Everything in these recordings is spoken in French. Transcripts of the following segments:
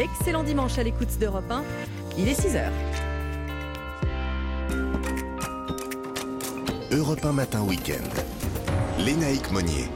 Excellent dimanche à l'écoute d'Europe 1. Il est 6h. Europe 1 Matin Week-end. Lénaïque Monnier.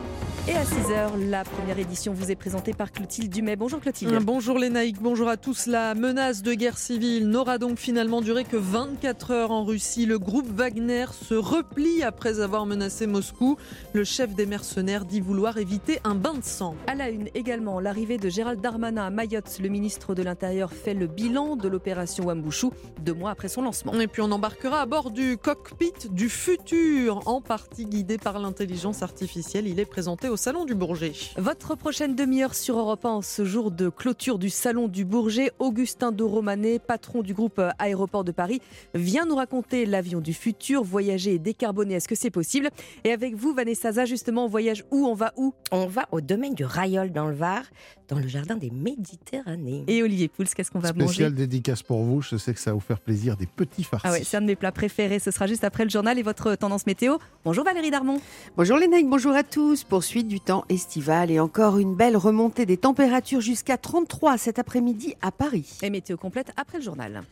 Et à 6h, la première édition vous est présentée par Clotilde Dumais. Bonjour Clotilde. Bonjour Lénaïque, bonjour à tous. La menace de guerre civile n'aura donc finalement duré que 24 heures en Russie. Le groupe Wagner se replie après avoir menacé Moscou. Le chef des mercenaires dit vouloir éviter un bain de sang. À la une également, l'arrivée de Gérald Darmanin à Mayotte. Le ministre de l'Intérieur fait le bilan de l'opération Wambouchou deux mois après son lancement. Et puis on embarquera à bord du cockpit du futur, en partie guidé par l'intelligence artificielle. Il est présenté au Salon du Bourget. Votre prochaine demi-heure sur Europe 1, ce jour de clôture du Salon du Bourget, Augustin de Romanet, patron du groupe Aéroport de Paris, vient nous raconter l'avion du futur, voyager et décarboner, est-ce que c'est possible? Et avec vous, Vanessa Zaza, justement, on voyage où? On va où? On va au domaine du Rayol dans le Var, dans le jardin des Méditerranées. Et Olivier Pouls, qu'est-ce qu'on va manger? Spécial dédicace pour vous, je sais que ça va vous faire plaisir, des petits farcis. Ah ouais, c'est un de mes plats préférés, ce sera juste après le journal et votre tendance météo. Bonjour Valérie Darmon. Bonjour Lénaïque, bonjour à tous. Poursuite du temps estival et encore une belle remontée des températures jusqu'à 33 cet après-midi à Paris. Et météo complète après le journal.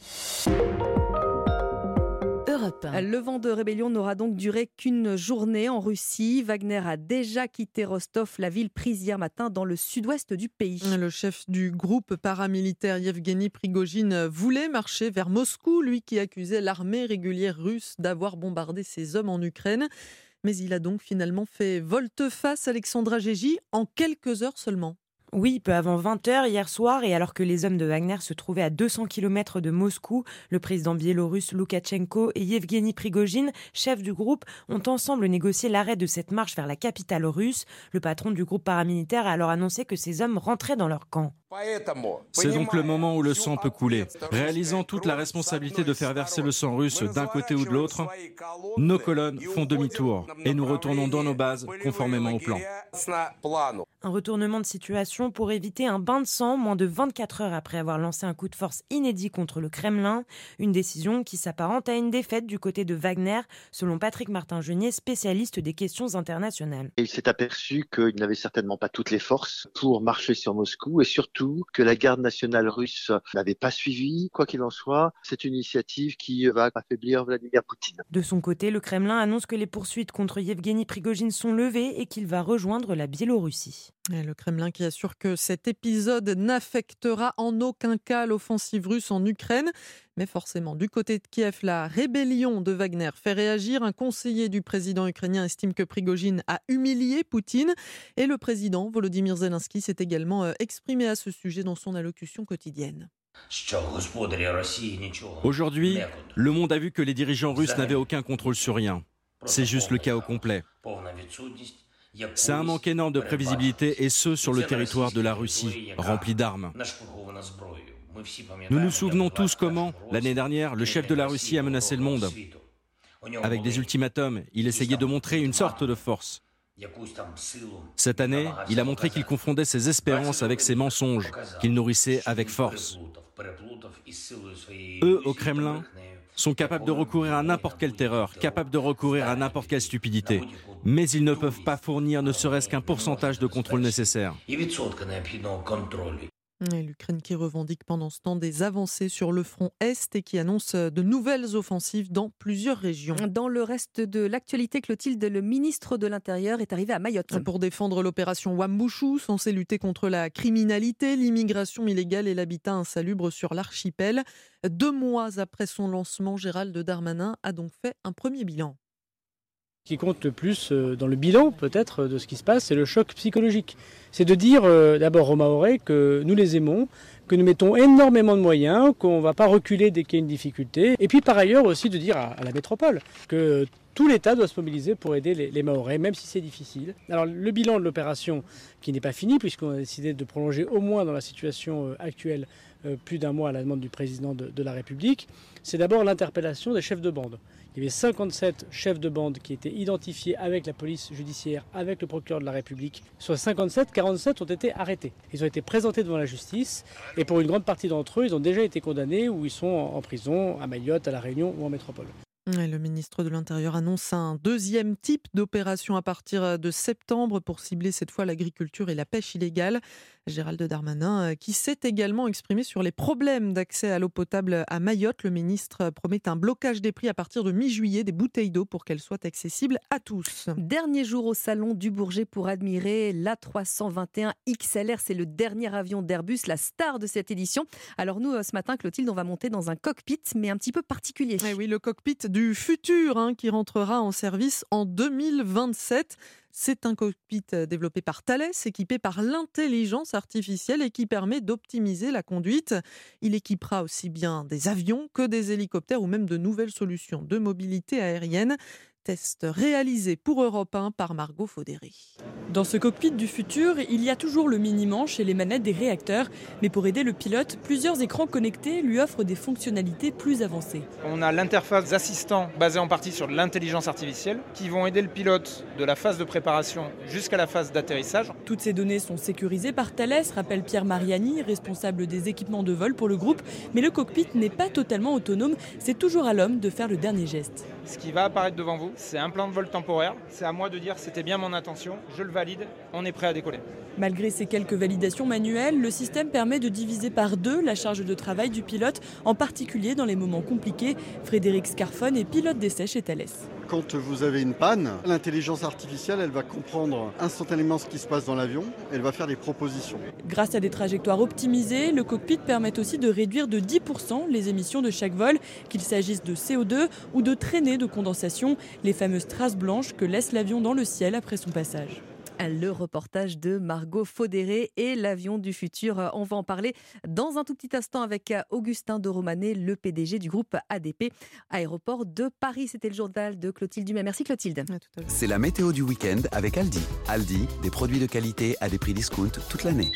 Le vent de rébellion n'aura donc duré qu'une journée en Russie. Wagner a déjà quitté Rostov, la ville prise hier matin dans le sud-ouest du pays. Le chef du groupe paramilitaire Yevgeny Prigogine voulait marcher vers Moscou, lui qui accusait l'armée régulière russe d'avoir bombardé ses hommes en Ukraine. Mais il a donc finalement fait volte-face Alexandra Gégy en quelques heures seulement. Oui, peu avant 20h hier soir, et alors que les hommes de Wagner se trouvaient à 200 km de Moscou, le président biélorusse Loukachenko et Yevgeny Prigogine, chef du groupe, ont ensemble négocié l'arrêt de cette marche vers la capitale russe. Le patron du groupe paramilitaire a alors annoncé que ces hommes rentraient dans leur camp. C'est donc le moment où le sang peut couler. Réalisant toute la responsabilité de faire verser le sang russe d'un côté ou de l'autre, nos colonnes font demi-tour et nous retournons dans nos bases conformément au plan. Un retournement de situation pour éviter un bain de sang moins de 24 heures après avoir lancé un coup de force inédit contre le Kremlin. Une décision qui s'apparente à une défaite du côté de Wagner, selon Patrick Martin-Genier, spécialiste des questions internationales. Il s'est aperçu qu'il n'avait certainement pas toutes les forces pour marcher sur Moscou et surtout que la garde nationale russe n'avait pas suivi. Quoi qu'il en soit, c'est une initiative qui va affaiblir Vladimir Poutine. De son côté, le Kremlin annonce que les poursuites contre Yevgeny Prigogine sont levées et qu'il va rejoindre la Biélorussie. Le Kremlin qui assure que cet épisode n'affectera en aucun cas l'offensive russe en Ukraine. Mais forcément, du côté de Kiev, la rébellion de Wagner fait réagir. Un conseiller du président ukrainien estime que Prigogine a humilié Poutine. Et le président Volodymyr Zelensky s'est également euh, exprimé à ce sujet dans son allocution quotidienne. Aujourd'hui, le monde a vu que les dirigeants russes n'avaient aucun contrôle sur rien. C'est juste le chaos complet. C'est un manque énorme de prévisibilité et ce sur le territoire de la Russie, rempli d'armes. Nous nous souvenons tous comment, l'année dernière, le chef de la Russie a menacé le monde. Avec des ultimatums, il essayait de montrer une sorte de force. Cette année, il a montré qu'il confondait ses espérances avec ses mensonges, qu'il nourrissait avec force. Eux, au Kremlin, sont capables de recourir à n'importe quelle terreur, capables de recourir à n'importe quelle stupidité, mais ils ne peuvent pas fournir ne serait-ce qu'un pourcentage de contrôle nécessaire. L'Ukraine qui revendique pendant ce temps des avancées sur le front Est et qui annonce de nouvelles offensives dans plusieurs régions. Dans le reste de l'actualité, Clotilde, le ministre de l'Intérieur est arrivé à Mayotte. Pour défendre l'opération Wambouchou, censée lutter contre la criminalité, l'immigration illégale et l'habitat insalubre sur l'archipel. Deux mois après son lancement, Gérald Darmanin a donc fait un premier bilan. Ce qui compte le plus euh, dans le bilan peut-être de ce qui se passe, c'est le choc psychologique. C'est de dire euh, d'abord aux Mahorais que nous les aimons, que nous mettons énormément de moyens, qu'on ne va pas reculer dès qu'il y a une difficulté. Et puis par ailleurs aussi de dire à, la métropole que tout l'État doit se mobiliser pour aider les, les Mahorais, même si c'est difficile. Alors le bilan de l'opération, qui n'est pas fini, puisqu'on a décidé de prolonger au moins dans la situation euh, actuelle plus d'un mois à la demande du président de, de la République, c'est d'abord l'interpellation des chefs de bande. Il y avait 57 chefs de bande qui étaient identifiés avec la police judiciaire, avec le procureur de la République. Sur 57, 47 ont été arrêtés. Ils ont été présentés devant la justice et pour une grande partie d'entre eux, ils ont déjà été condamnés ou ils sont en prison à Mayotte, à La Réunion ou en métropole. Le ministre de l'Intérieur annonce un deuxième type d'opération à partir de septembre pour cibler cette fois l'agriculture et la pêche illégale. Gérald Darmanin, qui s'est également exprimé sur les problèmes d'accès à l'eau potable à Mayotte. Le ministre promet un blocage des prix à partir de mi-juillet des bouteilles d'eau pour qu'elles soient accessibles à tous. Dernier jour au salon du Bourget pour admirer l'A321 XLR. C'est le dernier avion d'Airbus, la star de cette édition. Alors nous, ce matin, Clotilde, on va monter dans un cockpit, mais un petit peu particulier. Eh oui, le cockpit du futur hein, qui rentrera en service en 2027. C'est un cockpit euh, développé par Thales, équipé par l'intelligence artificielle et qui permet d'optimiser la conduite. Il équipera aussi bien des avions que des hélicoptères ou même de nouvelles solutions de mobilité aérienne. Test réalisé pour Europe 1 par Margot Faudéry. Dans ce cockpit du futur, il y a toujours le mini-manche et les manettes des réacteurs, mais pour aider le pilote, plusieurs écrans connectés lui offrent des fonctionnalités plus avancées. On a l'interface assistant basée en partie sur l'intelligence artificielle qui vont aider le pilote de la phase de préparation jusqu'à la phase d'atterrissage. Toutes ces données sont sécurisées par Thales, rappelle Pierre Mariani, responsable des équipements de vol pour le groupe, mais le cockpit n'est pas totalement autonome, c'est toujours à l'homme de faire le dernier geste. Ce qui va apparaître devant vous, c'est un plan de vol temporaire. C'est à moi de dire c'était bien mon intention, je le valide, on est prêt à décoller. Malgré ces quelques validations manuelles, le système permet de diviser par deux la charge de travail du pilote, en particulier dans les moments compliqués. Frédéric Scarfone est pilote d'essai chez Thales. Quand vous avez une panne, l'intelligence artificielle, elle va comprendre instantanément ce qui se passe dans l'avion, elle va faire des propositions. Grâce à des trajectoires optimisées, le cockpit permet aussi de réduire de 10% les émissions de chaque vol, qu'il s'agisse de CO2 ou de traînées de condensation, les fameuses traces blanches que laisse l'avion dans le ciel après son passage le reportage de Margot Faudéré et l'avion du futur. On va en parler dans un tout petit instant avec Augustin de Romanet, le PDG du groupe ADP, aéroport de Paris. C'était le journal de Clotilde Dumais. Merci Clotilde. C'est la météo du week-end avec Aldi. Aldi, des produits de qualité à des prix discount toute l'année.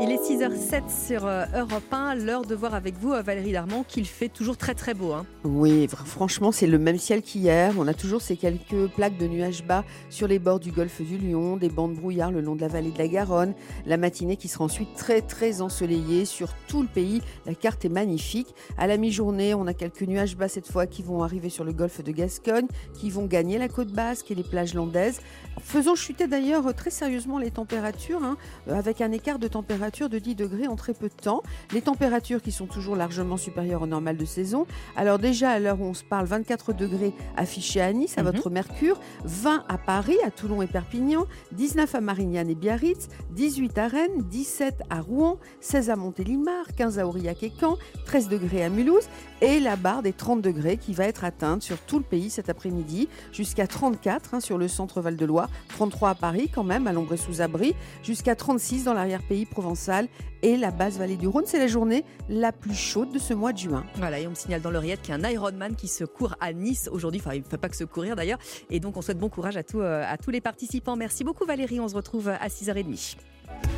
Il est 6h07 sur euh, Europe 1, l'heure de voir avec vous, euh, Valérie Darmon, qu'il fait toujours très très beau. Hein. Oui, franchement, c'est le même ciel qu'hier. On a toujours ces quelques plaques de nuages bas sur les bords du golfe du Lion, des bancs de brouillard le long de la vallée de la Garonne. La matinée qui sera ensuite très très ensoleillée sur tout le pays. La carte est magnifique. À la mi-journée, on a quelques nuages bas cette fois qui vont arriver sur le golfe de Gascogne, qui vont gagner la côte basque et les plages landaises. Faisons chuter d'ailleurs très sérieusement les températures, hein, avec un écart de température de 10 degrés en très peu de temps. Les températures qui sont toujours largement supérieures au normal de saison. Alors déjà, à l'heure où on se parle, 24 degrés affichés à Nice, à mhm. votre Mercure, 20 à Paris, à Toulon et Perpignan, 19 à Marignane et Biarritz, 18 à Rennes, 17 à Rouen, 16 à Montélimar, 15 à Aurillac et Caen, 13 degrés à Mulhouse et la barre des 30 degrés qui va être atteinte sur tout le pays cet après-midi, jusqu'à 34 hein, sur le centre Val-de-Loire, 33 à Paris quand même, à l'ombre sous abri, jusqu'à 36 dans l'arrière-pays provençal et la basse vallée du Rhône. C'est la journée la plus chaude de ce mois de juin. Voilà, et on me signale dans l'oreillette qu'il y a un Ironman qui se court à Nice aujourd'hui. Enfin, il ne fait pas que se courir d'ailleurs. Et donc, on souhaite bon courage à, euh, à tous les participants. Merci beaucoup Valérie, on se retrouve à 6h30.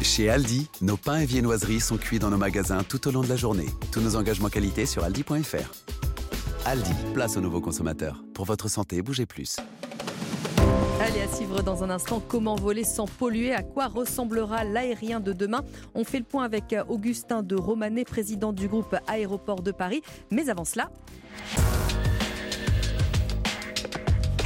Chez Aldi, nos pains et viennoiseries sont cuits dans nos magasins tout au long de la journée. Tous nos engagements qualité sur aldi.fr. Aldi, place aux nouveaux consommateurs. Pour votre santé, bougez plus. Allez, à suivre dans un instant comment voler sans polluer, à quoi ressemblera l'aérien de demain? On fait le point avec Augustin de Romanet, président du groupe Aéroport de Paris. Mais avant cela...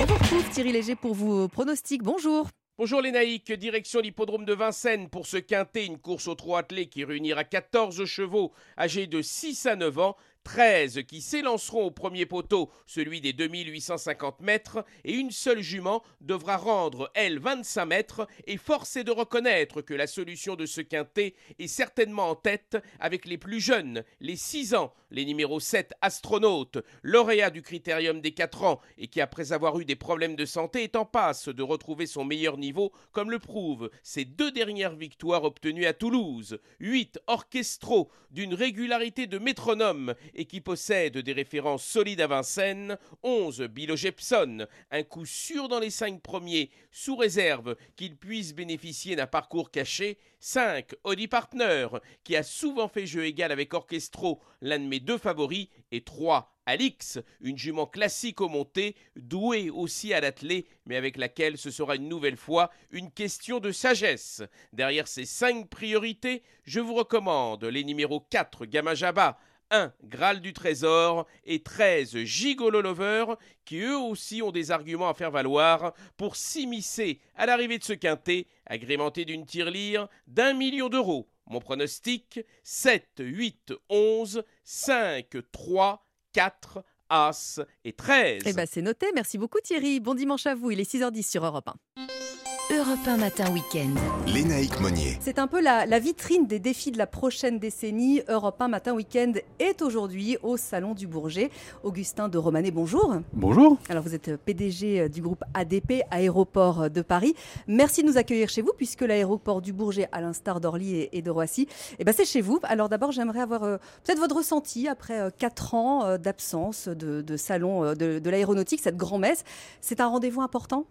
On Thierry Léger pour vos pronostics. Bonjour. Bonjour les naïcs, direction l'hippodrome de Vincennes pour se quinter, une course au trot attelé qui réunira 14 chevaux âgés de 6 à 9 ans 13 qui s'élanceront au premier poteau, celui des 2850 mètres, et une seule jument devra rendre, elle, 25 mètres, et force est de reconnaître que la solution de ce quintet est certainement en tête avec les plus jeunes, les 6 ans, les numéros 7 astronautes, lauréat du critérium des 4 ans, et qui après avoir eu des problèmes de santé est en passe de retrouver son meilleur niveau, comme le prouvent ses deux dernières victoires obtenues à Toulouse. 8 orchestraux d'une régularité de métronome et qui possède des références solides à Vincennes, 11 Bilo Jepson, un coup sûr dans les 5 premiers, sous réserve qu'il puisse bénéficier d'un parcours caché, 5 Audi Partner, qui a souvent fait jeu égal avec Orchestro, l'un de mes deux favoris, et 3 Alix, une jument classique au monté, douée aussi à l'attelé, mais avec laquelle ce sera une nouvelle fois une question de sagesse. Derrière ces cinq priorités, je vous recommande les numéros 4 Gamma Jabba, 1 Graal du Trésor et 13 Gigolo Lover qui eux aussi ont des arguments à faire valoir pour s'immiscer à l'arrivée de ce quintet agrémenté d'une tirelire d'un million d'euros. Mon pronostic 7, 8, 11, 5, 3, 4, As et 13. Eh ben c'est noté, merci beaucoup Thierry. Bon dimanche à vous, il est 6h10 sur Europe 1. Europe 1 matin week-end. Lénaïque Monnier. C'est un peu la, la, vitrine des défis de la prochaine décennie. Europe 1 matin week-end est aujourd'hui au Salon du Bourget. Augustin de Romanet, bonjour. Bonjour. Alors vous êtes PDG du groupe ADP, Aéroport de Paris. Merci de nous accueillir chez vous puisque l'aéroport du Bourget, à l'instar d'Orly et, de Roissy, eh ben c'est chez vous. Alors d'abord j'aimerais avoir euh, peut-être votre ressenti après euh, 4 ans euh, d'absence de, de, salon euh, de, de l'aéronautique, cette grand-messe. C'est un rendez-vous important?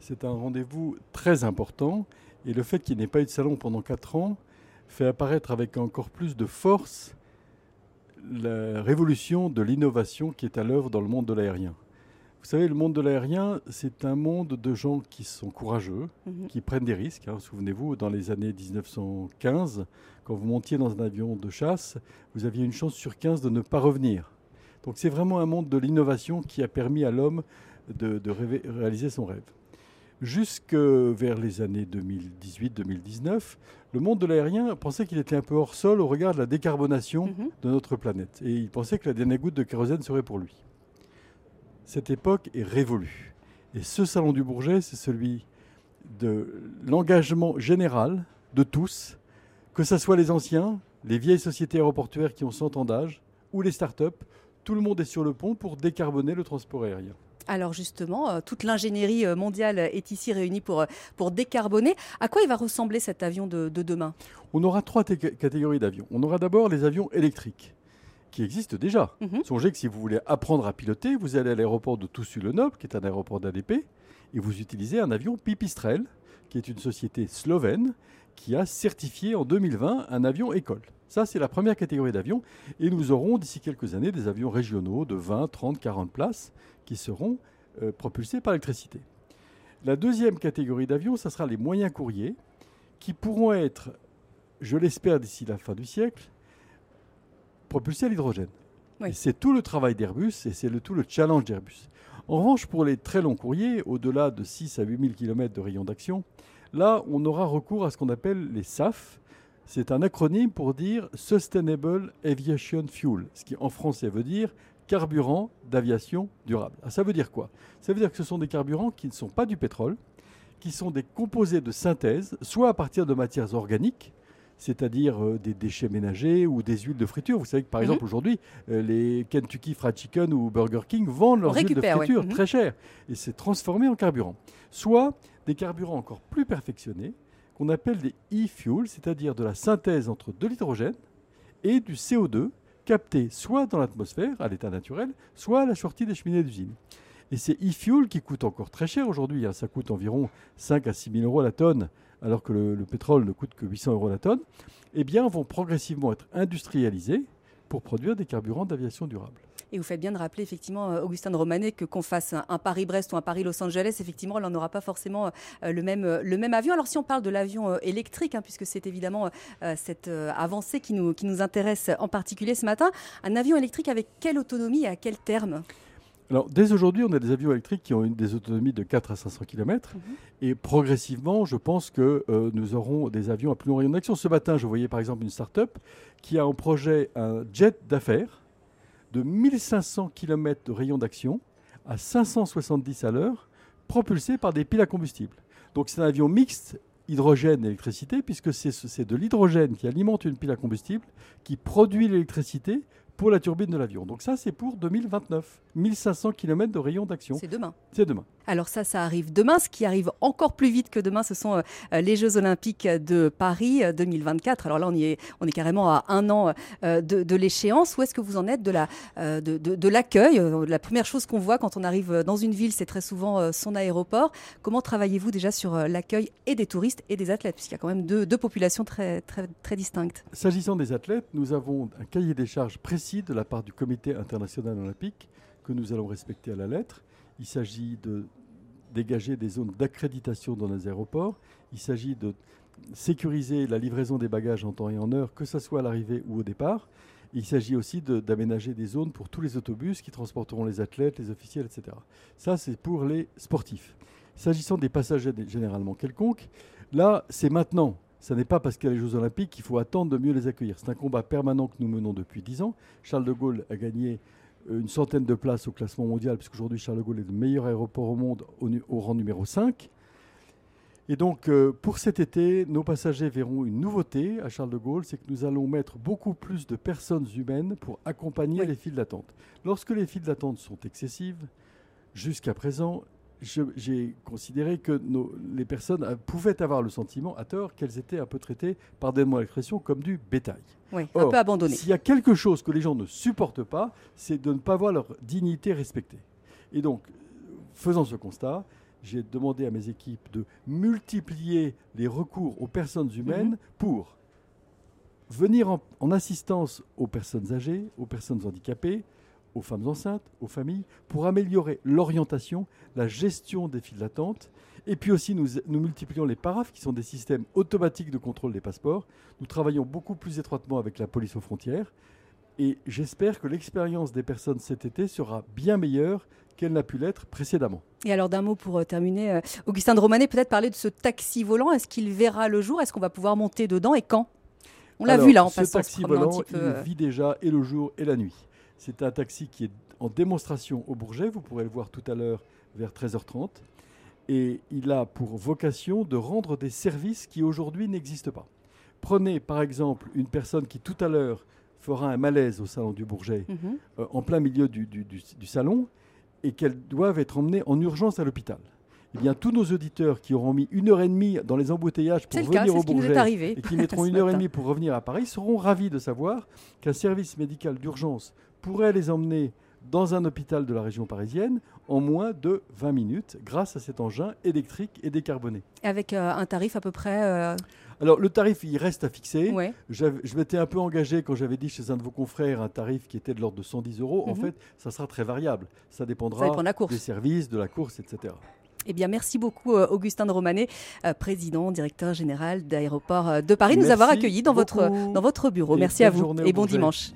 C'est un rendez-vous très important et le fait qu'il n'ait pas eu de salon pendant 4 ans fait apparaître avec encore plus de force la révolution de l'innovation qui est à l'œuvre dans le monde de l'aérien. Vous savez, le monde de l'aérien, c'est un monde de gens qui sont courageux, mmh. qui prennent des risques. Hein. Souvenez-vous, dans les années 1915, quand vous montiez dans un avion de chasse, vous aviez une chance sur 15 de ne pas revenir. Donc c'est vraiment un monde de l'innovation qui a permis à l'homme de, de réaliser son rêve jusque vers les années 2018-2019, le monde de l'aérien pensait qu'il était un peu hors sol au regard de la décarbonation -hmm. de notre planète. Et il pensait que la dernière goutte de kérosène serait pour lui. Cette époque est révolue. Et ce salon du Bourget, c'est celui de l'engagement général de tous, que ce soit les anciens, les vieilles sociétés aéroportuaires qui ont 100 ans d'âge, ou les start-up. Tout le monde est sur le pont pour décarboner le transport aérien. Alors justement, euh, toute l'ingénierie mondiale est ici réunie pour, pour décarboner. À quoi il va ressembler cet avion de, de demain? On aura trois catégories d'avions. On aura d'abord les avions électriques qui existent déjà. -hmm. Songez que si vous voulez apprendre à piloter, vous allez à l'aéroport de Toussus-le-Noble, qui est un aéroport d'ADP, et vous utilisez un avion Pipistrel, qui est une société slovène qui a certifié en 2020 un avion école. Ça, c'est la première catégorie d'avions. Et nous aurons d'ici quelques années des avions régionaux de 20, 30, 40 places qui seront euh, propulsés par l'électricité. La deuxième catégorie d'avions, ce sera les moyens courriers qui pourront être, je l'espère d'ici la fin du siècle, propulsés à l'hydrogène. Oui. C'est tout le travail d'Airbus et c'est le, tout le challenge d'Airbus. En revanche, pour les très longs courriers, au-delà de 6 à 8 000 km de rayon d'action, là, on aura recours à ce qu'on appelle les SAF, c'est un acronyme pour dire Sustainable Aviation Fuel, ce qui en français veut dire carburant d'aviation durable. Alors, ça veut dire quoi? Ça veut dire que ce sont des carburants qui ne sont pas du pétrole, qui sont des composés de synthèse, soit à partir de matières organiques, c'est-à-dire euh, des déchets ménagers ou des huiles de friture. Vous savez que par mm -hmm. exemple aujourd'hui, euh, les Kentucky Fried Chicken ou Burger King vendent leurs huiles de friture ouais. -hmm. très cher et c'est transformé en carburant. Soit des carburants encore plus perfectionnés qu'on appelle des e-fuels, c'est-à-dire de la synthèse entre de l'hydrogène et du CO2 capté soit dans l'atmosphère à l'état naturel, soit à la sortie des cheminées d'usine. Et ces e-fuels qui coûtent encore très cher aujourd'hui, hein, ça coûte environ 5 à 6 000 euros la tonne, alors que le, le, pétrole ne coûte que 800 euros la tonne, eh bien vont progressivement être industrialisés pour produire des carburants d'aviation durable. Et vous faites bien de rappeler effectivement, euh, Augustin de Romanet, que qu'on fasse un, un Paris-Brest ou un Paris-Los Angeles, effectivement, on n'aura pas forcément euh, le, même, le même avion. Alors si on parle de l'avion euh, électrique, hein, puisque c'est évidemment euh, cette avancée qui nous, qui nous intéresse en particulier ce matin, un avion électrique avec quelle autonomie et à quel terme? Alors, dès aujourd'hui, on a des avions électriques qui ont une, des autonomies de 4 à 500 km. -hmm. Et progressivement, je pense que euh, nous aurons des avions à plus long rayon d'action. Ce matin, je voyais par exemple une start-up qui a en projet un jet d'affaires de 1500 km de rayon d'action à 570 à l'heure, propulsé par des piles à combustible. Donc, c'est un avion mixte hydrogène-électricité, puisque c'est de l'hydrogène qui alimente une pile à combustible, qui produit l'électricité pour la turbine de l'avion. Donc ça, c'est pour 2029. 1500 km de rayon d'action. C'est demain. C'est demain. Alors ça, ça arrive demain. Ce qui arrive encore plus vite que demain, ce sont euh, les Jeux Olympiques de Paris 2024. Alors là, on, y est, on est carrément à un an euh, de, de l'échéance. Où est-ce que vous en êtes de la euh, de, de, de l'accueil? La première chose qu'on voit quand on arrive dans une ville, c'est très souvent euh, son aéroport. Comment travaillez-vous déjà sur euh, l'accueil et des touristes et des athlètes? Puisqu'il y a quand même deux, deux populations très, très, très distinctes. S'agissant des athlètes, nous avons un cahier des charges précis de la part du Comité international olympique que nous allons respecter à la lettre. Il s'agit de dégager des zones d'accréditation dans les aéroports. Il s'agit de sécuriser la livraison des bagages en temps et en heure, que ce soit à l'arrivée ou au départ. Il s'agit aussi d'aménager des zones pour tous les autobus qui transporteront les athlètes, les officiels, etc. Ça, c'est pour les sportifs. S'agissant des passagers généralement quelconques, là, c'est maintenant. Ce n'est pas parce qu'il y a les Jeux Olympiques qu'il faut attendre de mieux les accueillir. C'est un combat permanent que nous menons depuis 10 ans. Charles de Gaulle a gagné euh, une centaine de places au classement mondial, puisqu'aujourd'hui Charles de Gaulle est le meilleur aéroport au monde au, rang numéro 5. Et donc, euh, pour cet été, nos passagers verront une nouveauté à Charles de Gaulle, c'est que nous allons mettre beaucoup plus de personnes humaines pour accompagner les files d'attente. Lorsque les files d'attente sont excessives, jusqu'à présent, j'ai considéré que les personnes euh, pouvaient avoir le sentiment, à tort, qu'elles étaient un peu traitées, pardonnez-moi l'expression, comme du bétail. Oui, un peu abandonné. S'il y a quelque chose que les gens ne supportent pas, c'est de ne pas voir leur dignité respectée. Et donc, faisant ce constat, j'ai demandé à mes équipes de multiplier les recours aux personnes humaines mhm. pour venir en assistance aux personnes âgées, aux personnes handicapées, aux femmes enceintes, aux familles, pour améliorer l'orientation, la gestion des files d'attente. Et puis aussi, nous, nous, multiplions les parafs, qui sont des systèmes automatiques de contrôle des passeports. Nous travaillons beaucoup plus étroitement avec la police aux frontières. Et j'espère que l'expérience des personnes cet été sera bien meilleure qu'elle n'a pu l'être précédemment. Et alors d'un mot pour euh, terminer, euh, Augustin de Romanet, peut-être parler de ce taxi volant. Est-ce qu'il verra le jour? Est-ce qu'on va pouvoir monter dedans? Et quand? On l'a vu là en ce taxi volant, il euh. vit déjà et le jour et la nuit. C'est un taxi qui est en démonstration au Bourget. Vous pourrez le voir tout à l'heure vers 13h30. Et il a pour vocation de rendre des services qui aujourd'hui n'existent pas. Prenez par exemple une personne qui tout à l'heure fera un malaise au salon du Bourget, mhm. euh, en plein milieu du, salon, et qu'elle doive être emmenée en urgence à l'hôpital. Eh bien, tous nos auditeurs qui auront mis une heure et demie dans les embouteillages pour venir au Bourget et qui mettront une heure et demie pour revenir à Paris seront ravis de savoir qu'un service médical d'urgence pourrait les emmener dans un hôpital de la région parisienne en moins de 20 minutes grâce à cet engin électrique et décarboné. Avec euh, un tarif à peu près euh, Alors le tarif, il reste à fixer. Je m'étais un peu engagé quand j'avais dit chez un de vos confrères un tarif qui était de l'ordre de 110 euros. En mhm. fait, ça sera très variable. Ça dépendra des services, de la course, etc. Eh bien, merci beaucoup, euh, Augustin de Romanet, président, directeur général d'Aéroport de Paris, de nous avoir accueillis dans votre, dans votre bureau. merci à vous et bon dimanche.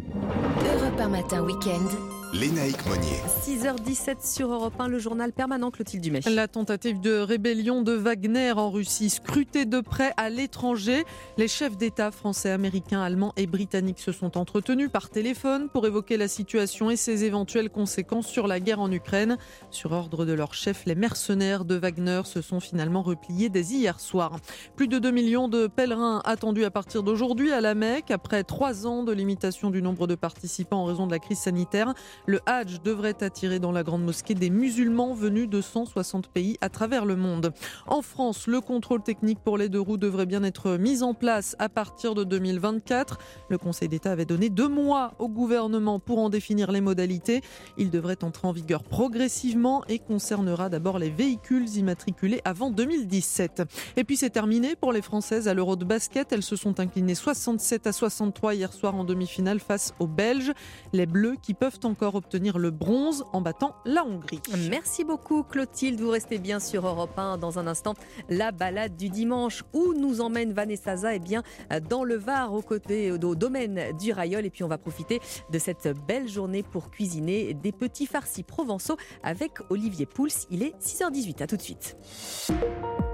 Europe Matin Week-end. Lénaïque Monnier. 6h17 sur Europe 1, le journal permanent Clotilde Dumais. La tentative de rébellion de Wagner en Russie scrutée de près à l'étranger. Les chefs d'État français, américains, allemands et britanniques se sont entretenus par téléphone pour évoquer la situation et ses éventuelles conséquences sur la guerre en Ukraine. Sur ordre de leur chef, les mercenaires de Wagner se sont finalement repliés dès hier soir. Plus de 2 millions de pèlerins attendus à partir d'aujourd'hui à la Mecque après trois ans de limitation du nombre de participants en raison de la crise sanitaire. Le Hajj devrait attirer dans la grande mosquée des musulmans venus de 160 pays à travers le monde. En France, le contrôle technique pour les deux roues devrait bien être mis en place à partir de 2024. Le Conseil d'État avait donné deux mois au gouvernement pour en définir les modalités. Il devrait entrer en vigueur progressivement et concernera d'abord les véhicules immatriculés avant 2017. Et puis c'est terminé pour les Françaises à l'Euro de basket. Elles se sont inclinées 67 à 63 hier soir en demi-finale face aux Belges. Les Bleus qui peuvent encore obtenir le bronze en battant la Hongrie. Merci beaucoup Clotilde, vous restez bien sur Europe 1 dans un instant. La balade du dimanche où nous emmène Vanessa Zaza, eh bien dans le Var au côté au domaine du Rayol et puis on va profiter de cette belle journée pour cuisiner des petits farcis provençaux avec Olivier Pouls. Il est 6h18, à tout de suite.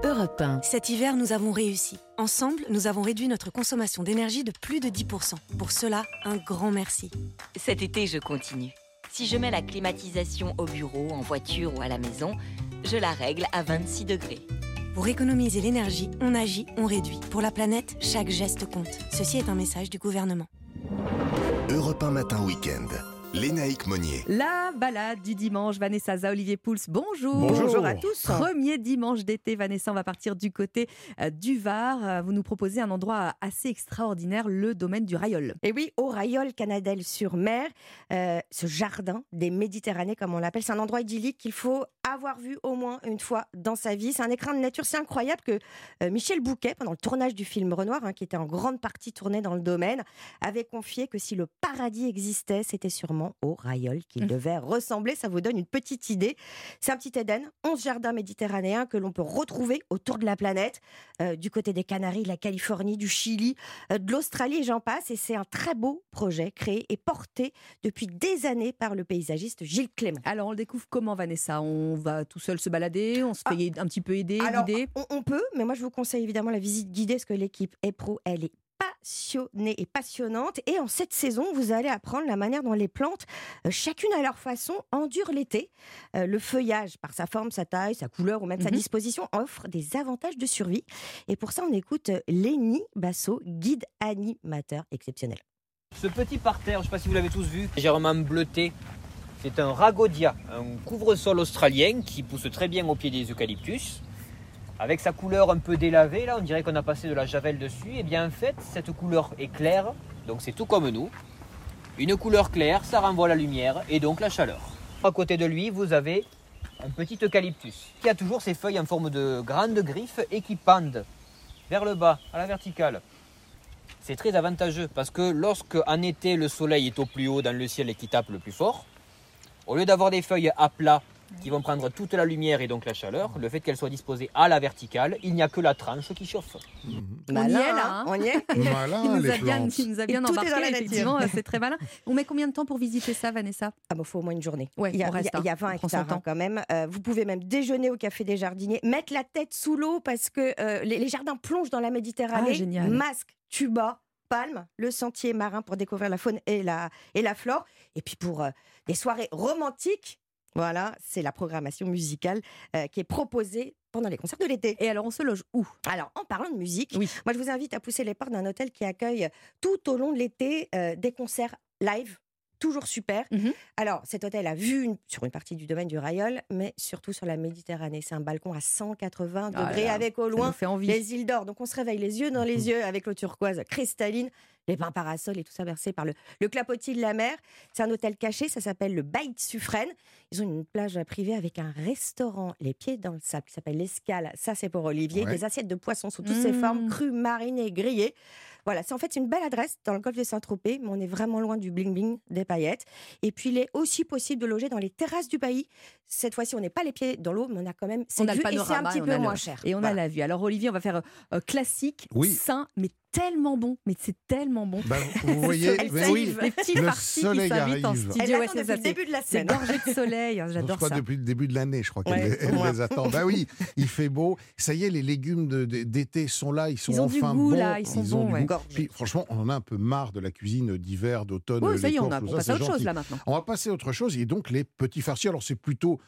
Europe 1. Cet hiver, nous avons réussi. Ensemble, nous avons réduit notre consommation d'énergie de plus de 10%. Pour cela, un grand merci. Cet été, je continue. Si je mets la climatisation au bureau, en voiture ou à la maison, je la règle à 26 degrés. Pour économiser l'énergie, on agit, on réduit. Pour la planète, chaque geste compte. Ceci est un message du gouvernement. Europe 1 Matin Week-end. Lénaïque Monnier. La balade du dimanche, Vanessa Za, Olivier Pouls, bonjour. Bonjour. à tous. Premier dimanche d'été, Vanessa, on va partir du côté euh, du Var. Euh, vous nous proposez un endroit assez extraordinaire, le domaine du Rayol. Et oui, au Rayol Canadel sur mer, euh, ce jardin des Méditerranées, comme on l'appelle, c'est un endroit idyllique qu'il faut avoir vu au moins une fois dans sa vie. C'est un écran de nature si incroyable que Michel Bouquet, pendant le tournage du film Renoir, hein, qui était en grande partie tourné dans le domaine, avait confié que si le paradis existait, c'était sur légèrement au raïol qu'il devait ressembler. Ça vous donne une petite idée. C'est un petit Éden, 11 jardins méditerranéens que l'on peut retrouver autour de la planète, euh, du côté des Canaries, de la Californie, du Chili, euh, de l'Australie et j'en passe. Et c'est un très beau projet créé et porté depuis des années par le paysagiste Gilles Clément. Alors on le découvre comment Vanessa? On va tout seul se balader, on se fait un petit peu aider, Alors, guider? on, on peut, mais moi je vous conseille évidemment la visite guidée parce que l'équipe EPRO, elle est passionnée et passionnante. Et en cette saison, vous allez apprendre la manière dont les plantes, euh, chacune à leur façon, endurent l'été. Euh, le feuillage, par sa forme, sa taille, sa couleur ou même sa Mhm. disposition, offre des avantages de survie. Et pour ça, on écoute euh, Lénie Basso, guide animateur exceptionnel. Ce petit parterre, je ne sais pas si vous l'avez tous vu, légèrement bleuté, c'est un rhagodia, un couvre-sol australien qui pousse très bien au pied des eucalyptus. Avec sa couleur un peu délavée, là, on dirait qu'on a passé de la javel dessus. Et bien en fait, cette couleur est claire, donc c'est tout comme nous. Une couleur claire, ça renvoie la lumière et donc la chaleur. À côté de lui, vous avez un petit eucalyptus qui a toujours ses feuilles en forme de grandes griffes et qui pendent vers le bas, à la verticale. C'est très avantageux parce que lorsque en été le soleil est au plus haut dans le ciel et qui tape le plus fort, au lieu d'avoir des feuilles à plat qui vont prendre toute la lumière et donc la chaleur, le fait qu'elles soient disposées à la verticale, il n'y a que la tranche qui chauffe. On y est là, hein on y est. Malin, il, nous les a bien, plantes. il nous a bien tout est embarqué, dans la nature. effectivement, c'est très malin. On met combien de temps pour visiter ça, Vanessa? Ah bah, faut au moins une journée. Ouais, il, y a, on reste, il y a- il y a hein. 20 On prend son hectares hein, temps. quand même. Euh, vous pouvez même déjeuner au Café des Jardiniers, mettre la tête sous l'eau parce que euh, les, les jardins plongent dans la Méditerranée. Ah, génial. Masque, tuba, palme, le sentier marin pour découvrir la faune et la, et la flore. Et puis pour euh, des soirées romantiques, voilà, c'est la programmation musicale euh, qui est proposée pendant les concerts de l'été. Et alors, on se loge où? Alors, en parlant de musique, moi, je vous invite à pousser les portes d'un hôtel qui accueille tout au long de l'été euh, des concerts live. Toujours super. Mhm. Alors, cet hôtel a vue une- sur une partie du domaine du Raïol, mais surtout sur la Méditerranée. C'est un balcon à 180 Ah là degrés avec au loin fait envie. les îles d'or. Donc, on se réveille les yeux dans les yeux avec l'eau turquoise cristalline, les bains parasols et tout ça versé par le, le clapotis de la mer. C'est un hôtel caché, ça s'appelle le Bait Suffren. Ils ont une plage privée avec un restaurant, les pieds dans le sable, qui s'appelle l'Escale. Ça, c'est pour Olivier. Ouais. Des assiettes de poissons sous toutes ses Mmh. formes, crues, marinées, grillées. Voilà, c'est en fait une belle adresse dans le golfe de Saint-Tropez, mais on est vraiment loin du bling-bling des paillettes. Et puis, il est aussi possible de loger dans les terrasses du pays. Cette fois-ci, on n'est pas les pieds dans l'eau, mais on a quand même On cette a le et c'est un petit peu moins cher. Et on a la vue. Alors Olivier, on va faire euh, classique, Oui. sain, mais tellement bon. Mais c'est tellement bon. Bah, vous voyez, oui, les petits le farcis qui soleil s'invitent en arrive. studio. Elle Ouais, c'est depuis ça, le c'est- début de la C'est semaine. gorgé de soleil. Je J'adore crois ça. depuis le début de l'année, je crois qu'elle Ouais, les, elle au moins. les attend. Bah oui, il fait beau. Ça y est, les légumes d'été sont là, ils sont Ils ont du enfin goût, bons. là, ils sont ont bons, du. Puis, franchement, on en a un peu marre de la cuisine d'hiver, d'automne. Oui, ça les y est, on a- on ça, passe c'est à autre chose, là, maintenant. On va passer à autre chose et donc les petits farcis. Alors c'est plutôt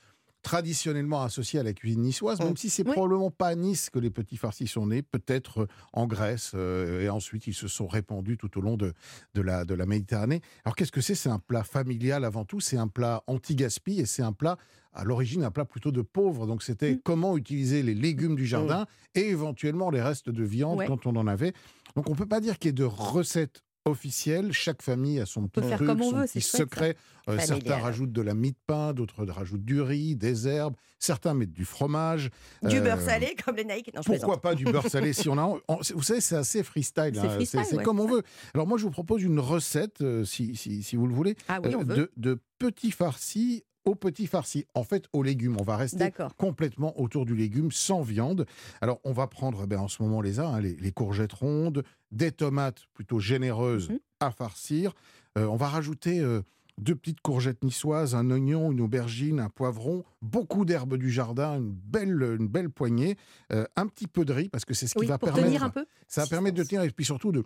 traditionnellement associé à la cuisine niçoise, même si c'est probablement pas à Nice que les petits farcis sont nés, peut-être euh, en Grèce, euh, et ensuite ils se sont répandus tout au long de, de, la, de la Méditerranée. Alors qu'est-ce que c'est? C'est un plat familial avant tout, c'est un plat anti-gaspi et c'est un plat à l'origine un plat plutôt de pauvre. Donc c'était comment utiliser les légumes du jardin et éventuellement les restes de viande Ouais. quand on en avait. Donc on peut pas dire qu'il y ait de recettes officielles. Chaque famille a son petit truc, son veut, petit secret. Euh, certains rajoutent de la mie de pain, d'autres rajoutent du riz, des herbes. Certains mettent du fromage. Du Euh, beurre salé, comme les naïcs. Non, je pourquoi plaisante. pas du beurre salé si on a. vous savez, c'est assez freestyle. C'est hein, ouais, comme on veut. Alors moi, je vous propose une recette, euh, si, si, si vous le voulez, Ah oui, de petits farcis au petit farci. En fait, aux légumes. On va rester complètement autour du légume, sans viande. Alors, on va prendre, ben, en ce moment, les a, hein, les, les courgettes rondes, des tomates plutôt généreuses Mhm. à farcir. Euh, on va rajouter euh, deux petites courgettes niçoises, un oignon, une aubergine, un poivron, beaucoup d'herbes du jardin, une belle, une belle poignée, euh, un petit peu de riz, parce que c'est ce qui Oui, va pour permettre... tenir un peu Ça va permettre de tenir et puis surtout de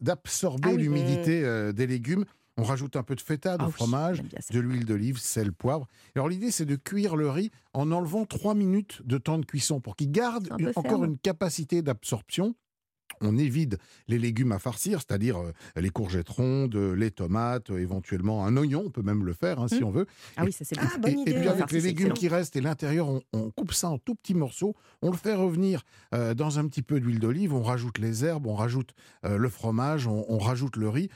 d'absorber Ah oui. l'humidité des légumes. On rajoute un peu de feta, de Ah fromage, de l'huile d'olive, sel, poivre. Alors l'idée, c'est de cuire le riz en enlevant 3 minutes de temps de cuisson pour qu'il garde un une- encore une capacité d'absorption. On évide les légumes à farcir, c'est-à-dire euh, les courgettes rondes, les tomates, euh, éventuellement un oignon, on peut même le faire hein, si Mm. on veut. Ah oui, ça, c'est. Ah, bonne et, idée, et puis avec Farci, les légumes excellent. qui restent et l'intérieur, on, on coupe ça en tout petits morceaux, on le fait revenir euh, dans un petit peu d'huile d'olive, on rajoute les herbes, on rajoute euh, le fromage, on, on rajoute le riz,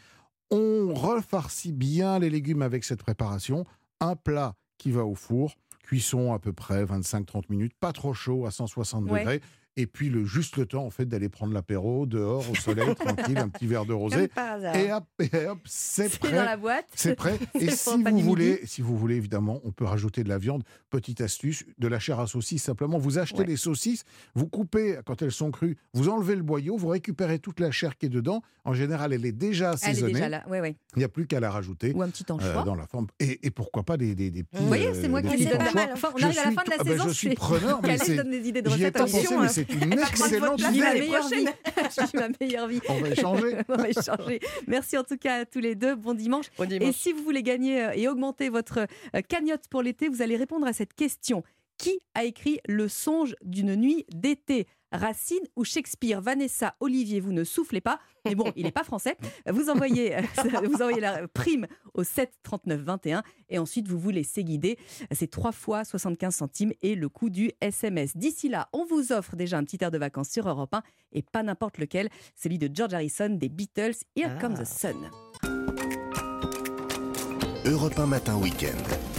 on refarcit bien les légumes avec cette préparation, un plat qui va au four, cuisson à peu près 25-30 minutes, pas trop chaud à 160 Ouais. degrés, et puis le juste le temps en fait d'aller prendre l'apéro dehors au soleil tranquille, un petit verre de rosé et hop, et hop c'est prêt. dans la boîte. C'est prêt. et si vous voulez, si vous voulez évidemment, on peut rajouter de la viande. Petite astuce, de la chair à saucisse simplement. Vous achetez les saucisses, vous coupez quand elles sont crues, vous enlevez le boyau, vous récupérez toute la chair qui est dedans. En général, elle est déjà assaisonnée. Elle est déjà là. Ouais, ouais. Il n'y a plus qu'à la rajouter. Ou un petit anchois. dans la forme. Et, et, pourquoi pas des, des, des petits. Vous voyez, c'est moi qui dis main. Enfin, on arrive à la fin de la ah ben, saison. je suis preneur, mais c'est. J'y ai pas pensé, mais c'est une excellente idée. ma meilleure vie. Je ma meilleure vie. On va échanger. on va échanger. Merci en tout cas à tous les deux. Bon dimanche. Bon dimanche. Et si vous voulez gagner et augmenter votre cagnotte pour l'été, vous allez répondre à cette question. Qui a écrit Le songe d'une nuit d'été? Racine ou Shakespeare? Vanessa, Olivier, vous ne soufflez pas. Mais bon, il n'est pas français. Vous envoyez, vous envoyez la prime au 7 39 21 et ensuite vous vous laissez guider. C'est 3 fois 75 centimes et le coût du SMS. D'ici là, on vous offre déjà un petit air de vacances sur Europe 1 et pas n'importe lequel, celui de George Harrison des Beatles, Here Ah. Comes the Sun. Europe 1 Matin Week-end.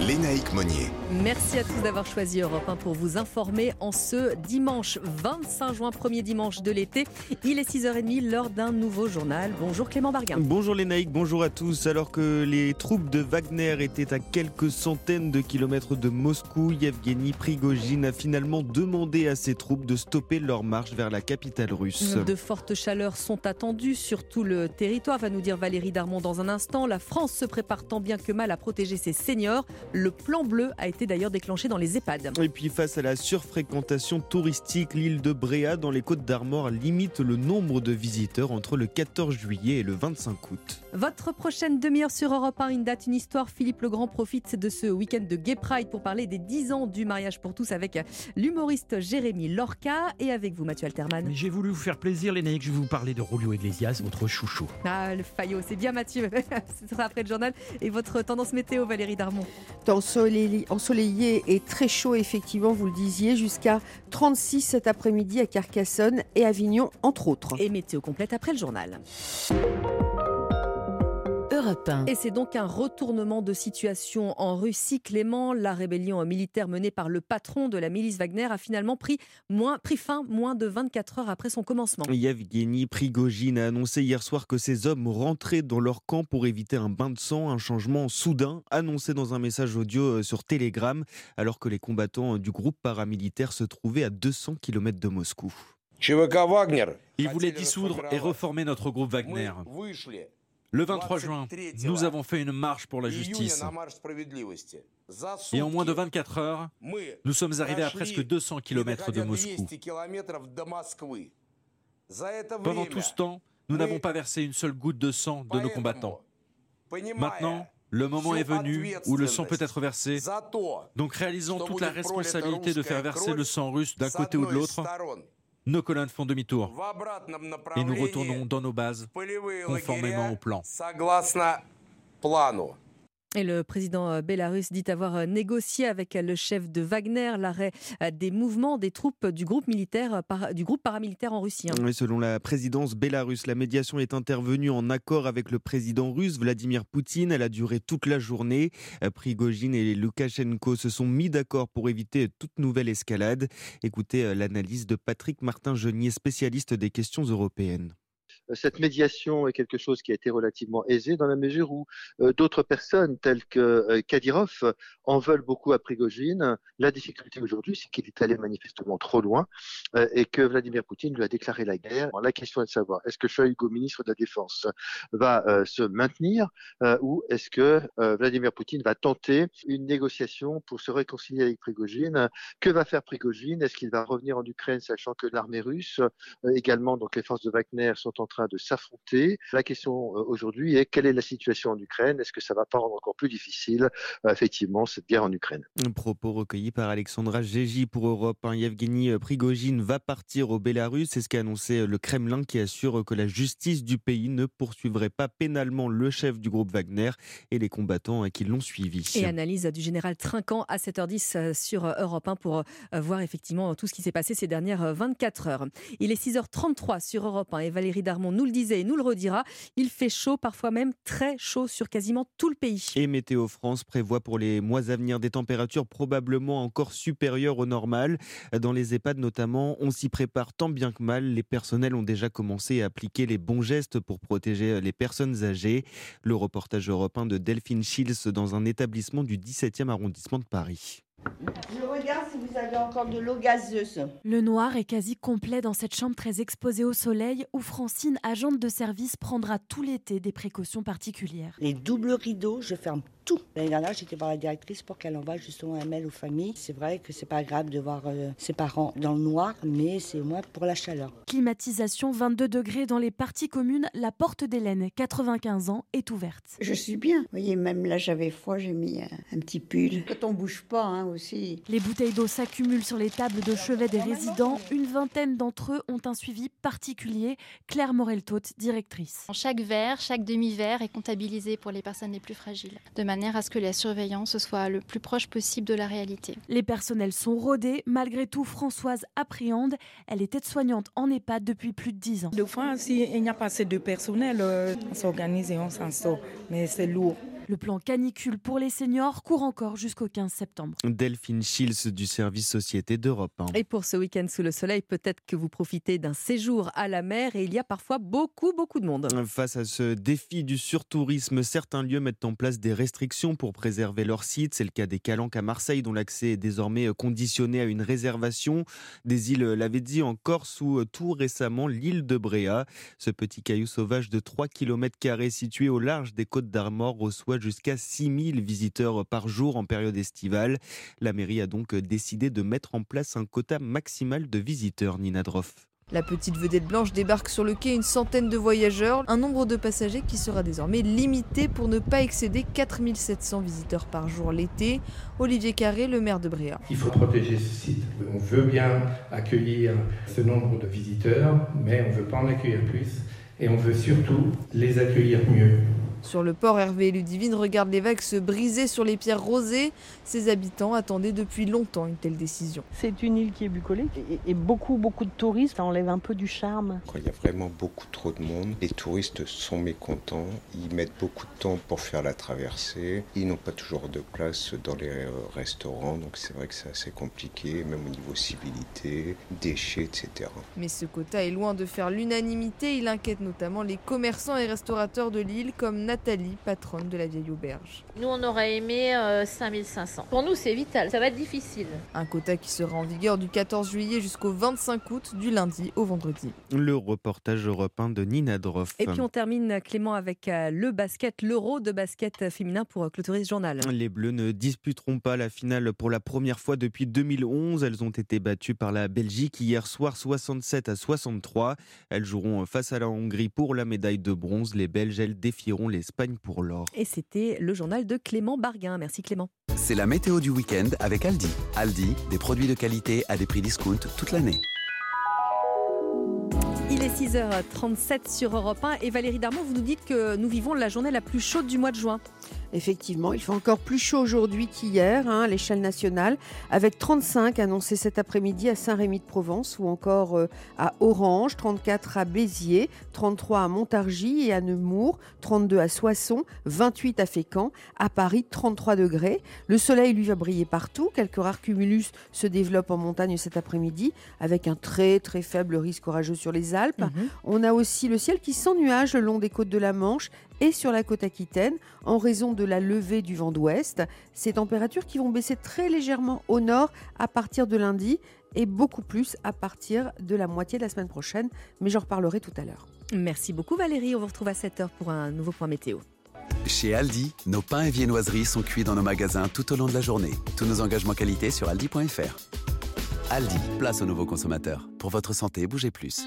Lénaïque Monnier. Merci à tous d'avoir choisi Europe 1 pour vous informer en ce dimanche 25 juin, premier dimanche de l'été. Il est 6h30, l'heure d'un nouveau journal. Bonjour Clément Barguin. Bonjour naïcs, bonjour à tous. Alors que les troupes de Wagner étaient à quelques centaines de kilomètres de Moscou, Yevgeny Prigogine a finalement demandé à ses troupes de stopper leur marche vers la capitale russe. De fortes chaleurs sont attendues sur tout le territoire, va nous dire Valérie Darmon dans un instant. La France se prépare tant bien que mal à protéger ses seniors. Le plan bleu a été d'ailleurs déclenché dans les EHPAD. Et puis face à la surfréquentation touristique, l'île de Bréa dans les Côtes d'Armor limite le nombre de visiteurs entre le 14 juillet et le 25 août. Votre prochaine demi-heure sur Europe 1, une date, une histoire. Philippe Legrand profite de ce week-end de Gay Pride pour parler des 10 ans du mariage pour tous avec l'humoriste Jérémy Lorca et avec vous Mathieu Alterman. Mais J'ai voulu vous faire plaisir, les naïcs. Je vais vous parler de Julio Iglesias, votre chouchou. Ah, le faillot, c'est bien Mathieu. Ce sera après le journal. Et votre tendance météo, Valérie Darmon Ensoleillé, et très chaud, effectivement, vous le disiez, jusqu'à 36 cet après-midi à Carcassonne et Avignon, entre autres. Et météo complète après le journal. Europe 1. Et c'est donc un retournement de situation en Russie. Clément, la rébellion militaire menée par le patron de la milice Wagner a finalement pris, moins, pris fin moins de 24 heures après son commencement. Yevgeny Prigogine a annoncé hier soir que ses hommes rentraient dans leur camp pour éviter un bain de sang, un changement soudain, annoncé dans un message audio euh, sur Telegram, alors que les combattants du groupe paramilitaire se trouvaient à 200 km de Moscou. Ils voulaient dissoudre et reformer notre groupe Wagner. Le 23 juin, nous avons fait une marche pour la justice. Et en moins de 24 heures, nous sommes arrivés à presque 200 km de Moscou. Pendant tout ce temps, nous n'avons pas versé une seule goutte de sang de nos combattants. Maintenant, le moment est venu où le sang peut être versé. Donc réalisons toute la responsabilité de faire verser le sang russe d'un côté ou de l'autre. Nos colonnes font demi-tour et nous retournons dans nos bases conformément au plan. Et le président bélarus dit avoir négocié avec le chef de Wagner l'arrêt des mouvements des troupes du groupe militaire, du groupe paramilitaire en Russie. hein. Selon la présidence bélarusse, la médiation est intervenue en accord avec le président russe Vladimir Poutine. Elle a duré toute la journée. Euh, Prigogine et Loukachenko se sont mis d'accord pour éviter toute nouvelle escalade. Écoutez euh, l'analyse de Patrick Martin-Genier, spécialiste des questions européennes. Cette médiation est quelque chose qui a été relativement aisé dans la mesure où euh, d'autres personnes telles que euh, Kadyrov euh, en veulent beaucoup à Prigogine. La difficulté aujourd'hui, c'est qu'il est allé manifestement trop loin euh, et que Vladimir Poutine lui a déclaré la guerre. La question est de savoir est-ce que Shoigu, ministre de la Défense, va euh, se maintenir euh, ou est-ce que euh, Vladimir Poutine va tenter une négociation pour se réconcilier avec Prigogine? Que va faire Prigogine? Est-ce qu'il va revenir en Ukraine, sachant que l'armée russe, euh, également donc les forces de Wagner, sont en train de s'affronter La question euh, aujourd'hui est quelle est la situation en Ukraine? Est-ce que ça va pas rendre encore plus difficile euh, effectivement cette guerre en Ukraine? Un propos recueilli par Alexandra Gégy pour Europe. Un Yevgeny Prigogine va partir au Bélarus. C'est ce qu'a annoncé le Kremlin qui assure que la justice du pays ne poursuivrait pas pénalement le chef du groupe Wagner et les combattants qui l'ont suivi. Et analyse du général Trinquant à 7h10 euh, sur Europe 1 pour euh, voir effectivement tout ce qui s'est passé ces dernières euh, 24 heures. Il est 6h33 sur Europe 1 et Valérie Darmon Nous le disait et nous le redira. Il fait chaud, parfois même très chaud sur quasiment tout le pays. Et Météo France prévoit pour les mois à venir des températures probablement encore supérieures au normal. Dans les EHPAD notamment, on s'y prépare tant bien que mal. Les personnels ont déjà commencé à appliquer les bons gestes pour protéger les personnes âgées. Le reportage européen de Delphine Schills dans un établissement du 17e arrondissement de Paris. Je regarde si vous avez encore de l'eau gazeuse. Le noir est quasi complet dans cette chambre très exposée au soleil où Francine, agente de service, prendra tout l'été des précautions particulières. Les doubles rideaux, je ferme tout. L'année dernière, j'étais voir la directrice pour qu'elle envoie justement un mail aux familles. C'est vrai que c'est pas agréable de voir euh, ses parents dans le noir, mais c'est au moins pour la chaleur. Climatisation 22 degrés dans les parties communes. La porte d'Hélène, 95 ans, est ouverte. Je suis bien. Vous voyez, même là, j'avais froid, j'ai mis un, un petit pull. Quand on bouge pas, hein, aussi. Les bouteilles d'eau s'accumulent sur les tables de chevet des résidents. Une vingtaine d'entre eux ont un suivi particulier. Claire Morel-Taute, directrice. Chaque verre, chaque demi-verre est comptabilisé pour les personnes les plus fragiles, de manière à ce que la surveillance soit le plus proche possible de la réalité. Les personnels sont rodés. Malgré tout, Françoise appréhende. Elle est aide-soignante en EHPAD depuis plus de 10 ans. Deux fois, s'il n'y a pas assez de personnel, euh, on s'organise et on s'en sort. Mais c'est lourd. Le plan canicule pour les seniors court encore jusqu'au 15 septembre. Delphine Schills du service Société d'Europe. Et pour ce week-end sous le soleil, peut-être que vous profitez d'un séjour à la mer et il y a parfois beaucoup, beaucoup de monde. Face à ce défi du surtourisme, certains lieux mettent en place des restrictions pour préserver leur site. C'est le cas des Calanques à Marseille, dont l'accès est désormais conditionné à une réservation. Des îles Lavezzi en Corse ou tout récemment l'île de Bréa. Ce petit caillou sauvage de 3 km situé au large des côtes d'Armor reçoit jusqu'à 6000 visiteurs par jour en période estivale. La mairie a donc décidé de mettre en place un quota maximal de visiteurs, Nina Droff. La petite vedette blanche débarque sur le quai une centaine de voyageurs, un nombre de passagers qui sera désormais limité pour ne pas excéder 4700 visiteurs par jour l'été. Olivier Carré, le maire de Bréa. Il faut protéger ce site. On veut bien accueillir ce nombre de visiteurs, mais on ne veut pas en accueillir plus et on veut surtout les accueillir mieux. Sur le port, Hervé et Ludivine regardent les vagues se briser sur les pierres rosées. Ses habitants attendaient depuis longtemps une telle décision. C'est une île qui est bucolique et, et beaucoup, beaucoup de touristes. Ça enlève un peu du charme. Quand il y a vraiment beaucoup trop de monde, les touristes sont mécontents. Ils mettent beaucoup de temps pour faire la traversée. Ils n'ont pas toujours de place dans les euh, restaurants. Donc c'est vrai que c'est assez compliqué, même au niveau civilité, déchets, etc. Mais ce quota est loin de faire l'unanimité. Il inquiète notamment les commerçants et restaurateurs de l'île comme Nathalie, patronne de la vieille auberge. Nous, on aurait aimé euh, 5500. Pour nous, c'est vital. Ça va être difficile. Un quota qui sera en vigueur du 14 juillet jusqu'au 25 août, du lundi au vendredi. Le reportage européen de Nina Droff. Et puis on termine, Clément, avec euh, le basket, l'euro de basket féminin pour clôturer ce journal. Les Bleus ne disputeront pas la finale pour la première fois depuis 2011. Elles ont été battues par la Belgique hier soir 67 à 63. Elles joueront face à la Hongrie pour la médaille de bronze. Les Belges, elles défieront l'Espagne pour l'or. Et c'était le journal de Clément Barguin. Merci Clément. C'est la météo du week-end avec Aldi. Aldi, des produits de qualité à des prix discount toute l'année. Il est 6h37 sur Europe 1 et Valérie Darmon, vous nous dites que nous vivons la journée la plus chaude du mois de juin. Effectivement, il fait encore plus chaud aujourd'hui qu'hier hein, à l'échelle nationale, avec 35 annoncés cet après-midi à Saint-Rémy-de-Provence ou encore euh, à Orange, 34 à Béziers, 33 à Montargis et à Nemours, 32 à Soissons, 28 à Fécamp, à Paris 33 degrés. Le soleil lui va briller partout, quelques rares cumulus se développent en montagne cet après-midi avec un très très faible risque orageux sur les Alpes. Mhm. On a aussi le ciel qui s'ennuage le long des côtes de la Manche et sur la côte aquitaine en raison de la levée du vent d'ouest. Ces températures qui vont baisser très légèrement au nord à partir de lundi et beaucoup plus à partir de la moitié de la semaine prochaine, mais j'en reparlerai tout à l'heure. Merci beaucoup Valérie, on vous retrouve à 7h pour un nouveau point météo. Chez Aldi, nos pains et viennoiseries sont cuits dans nos magasins tout au long de la journée. Tous nos engagements qualité sur aldi.fr. Aldi, place aux nouveaux consommateurs. Pour votre santé, bougez plus.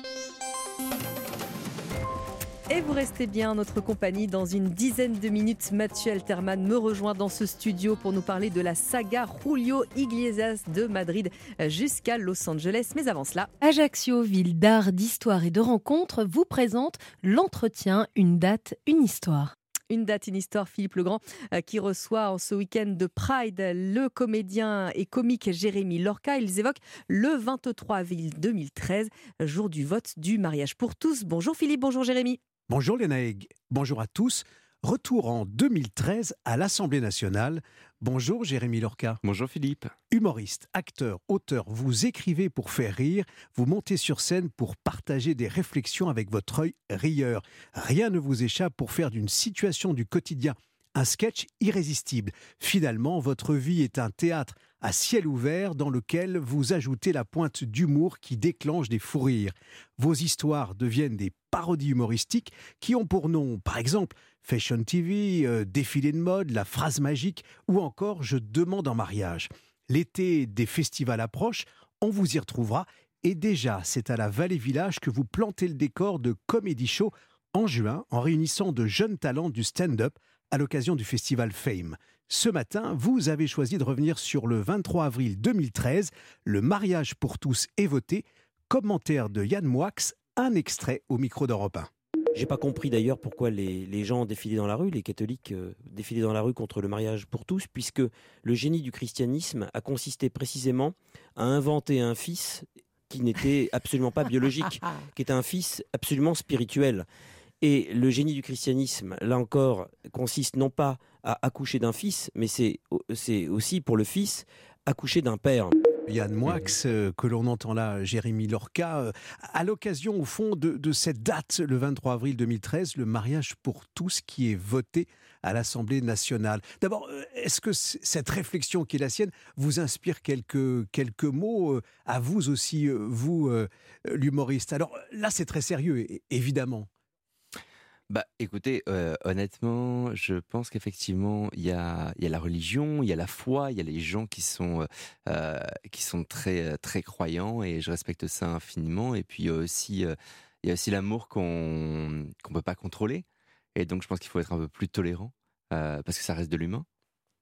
Et vous restez bien en notre compagnie dans une dizaine de minutes. Mathieu Alterman me rejoint dans ce studio pour nous parler de la saga Julio Iglesias de Madrid jusqu'à Los Angeles. Mais avant cela, Ajaccio, ville d'art, d'histoire et de rencontres, vous présente l'entretien Une date, une histoire. Une date, une histoire, Philippe Legrand, euh, qui reçoit en ce week-end de Pride le comédien et comique Jérémy Lorca. Ils évoquent le 23 avril 2013, jour du vote du mariage pour tous. Bonjour Philippe, bonjour Jérémy. Bonjour Lénaïg, bonjour à tous. Retour en 2013 à l'Assemblée nationale. Bonjour Jérémy Lorca. Bonjour Philippe. Humoriste, acteur, auteur, vous écrivez pour faire rire, vous montez sur scène pour partager des réflexions avec votre œil rieur. Rien ne vous échappe pour faire d'une situation du quotidien un sketch irrésistible. Finalement, votre vie est un théâtre à ciel ouvert dans lequel vous ajoutez la pointe d'humour qui déclenche des fous rires. Vos histoires deviennent des parodies humoristiques qui ont pour nom, par exemple, Fashion TV, euh, Défilé de mode, La phrase magique ou encore Je demande en mariage. L'été des festivals approche, on vous y retrouvera et déjà c'est à la Vallée Village que vous plantez le décor de Comedy Show en juin en réunissant de jeunes talents du stand-up à l'occasion du festival Fame. Ce matin, vous avez choisi de revenir sur le 23 avril 2013. Le mariage pour tous est voté. Commentaire de Yann Moix, un extrait au micro d'Europe 1. J'ai pas compris d'ailleurs pourquoi les, les, gens défilaient dans la rue, les catholiques euh, défilaient dans la rue contre le mariage pour tous, puisque le génie du christianisme a consisté précisément à inventer un fils qui n'était absolument pas biologique, qui était un fils absolument spirituel. Et le génie du christianisme, là encore, consiste non pas à accoucher d'un fils, mais c'est aussi pour le fils accoucher d'un père. Yann Moix, euh, que l'on entend là, Jérémy Lorca, euh, à l'occasion au fond de, cette date, le 23 avril 2013, le mariage pour tous qui est voté à l'Assemblée nationale. D'abord, euh, est-ce que cette réflexion qui est la sienne vous inspire quelques, quelques mots à vous aussi, vous, l'humoriste? Alors là, c'est très sérieux, évidemment. Bah, écoutez, euh, honnêtement, je pense qu'effectivement, il y a, y a la religion, il y a la foi, il y a les gens qui sont, euh, qui sont très, très croyants et je respecte ça infiniment. Et puis, il y a aussi, il y a aussi l'amour qu'on qu'on peut pas contrôler. Et donc, je pense qu'il faut être un peu plus tolérant euh, parce que ça reste de l'humain.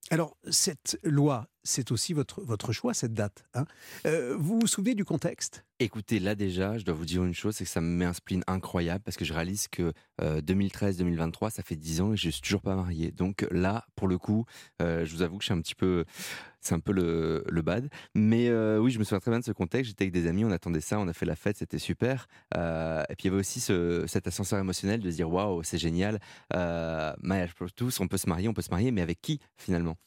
Alors, cette loi, c'est aussi votre, votre choix, cette date. Hein. Euh, vous vous souvenez du contexte? Écoutez, là déjà, je dois vous dire une chose, c'est que ça me met un spleen incroyable parce que je réalise que 2013-2023, euh, ça fait 10 ans et je suis toujours pas marié. Donc là, pour le coup, euh, je vous avoue que je un petit peu, c'est un peu le, le bad. Mais oui, je me souviens très bien de ce contexte. J'étais avec des amis, on attendait ça, on a fait la fête, c'était super. et puis il y avait aussi ce, cet ascenseur émotionnel de se dire waouh, c'est génial, mariage pour tous, on peut se marier, on peut se marier, mais avec qui finalement?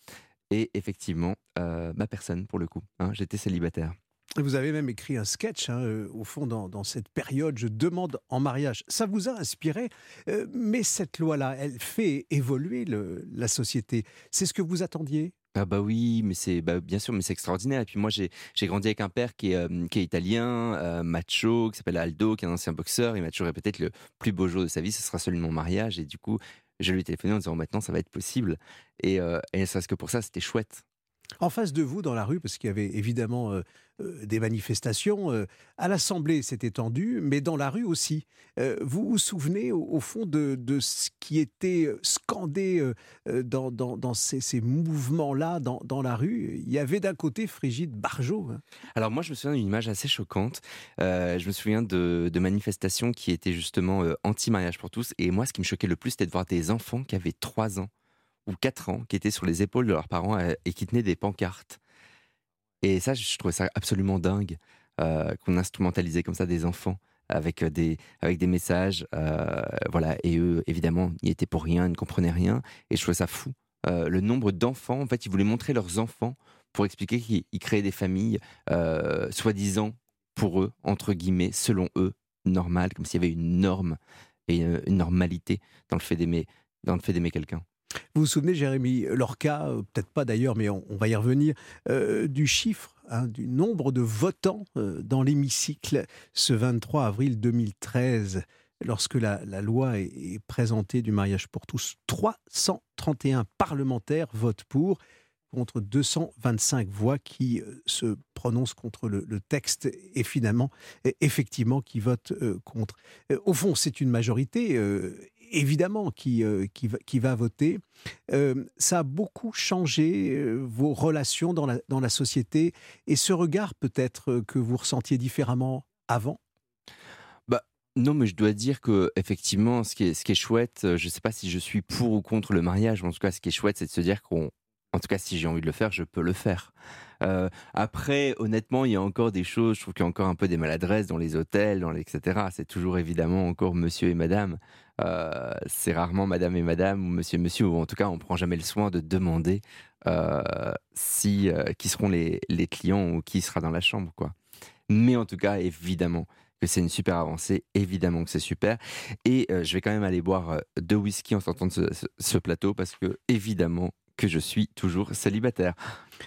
Et effectivement, euh, ma personne, pour le coup. Hein, j'étais célibataire. Vous avez même écrit un sketch, hein, euh, au fond, dans, cette période, je demande en mariage. Ça vous a inspiré, euh, mais cette loi-là, elle fait évoluer la société. C'est ce que vous attendiez? Ah bah oui, mais c'est bah bien sûr, mais c'est extraordinaire. Et puis moi, j'ai grandi avec un père qui est, qui est italien, macho, qui s'appelle Aldo, qui est un ancien boxeur. Il m'a toujours répété que le plus beau jour de sa vie, ce sera celui de mon mariage. Et du coup, je lui ai téléphoné en disant maintenant ça va être possible. Et, euh, et que pour ça, c'était chouette. En face de vous, dans la rue, parce qu'il y avait évidemment euh, euh, des manifestations, euh, à l'Assemblée c'était tendu, mais dans la rue aussi. vous vous souvenez au, fond de, ce qui était scandé dans, ces, mouvements-là dans, dans, la rue? Il y avait d'un côté Frigide Barjot. Hein. Alors moi je me souviens d'une image assez choquante. je me souviens de, de manifestations qui étaient justement anti-mariage pour tous. Et moi ce qui me choquait le plus c'était de voir des enfants qui avaient 3 ans ou 4 ans qui étaient sur les épaules de leurs parents euh, et qui tenaient des pancartes. Et ça, je trouvais ça absolument dingue euh, qu'on instrumentalisait comme ça des enfants avec euh, des, avec des messages. voilà. Et eux, évidemment, ils étaient pour rien, ne comprenaient rien. Et je trouvais ça fou. le nombre d'enfants, en fait, ils voulaient montrer leurs enfants pour expliquer qu'ils créaient des familles, soi-disant, pour eux, entre guillemets, selon eux, normales, comme s'il y avait une norme et une normalité dans le fait d'aimer quelqu'un. Vous vous souvenez, Jérémy Lorca, euh, peut-être pas d'ailleurs, mais on, va y revenir, euh, du chiffre, hein, du nombre de votants euh, dans l'hémicycle ce 23 avril 2013 lorsque la, loi est, présentée du mariage pour tous. 331 parlementaires votent pour, contre 225 voix qui se prononcent contre le, texte et finalement, effectivement, qui votent contre. Au fond, c'est une majorité évidemment, qui, euh, qui, va, qui, va, voter. Euh, ça a beaucoup changé euh, vos relations dans la, dans la société et ce regard peut-être que vous ressentiez différemment avant? Bah, Non, mais je dois dire que effectivement, ce qui est, ce qui est chouette, je ne sais pas si je suis pour ou contre le mariage, mais en tout cas, ce qui est chouette, c'est de se dire qu'on, en tout cas, si j'ai envie de le faire, je peux le faire. Après, honnêtement, il y a encore des choses, je trouve qu'il y a encore un peu des maladresses dans les hôtels, dans etc. C'est toujours évidemment encore monsieur et madame. Euh, c'est rarement madame et madame ou monsieur et monsieur, ou en tout cas, on prend jamais le soin de demander euh, euh, qui seront les, clients ou qui sera dans la chambre, quoi. Mais en tout cas, évidemment, que c'est une super avancée, évidemment que c'est super. Et je vais quand même aller boire deux whisky en sortant de ce plateau parce que, évidemment, que je suis toujours célibataire.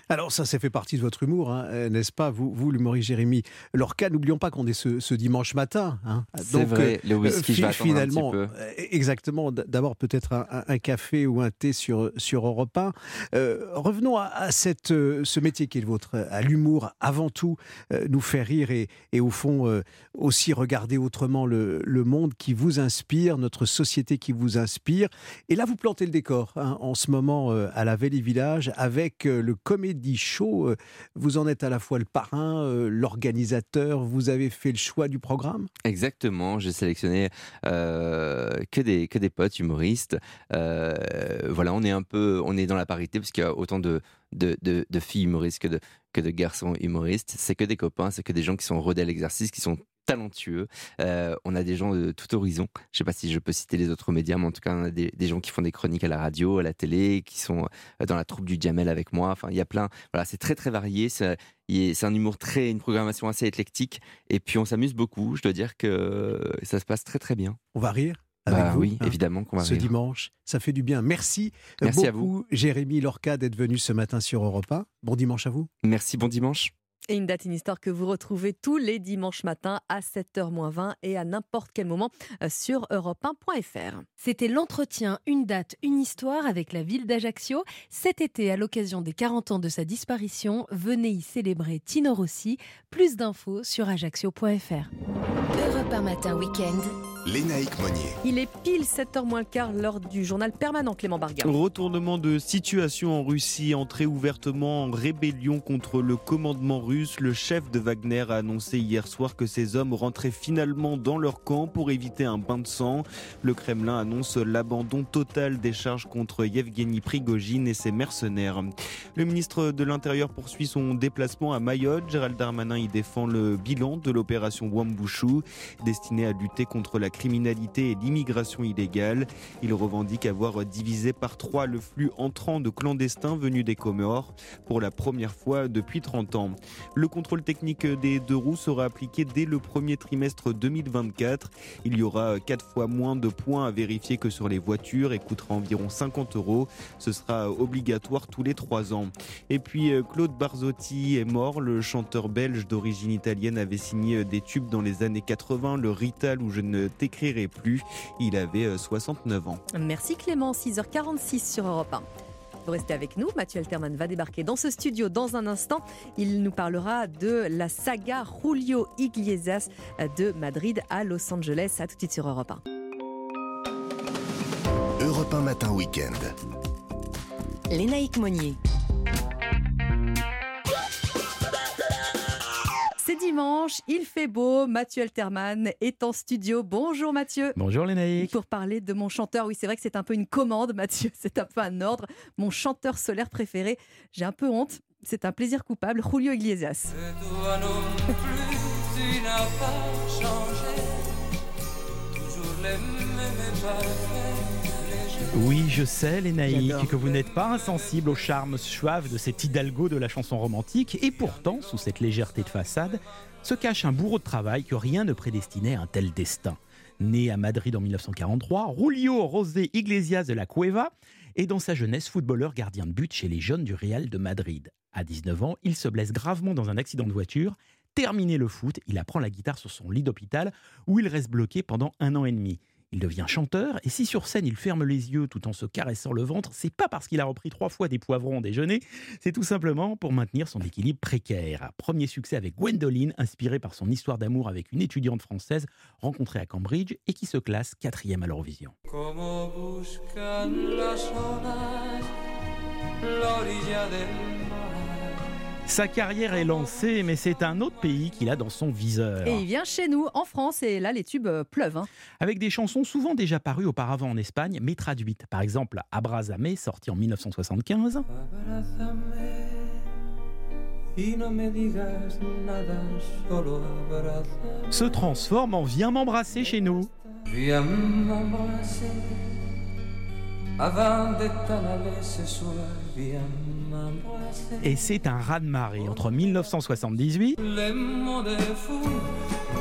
Alors ça, ça fait partie de votre humour, hein, euh, n'est-ce pas? Vous, vous l'humoriste Jérémy Lorca, n'oublions pas qu'on est ce, ce dimanche matin. hein. C'est vrai, le whisky, je vais attendre un finalement, petit peu. euh, exactement, d'abord peut-être un, café ou un thé sur, sur Europe 1. Euh, revenons à, à cette, euh, ce métier qui est le vôtre, euh, à l'humour, avant tout, euh, nous faire rire et, et au fond euh, aussi regarder autrement le, le monde qui vous inspire, notre société qui vous inspire. Et là, vous plantez le décor hein, en ce moment euh, à la Vallée Village avec euh, le Comedy Show. Euh, Vous en êtes à la fois le parrain, euh, l'organisateur. Vous avez fait le choix du programme? Exactement, j'ai sélectionné euh, que des que des potes humoristes. Voilà, on est un peu, on est dans la parité parce qu'il y a autant de, de filles humoristes que de que de garçons humoristes. C'est que des copains, c'est que des gens qui sont rodés à l'exercice, qui sont talentueux. Euh, on a des gens de tout horizon. Je sais pas si je peux citer les autres médias, mais en tout cas, on a des, des gens qui font des chroniques à la radio, à la télé, qui sont euh, dans la troupe du Jamel avec moi. Enfin, il y a plein. Voilà, c'est très très varié. C'est un humour très, une programmation assez éclectique. Et puis on s'amuse beaucoup. Je dois dire que ça se passe très très bien. On va rire avec Bah vous, oui, hein, évidemment qu'on va ce rire. dimanche. Ça fait du bien. Merci, euh, Merci à beaucoup, Jérémy Lorca, d'être venu ce matin sur Europe 1. Bon dimanche à vous. Merci, bon dimanche. Et une date, une histoire que vous retrouvez tous les dimanches matins à 7h20 et à n'importe quel moment euh, sur europe1.fr. C'était l'entretien Une date, une histoire avec la ville d'Ajaccio. Cet été, à l'occasion des 40 ans de sa disparition, venez y célébrer Tino Rossi. Plus d'infos sur ajaccio.fr. Europe 1 matin week-end. Lénaïque Monnier. Il est pile 7h moins le quart lors du journal permanent Clément Barga. Retournement de situation en Russie, entrée ouvertement en rébellion contre le commandement russe. Le chef de Wagner a annoncé hier soir que ses hommes rentraient finalement dans leur camp pour éviter un bain de sang. Le Kremlin annonce l'abandon total des charges contre Yevgeny Prigogine et ses mercenaires. Le ministre de l'Intérieur poursuit son déplacement à Mayotte. Gérald Darmanin y défend le bilan de l'opération Wambushu, destinée à lutter contre la criminalité et l'immigration illégale. Il revendique avoir divisé par trois le flux entrant de clandestins venus des Comores pour la première fois depuis 30 ans. Le contrôle technique des deux roues sera appliqué dès le premier trimestre 2024. Il y aura quatre fois moins de points à vérifier que sur les voitures et coûtera environ 50 euros. Ce sera obligatoire tous les trois ans. Et puis euh, Claude Barzotti est mort. Le chanteur belge d'origine italienne avait signé des tubes dans les années 80, le Rital où je ne t'écrirai plus. Il avait euh, 69 ans. Merci Clément, 6h46 sur Europe 1. Vous restez avec nous, Mathieu Alterman va débarquer dans ce studio dans un instant. Il nous parlera de la saga Julio Iglesias de Madrid à Los Angeles. À tout de suite sur Europe 1. Europe 1 matin week-end. Lénaïque Monnier. Dimanche, il fait beau, Mathieu Alterman est en studio. Bonjour Mathieu. Bonjour Lénaïque. Pour parler de mon chanteur, oui c'est vrai que c'est un peu une commande Mathieu, c'est un peu un ordre. Mon chanteur solaire préféré, j'ai un peu honte, c'est un plaisir coupable, Julio Iglesias. Toi non plus, tu n'as pas changé. Toujours les mêmes parfaits. Oui, je sais, Lénaïque, J'adore. que vous n'êtes pas insensible au charme suave de cet hidalgo de la chanson romantique, et pourtant, sous cette légèreté de façade, se cache un bourreau de travail que rien ne prédestinait à un tel destin. Né à Madrid en 1943, Julio José Iglesias de la Cueva est dans sa jeunesse footballeur gardien de but chez les jeunes du Real de Madrid. À 19 ans, il se blesse gravement dans un accident de voiture. Terminé le foot, il apprend la guitare sur son lit d'hôpital où il reste bloqué pendant un an et demi. Il devient chanteur et si sur scène il ferme les yeux tout en se caressant le ventre, c'est pas parce qu'il a repris trois fois des poivrons au déjeuner, c'est tout simplement pour maintenir son équilibre précaire. Premier succès avec Gwendoline, inspiré par son histoire d'amour avec une étudiante française rencontrée à Cambridge et qui se classe quatrième à l'Eurovision. Sa carrière est lancée, mais c'est un autre pays qu'il a dans son viseur. Et il vient chez nous, en France, et là, les tubes euh, pleuvent. hein. Avec des chansons souvent déjà parues auparavant en Espagne, mais traduites. Par exemple, Abrázame, sorti en 1975. Y no me digas nada, solo abrázame. se transforme en Viens m'embrasser chez nous. Viens m'embrasser avant de t'en aller ce soir. Viens m'embrasser. Et c'est un raz-de-marée entre 1978 Le monde est fou,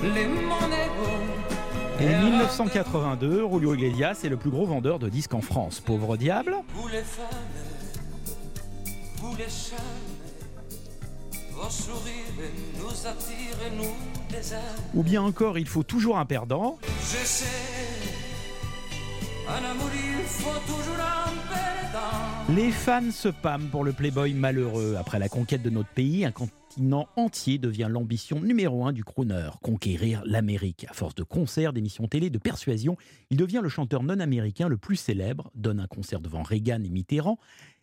le monde est beau. et 1982. Julio Iglesias est le plus gros vendeur de disques en France. Pauvre diable. Ou bien encore, il faut toujours un perdant. Les fans se pâment pour le playboy malheureux. Après la conquête de notre pays, un continent entier devient l'ambition numéro un du crooner, conquérir l'Amérique. À force de concerts, d'émissions télé, de persuasion, il devient le chanteur non américain le plus célèbre, donne un concert devant Reagan et Mitterrand,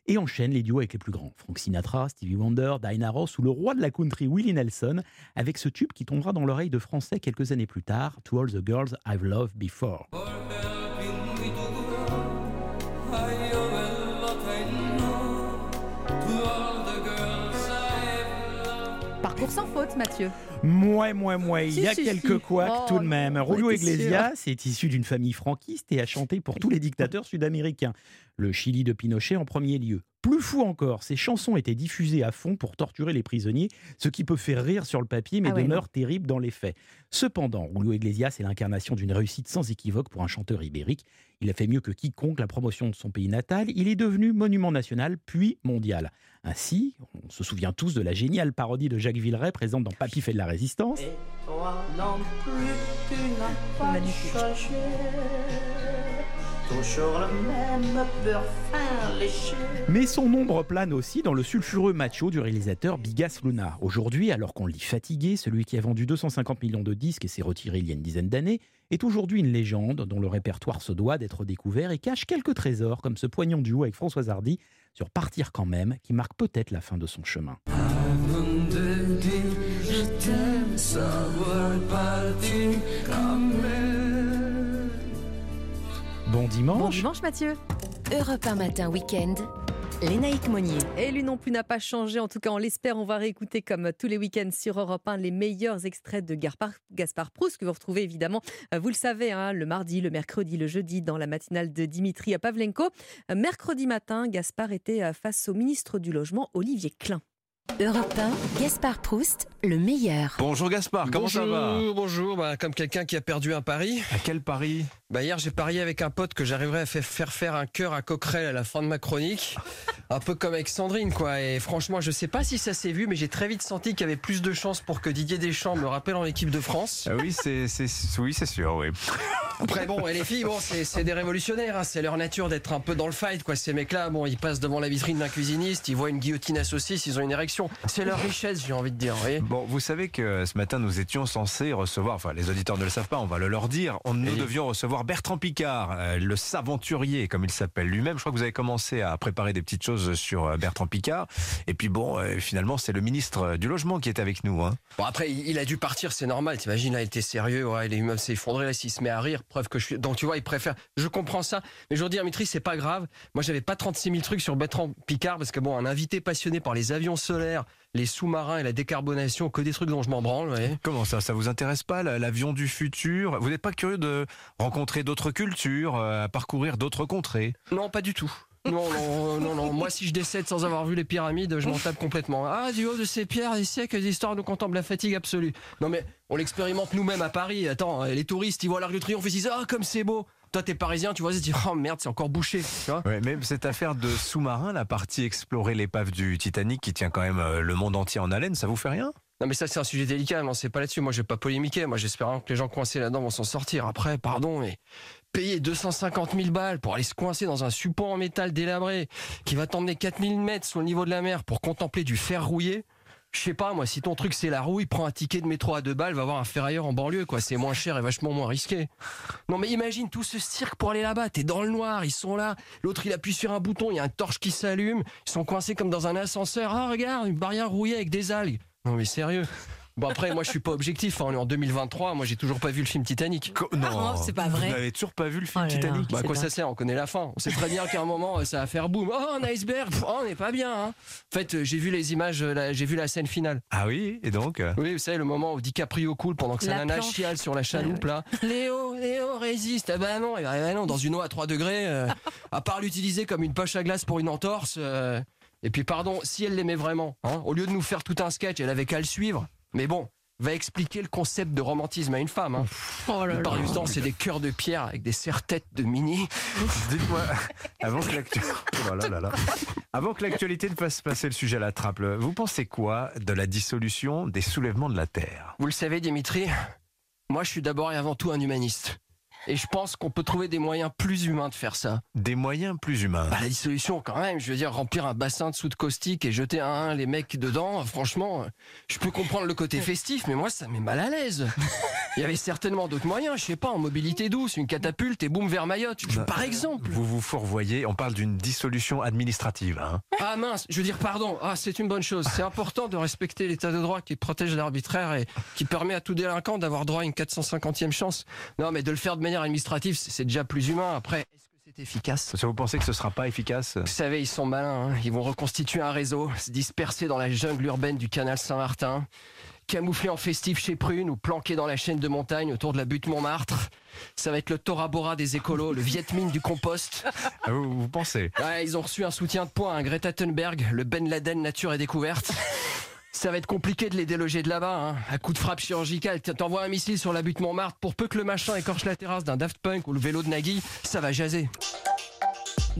et enchaîne les duos avec les plus grands. Frank Sinatra, Stevie Wonder, Diana Ross ou le roi de la country Willie Nelson, avec ce tube qui tombera dans l'oreille de Français quelques années plus tard, To All the Girls I've Loved Before. Parcours sans faute, Mathieu. Mouais, mouais, mouais, il y a Si, quelques si. couacs Oh, tout de même. Julio. Iglesias est issu d'une famille franquiste et a chanté pour tous les dictateurs sud-américains. Le Chili de Pinochet en premier lieu. Plus fou encore, ses chansons étaient diffusées à fond pour torturer les prisonniers, ce qui peut faire rire sur le papier mais Ah ouais, demeure terrible dans les faits. Cependant, Julio Iglesias est l'incarnation d'une réussite sans équivoque pour un chanteur ibérique. Il a fait mieux que quiconque la promotion de son pays natal. Il est devenu monument national puis mondial. Ainsi, on se souvient tous de la géniale parodie de Jacques Villeray présente dans Papy fait de la résistance. Toi non plus, tu n'as pas changé. Toujours le même beurre fin léché. Mais son ombre plane aussi dans le sulfureux macho du réalisateur Bigas Luna. Aujourd'hui, alors qu'on le lit fatigué, celui qui a vendu 250 millions de disques et s'est retiré il y a une dizaine d'années, est aujourd'hui une légende dont le répertoire se doit d'être découvert et cache quelques trésors comme ce poignant duo avec Françoise Hardy sur Partir quand même, qui marque peut-être la fin de son chemin. Avant de dire je t'aime, savoir partir quand même. Bon dimanche. Bon dimanche, Mathieu. Europe 1 matin week-end. Lénaïque Monnier. Et lui non plus n'a pas changé. En tout cas, on l'espère. On va réécouter comme tous les week-ends sur Europe 1 les meilleurs extraits de Gaspard, Proust que vous retrouvez évidemment, euh, vous le savez, hein, le mardi, le mercredi, le jeudi dans la matinale de Dimitri Pavlenko. Euh, Mercredi matin, Gaspard était euh, face au ministre du Logement, Olivier Klein. Europe 1, Gaspard Proust, le meilleur. Bonjour Gaspard, comment ça va? Bonjour, bonjour. Bah, comme quelqu'un qui a perdu un pari. À quel pari? Bah, Hier, j'ai parié avec un pote que j'arriverais à faire faire, un cœur à Coquerel à la fin de ma chronique. Un peu comme avec Sandrine, quoi. Et franchement, je sais pas si ça s'est vu, mais j'ai très vite senti qu'il y avait plus de chances pour que Didier Deschamps me rappelle en équipe de France. Ah Oui, c'est oui, c'est sûr, oui. Après, bon, et les filles, bon, c'est c'est des révolutionnaires. hein. C'est leur nature d'être un peu dans le fight, quoi. Ces mecs-là, bon, ils passent devant la vitrine d'un cuisiniste, ils voient une guillotine à saucisse, ils ont une érection. C'est leur richesse, j'ai envie de dire. voyez Bon, vous savez que ce matin, nous étions censés recevoir, enfin, les auditeurs ne le savent pas, on va le leur dire, on, nous devions recevoir Bertrand Picard, euh, le saventurier, comme il s'appelle lui-même. Je crois que vous avez commencé à préparer des petites choses sur euh, Bertrand Picard. Et puis bon, euh, finalement, c'est le ministre du Logement qui est avec nous. Hein. Bon après il a dû partir, c'est normal. T'imagines là, il était sérieux, ouais, il est- s'est effondré là, s'il se met à rire, preuve que je suis. Donc tu vois, il préfère. Je comprends ça, mais je veux dire, Mitri, c'est pas grave. Moi, j'avais pas 36 000 trucs sur Bertrand Picard parce que bon, un invité passionné par les avions solaires, les sous-marins et la décarbonation, que des trucs dont je m'en branle. Comment ça Ça vous intéresse pas la- l'avion du futur? Vous n'êtes pas curieux de rencontrer d'autres cultures, euh, parcourir d'autres contrées? Non, pas du tout. Non, non, non, non. Moi, si je décède sans avoir vu les pyramides, je m'en tape complètement. Ah, du haut de ces pierres, des siècles d'histoire nous contemple la fatigue absolue. Non, mais on l'expérimente nous-mêmes à Paris. Attends, les touristes, ils voient l'Arc de Triomphe et ils se disent Ah, comme c'est beau. Toi, t'es parisien, tu vois, ils se disent Oh merde, c'est encore bouché. Tu vois Ouais, mais cette affaire de sous-marin, la partie explorer l'épave du Titanic qui tient quand même euh, le monde entier en haleine, ça vous fait rien? Non mais ça c'est un sujet délicat, non c'est pas là-dessus. Moi je vais pas polémiquer. Moi j'espère hein, que les gens coincés là-dedans vont s'en sortir. Après, pardon, mais payer 250 000 balles pour aller se coincer dans un support en métal délabré qui va t'emmener 4000 mètres sous le niveau de la mer pour contempler du fer rouillé. Je sais pas, moi, si ton truc c'est la rouille, prends un ticket de métro à deux balles, va voir un ferrailleur en banlieue, quoi. C'est moins cher et vachement moins risqué. Non, mais imagine tout ce cirque pour aller là-bas. T'es dans le noir, ils sont là. L'autre, il appuie sur un bouton, il y a une torche qui s'allume. Ils sont coincés comme dans un ascenseur. Ah, regarde, une barrière rouillée avec des algues. Non, mais sérieux. Bon après moi je suis pas objectif, hein, on est en 2023, moi j'ai toujours pas vu le film Titanic. non, c'est pas vrai. Vous n'avez toujours pas vu le film Oh là là. Titanic? Bah quoi pas- ça sert, on connaît la fin. On sait très bien qu'à un moment euh, ça va faire boum. Oh un iceberg, Pff, oh, on n'est pas bien. Hein. En fait euh, j'ai vu les images, euh, j'ai vu la scène finale. Ah oui, et donc euh, Oui vous savez le moment où DiCaprio coule pendant que sa La nana planche. chiale sur la chaloupe là. Léo, Léo résiste. Ah bah non, eh bah non dans une eau à 3 degrés, euh, à part l'utiliser comme une poche à glace pour une entorse. euh, Et puis pardon, si elle l'aimait vraiment, hein, au lieu de nous faire tout un sketch, elle avait qu'à le suivre. Mais bon. Va expliquer le concept de romantisme à une femme. Hein. Oh là temps, c'est des cœurs de pierre avec des serre-têtes de mini. dites-moi, avant que l'actu- Oh là là là là. Avant que l'actualité ne fasse passer le sujet à la trappe, vous pensez quoi de la dissolution des soulèvements de la Terre? Vous le savez, Dimitri, moi je suis d'abord et avant tout un humaniste. Et je pense qu'on peut trouver des moyens plus humains de faire ça. Des moyens plus humains Bah, la dissolution, quand même, je veux dire, remplir un bassin de soude caustique et jeter un un les mecs dedans, franchement, je peux comprendre le côté festif, mais moi ça me met mal à l'aise. Il y avait certainement d'autres moyens, je sais pas, en mobilité douce, une catapulte et boum vers Mayotte, je- par exemple. Vous vous fourvoyez, on parle d'une dissolution administrative. Hein. Ah mince, je veux dire pardon. Ah, c'est une bonne chose. C'est important de respecter l'état de droit qui protège l'arbitraire et qui permet à tout délinquant d'avoir droit à une 450e chance. Non, mais de le faire de manière administrative, c'est déjà plus humain. Après, est-ce que c'est efficace? Ça, vous pensez que ce sera pas efficace? Vous savez, ils sont malins. hein. Ils vont reconstituer un réseau, se disperser dans la jungle urbaine du canal Saint-Martin, camouflé en festif chez Prune ou planqué dans la chaîne de montagne autour de la butte Montmartre. Ça va être le Tora Bora des écolos, le Viet Minh du compost. Ah, vous, vous pensez? Ouais, ils ont reçu un soutien de poing, un Greta Thunberg, le Ben Laden nature et découverte. Ça va être compliqué de les déloger de là-bas, hein. À coup de frappe chirurgicale, t'envoies un missile sur la butte Montmartre, pour peu que le machin écorche la terrasse d'un Daft Punk ou le vélo de Nagui, ça va jaser.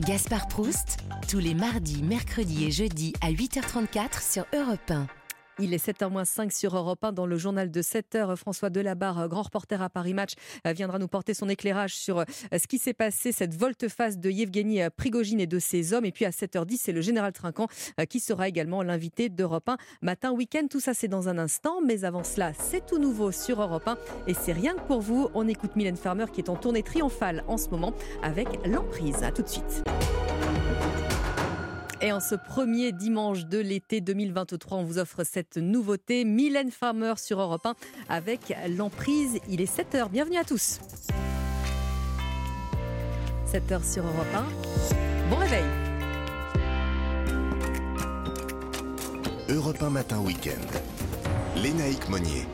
Gaspard Proust, tous les mardis, mercredis et jeudis à 8h34 sur Europe 1. Il est 7h05 sur Europe 1 dans le journal de 7h. François Delabarre, grand reporter à Paris Match, euh, viendra nous porter son éclairage sur euh, ce qui s'est passé, cette volte-face de Yevgeny euh, Prigogine et de ses hommes. Et puis à 7h10, c'est le général Trinquant euh, qui sera également l'invité d'Europe 1 matin week-end. Tout ça, c'est dans un instant. Mais avant cela, c'est tout nouveau sur Europe 1 et c'est rien que pour vous. On écoute Mylène Farmer qui est en tournée triomphale en ce moment avec l'emprise. À tout de suite. Et en ce premier dimanche de l'été 2023, on vous offre cette nouveauté, Mylène Farmer sur Europe 1 avec l'emprise. Il est 7h, bienvenue à tous. 7h sur Europe 1. Bon réveil. Europe 1 Matin Week-end. Lénaïque Monnier.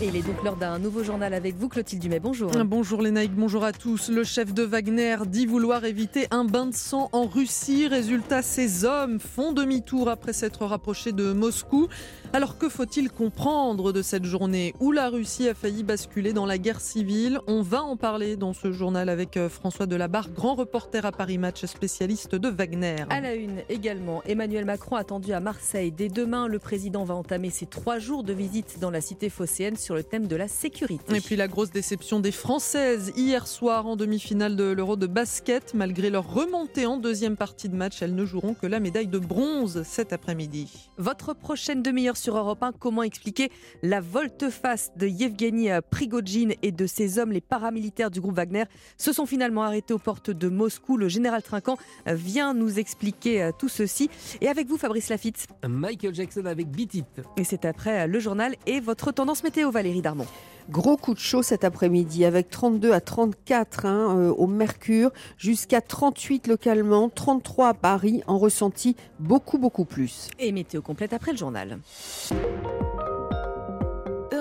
Et il est donc l'heure d'un nouveau journal avec vous, Clotilde Dumais. Bonjour. Bonjour Lénaïque, bonjour à tous. Le chef de Wagner dit vouloir éviter un bain de sang en Russie. Résultat, ces hommes font demi-tour après s'être rapprochés de Moscou. Alors que faut-il comprendre de cette journée où la Russie a failli basculer dans la guerre civile? On va en parler dans ce journal avec euh, François Delabarre, grand reporter à Paris Match, spécialiste de Wagner. À la une également, Emmanuel Macron attendu à Marseille. Dès demain, le président va entamer ses trois jours de visite dans la cité phocéenne sur le thème de la sécurité. Et puis la grosse déception des Françaises hier soir en demi-finale de l'Euro de basket. Malgré leur remontée en deuxième partie de match, elles ne joueront que la médaille de bronze cet après-midi. Votre prochaine demi-heure sur Europe 1, comment expliquer la volte-face de Yevgeny Prigogine et de ses hommes, les paramilitaires du groupe Wagner, se sont finalement arrêtés aux portes de Moscou. Le général Trinquant vient nous expliquer euh, tout ceci. Et avec vous, Fabrice Lafitte. Michael Jackson avec Beat It. Et c'est après euh, le journal et votre tendance météo, Valérie Darmon. Gros coup de chaud cet après-midi avec 32 à 34 hein, euh, au Mercure, jusqu'à 38 localement, 33 à Paris, en ressenti beaucoup beaucoup plus. Et météo complète après le journal.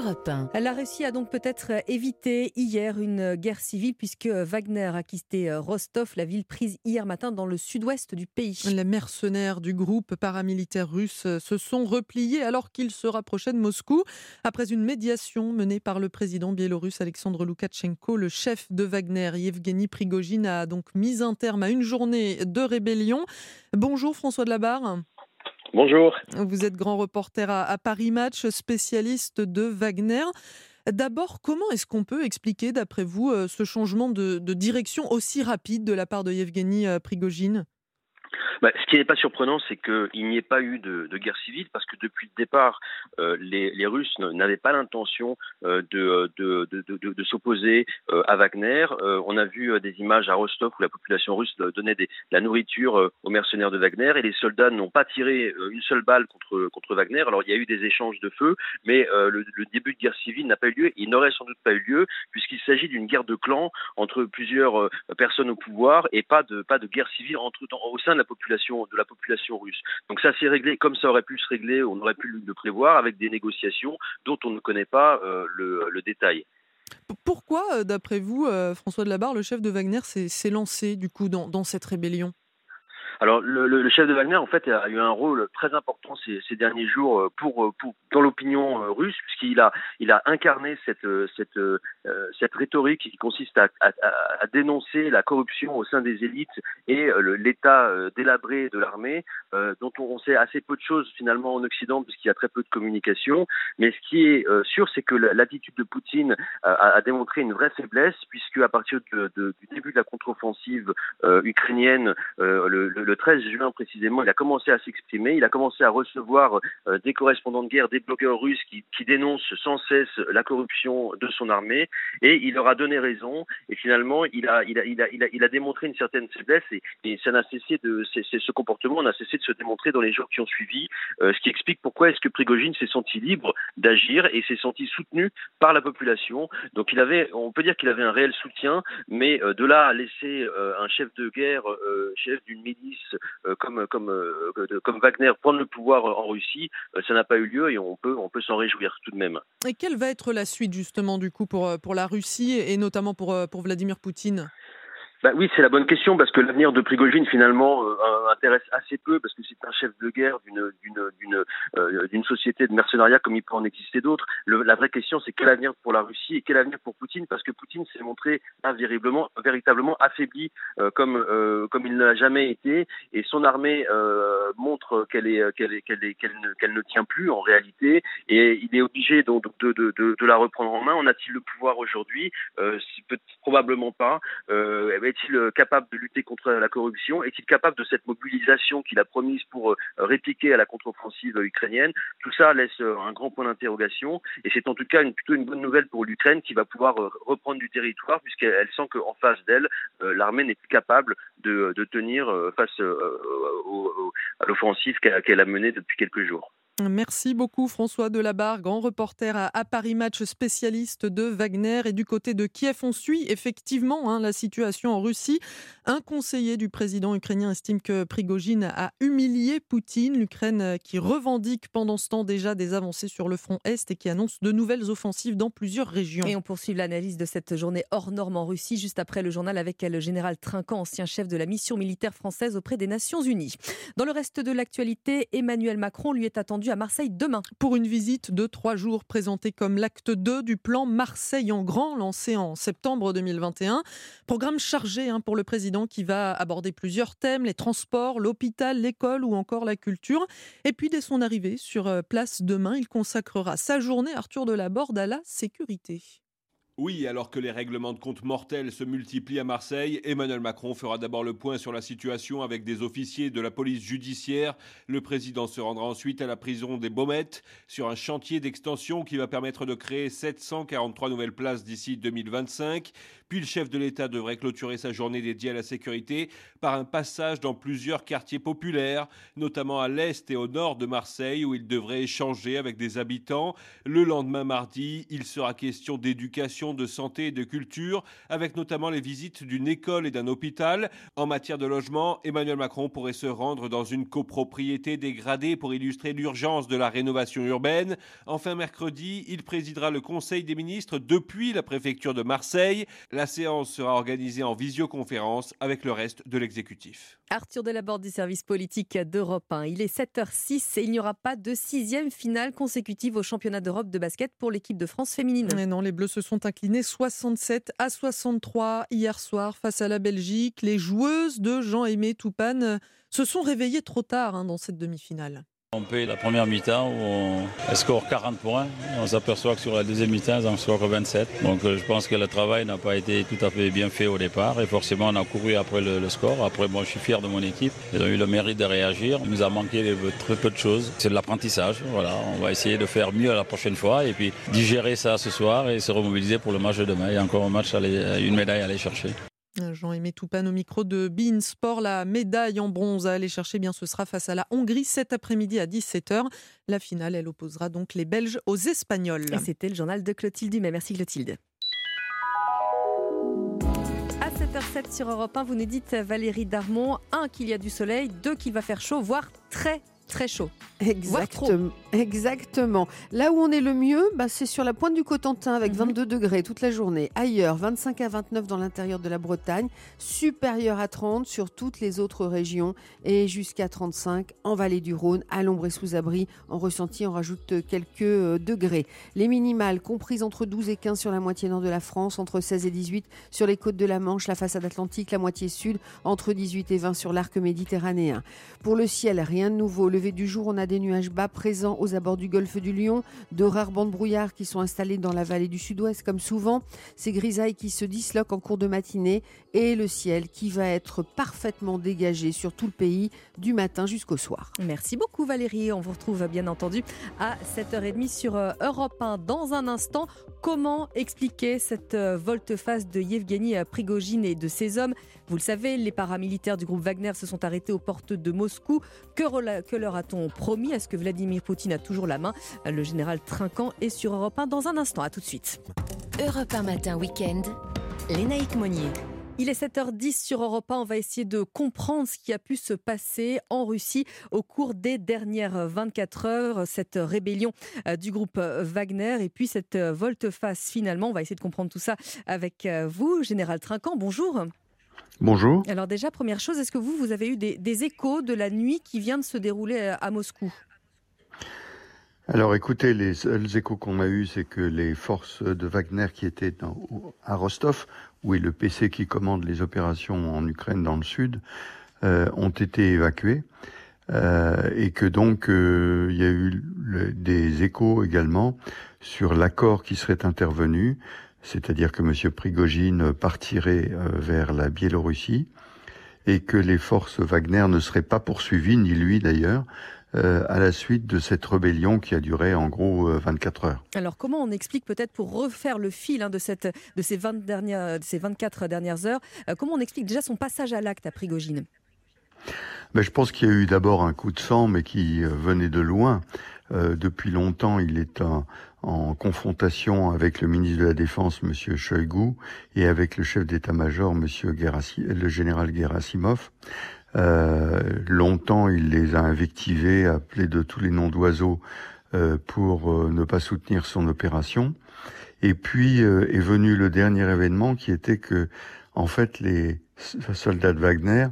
Europe 1. La Russie a donc peut-être évité hier une guerre civile puisque Wagner a quitté Rostov, la ville prise hier matin dans le sud-ouest du pays. Les mercenaires du groupe paramilitaire russe se sont repliés alors qu'ils se rapprochaient de Moscou. Après une médiation menée par le président biélorusse Alexandre Loukachenko, le chef de Wagner, Yevgeny Prigogine, a donc mis un terme à une journée de rébellion. Bonjour François Delabarre. Bonjour. Vous êtes grand reporter à, Paris Match, spécialiste de Wagner. D'abord, comment est-ce qu'on peut expliquer, d'après vous, euh, ce changement de, de direction aussi rapide de la part de Yevgeny euh, Prigogine? Bah, ce qui n'est pas surprenant, c'est qu'il n'y ait pas eu de, de, guerre civile, parce que depuis le départ, euh, les, les, Russes n'avaient pas l'intention euh, de, de, de s'opposer euh, à Wagner. Euh, on a vu euh, des images à Rostov où la population russe donnait des, de la nourriture aux mercenaires de Wagner, et les soldats n'ont pas tiré une seule balle contre, contre Wagner. Alors il y a eu des échanges de feu, mais le, le, début de guerre civile n'a pas eu lieu. Il n'aurait sans doute pas eu lieu, puisqu'il s'agit d'une guerre de clans entre plusieurs personnes au pouvoir, et pas de, pas de guerre civile entre, au sein de la population de la population russe. Donc ça s'est réglé comme ça aurait pu se régler, on aurait pu le prévoir avec des négociations dont on ne connaît pas euh, le, détail. Pourquoi, euh, d'après vous, euh, François de Labarre, le chef de Wagner s'est lancé du coup dans cette rébellion? Alors le, le, chef de Wagner en fait a eu un rôle très important ces, ces derniers jours euh, pour, euh, pour dans l'opinion euh, russe puisqu'il a il a incarné cette cette cette rhétorique qui consiste à, à, à, dénoncer la corruption au sein des élites et l'état délabré de l'armée dont on, sait assez peu de choses finalement en Occident puisqu'il y a très peu de communication. Mais ce qui est sûr c'est que l'attitude de Poutine a, a, démontré une vraie faiblesse puisque à partir de, de, du début de la contre-offensive ukrainienne le, le le 13 juin précisément, il a commencé à s'exprimer, il a commencé à recevoir euh, des correspondants de guerre, des blogueurs russes qui, dénoncent sans cesse la corruption de son armée, et il leur a donné raison, et finalement, il a, démontré une certaine faiblesse, et, ça n'a cessé de, ce comportement n'a cessé de se démontrer dans les jours qui ont suivi, euh, ce qui explique pourquoi est-ce que Prigogine s'est senti libre d'agir et s'est senti soutenu par la population. Donc il avait, on peut dire qu'il avait un réel soutien, mais euh, de là à laisser un chef de guerre, chef d'une milice comme, comme, euh, comme Wagner prendre le pouvoir en Russie, euh, ça n'a pas eu lieu et on peut, on peut s'en réjouir tout de même. Et quelle va être la suite justement du coup pour, pour la Russie et notamment pour, pour Vladimir Poutine? Bah oui, c'est la bonne question parce que l'avenir de Prigogine finalement euh, intéresse assez peu parce que c'est un chef de guerre d'une d'une euh, société de mercenariat comme il peut en exister d'autres. La vraie question c'est quel avenir pour la Russie et quel avenir pour Poutine parce que Poutine s'est montré véritablement véritablement affaibli euh, comme euh, comme il ne l'a jamais été et son armée euh, montre qu'elle est qu'elle est qu'elle qu'elle ne, qu'elle ne tient plus en réalité et il est obligé donc de de de, de la reprendre en main. En a-t-il le pouvoir aujourd'hui? Probablement pas. Est-il euh, capable de lutter contre la corruption? Est-il capable de cette mobilisation qu'il a promise pour euh, répliquer à la contre-offensive ukrainienne? Tout ça laisse euh, un grand point d'interrogation. Et c'est en tout cas une, plutôt une bonne nouvelle pour l'Ukraine qui va pouvoir reprendre du territoire puisqu'elle sent qu'en face d'elle, l'armée n'est plus capable de tenir face à l'offensive qu'elle a menée depuis quelques jours. Merci beaucoup François Delabarre, grand reporter à, Paris Match, spécialiste de Wagner. Et du côté de Kiev, on suit effectivement hein, la situation en Russie. Un conseiller du président ukrainien estime que Prigogine a humilié Poutine, l'Ukraine qui revendique pendant ce temps déjà des avancées sur le front Est et qui annonce de nouvelles offensives dans plusieurs régions. Et on poursuit l'analyse de cette journée hors norme en Russie, juste après le journal avec le général Trinquant, ancien chef de la mission militaire française auprès des Nations Unies. Dans le reste de l'actualité, Emmanuel Macron lui est attendu à Marseille demain. Pour une visite de trois jours présentée comme l'acte 2 du plan Marseille en grand lancé en septembre 2021. Programme chargé hein, pour le président qui va aborder plusieurs thèmes, les transports, l'hôpital, l'école ou encore la culture. Et puis dès son arrivée sur euh, place demain, il consacrera sa journée, Arthur Delaborde, à la sécurité. Oui, alors que les règlements de compte mortels se multiplient à Marseille, Emmanuel Macron fera d'abord le point sur la situation avec des officiers de la police judiciaire. Le président se rendra ensuite à la prison des Baumettes sur un chantier d'extension qui va permettre de créer 743 nouvelles places d'ici 2025. Puis le chef de l'État devrait clôturer sa journée dédiée à la sécurité par un passage dans plusieurs quartiers populaires, notamment à l'est et au nord de Marseille, où il devrait échanger avec des habitants. Le lendemain mardi, il sera question d'éducation, de santé et de culture, avec notamment les visites d'une école et d'un hôpital. En matière de logement, Emmanuel Macron pourrait se rendre dans une copropriété dégradée pour illustrer l'urgence de la rénovation urbaine. Enfin, mercredi, il présidera le Conseil des ministres depuis la préfecture de Marseille. Séance sera organisée en visioconférence avec le reste de l'exécutif. Arthur Delaborde du service politique d'Europe 1. Il est 7h06 et il n'y aura pas de sixième finale consécutive au championnat d'Europe de basket pour l'équipe de France féminine. Mais non, les Bleus se sont inclinés 67 à 63 hier soir face à la Belgique. Les joueuses de Jean-Aimé Toupane se sont réveillées trop tard hein, dans cette demi-finale. On paye la première mi-temps où on score 40 points. On s'aperçoit que sur la deuxième mi-temps, ils en scorent 27. Donc euh, je pense que le travail n'a pas été tout à fait bien fait au départ. Et forcément, on a couru après le, score. Après, moi, je suis fier de mon équipe. Ils ont eu le mérite de réagir. Il nous a manqué très peu de choses. C'est de l'apprentissage. Voilà, on va essayer de faire mieux la prochaine fois et puis digérer ça ce soir et se remobiliser pour le match de demain. Il y a encore un match, à aller, une médaille à aller chercher. Jean-Aimé Toupane au micro de Bein Sport. La médaille en bronze à aller chercher, bien, ce sera face à la Hongrie cet après-midi à 17h. La finale, elle opposera donc les Belges aux Espagnols. Et c'était le journal de Clotilde Dumais. Merci Clotilde. À 7h07 sur Europe 1, vous nous dites Valérie Darmon, un qu'il y a du soleil, deux qu'il va faire chaud, voire très très chaud. Exactement. Exactement. Là où on est le mieux, bah, c'est sur la pointe du Cotentin avec 22 mhm. degrés toute la journée. Ailleurs, 25 à 29 dans l'intérieur de la Bretagne, supérieur à 30 sur toutes les autres régions et jusqu'à 35 en vallée du Rhône, à l'ombre et sous abri. En ressenti, on rajoute quelques euh, degrés. Les minimales comprises entre 12 et 15 sur la moitié nord de la France, entre 16 et 18 sur les côtes de la Manche, la façade atlantique, la moitié sud, entre 18 et 20 sur l'arc méditerranéen. Pour le ciel, rien de nouveau. Levé du jour, on a des nuages bas présents aux abords du golfe du Lion, de rares bandes brouillard qui sont installées dans la vallée du sud-ouest comme souvent, ces grisailles qui se disloquent en cours de matinée et le ciel qui va être parfaitement dégagé sur tout le pays du matin jusqu'au soir. Merci beaucoup Valérie, on vous retrouve bien entendu à 7h30 sur euh, Europe 1. Dans un instant, comment expliquer cette euh, volte-face de Yevgeny Prigogine et de ses hommes? Vous le savez, les paramilitaires du groupe Wagner se sont arrêtés aux portes de Moscou. Que, que leur a-t-on promis? Est-ce que Vladimir Poutine a toujours la main? Le général Trinquant est sur Europe 1 dans un instant. À tout de suite. Europe 1 matin week-end. Lénaïque Monnier. Il est 7h10 sur Europe 1. On va essayer de comprendre ce qui a pu se passer en Russie au cours des dernières 24 heures. Cette rébellion euh, du groupe Wagner et puis cette volte-face finalement. On va essayer de comprendre tout ça avec euh, vous, Général Trinquant. Bonjour. Bonjour. Alors déjà, première chose, est-ce que vous, vous avez eu des, échos de la nuit qui vient de se dérouler euh, à Moscou? Alors écoutez, les seuls échos qu'on a eus, c'est que les forces de Wagner qui étaient à Rostov, où est le PC qui commande les opérations en Ukraine dans le sud, euh, ont été évacuées. Euh, et que donc il y a eu des échos également sur l'accord qui serait intervenu c'est-à-dire que M. Prigogine partirait euh, vers la Biélorussie et que les forces Wagner ne seraient pas poursuivies, ni lui d'ailleurs, euh, à la suite de cette rébellion qui a duré en gros 24 euh, heures. Alors comment on explique peut-être pour refaire le fil hein, de, cette, de, ces 20 dernières, de ces 24 dernières heures, comment on explique déjà son passage à l'acte à Prigogine? Ben, Je pense qu'il y a eu d'abord un coup de sang, mais qui venait de loin. depuis longtemps, il est un, en confrontation avec le ministre de la Défense, M. Shoigu, et avec le chef d'état-major, Monsieur le général Gerasimov. Euh, longtemps, il les a invectivés, appelés de tous les noms d'oiseaux euh, pour euh, ne pas soutenir son opération. Et puis est venu le dernier événement qui était que, en fait, les soldats de Wagner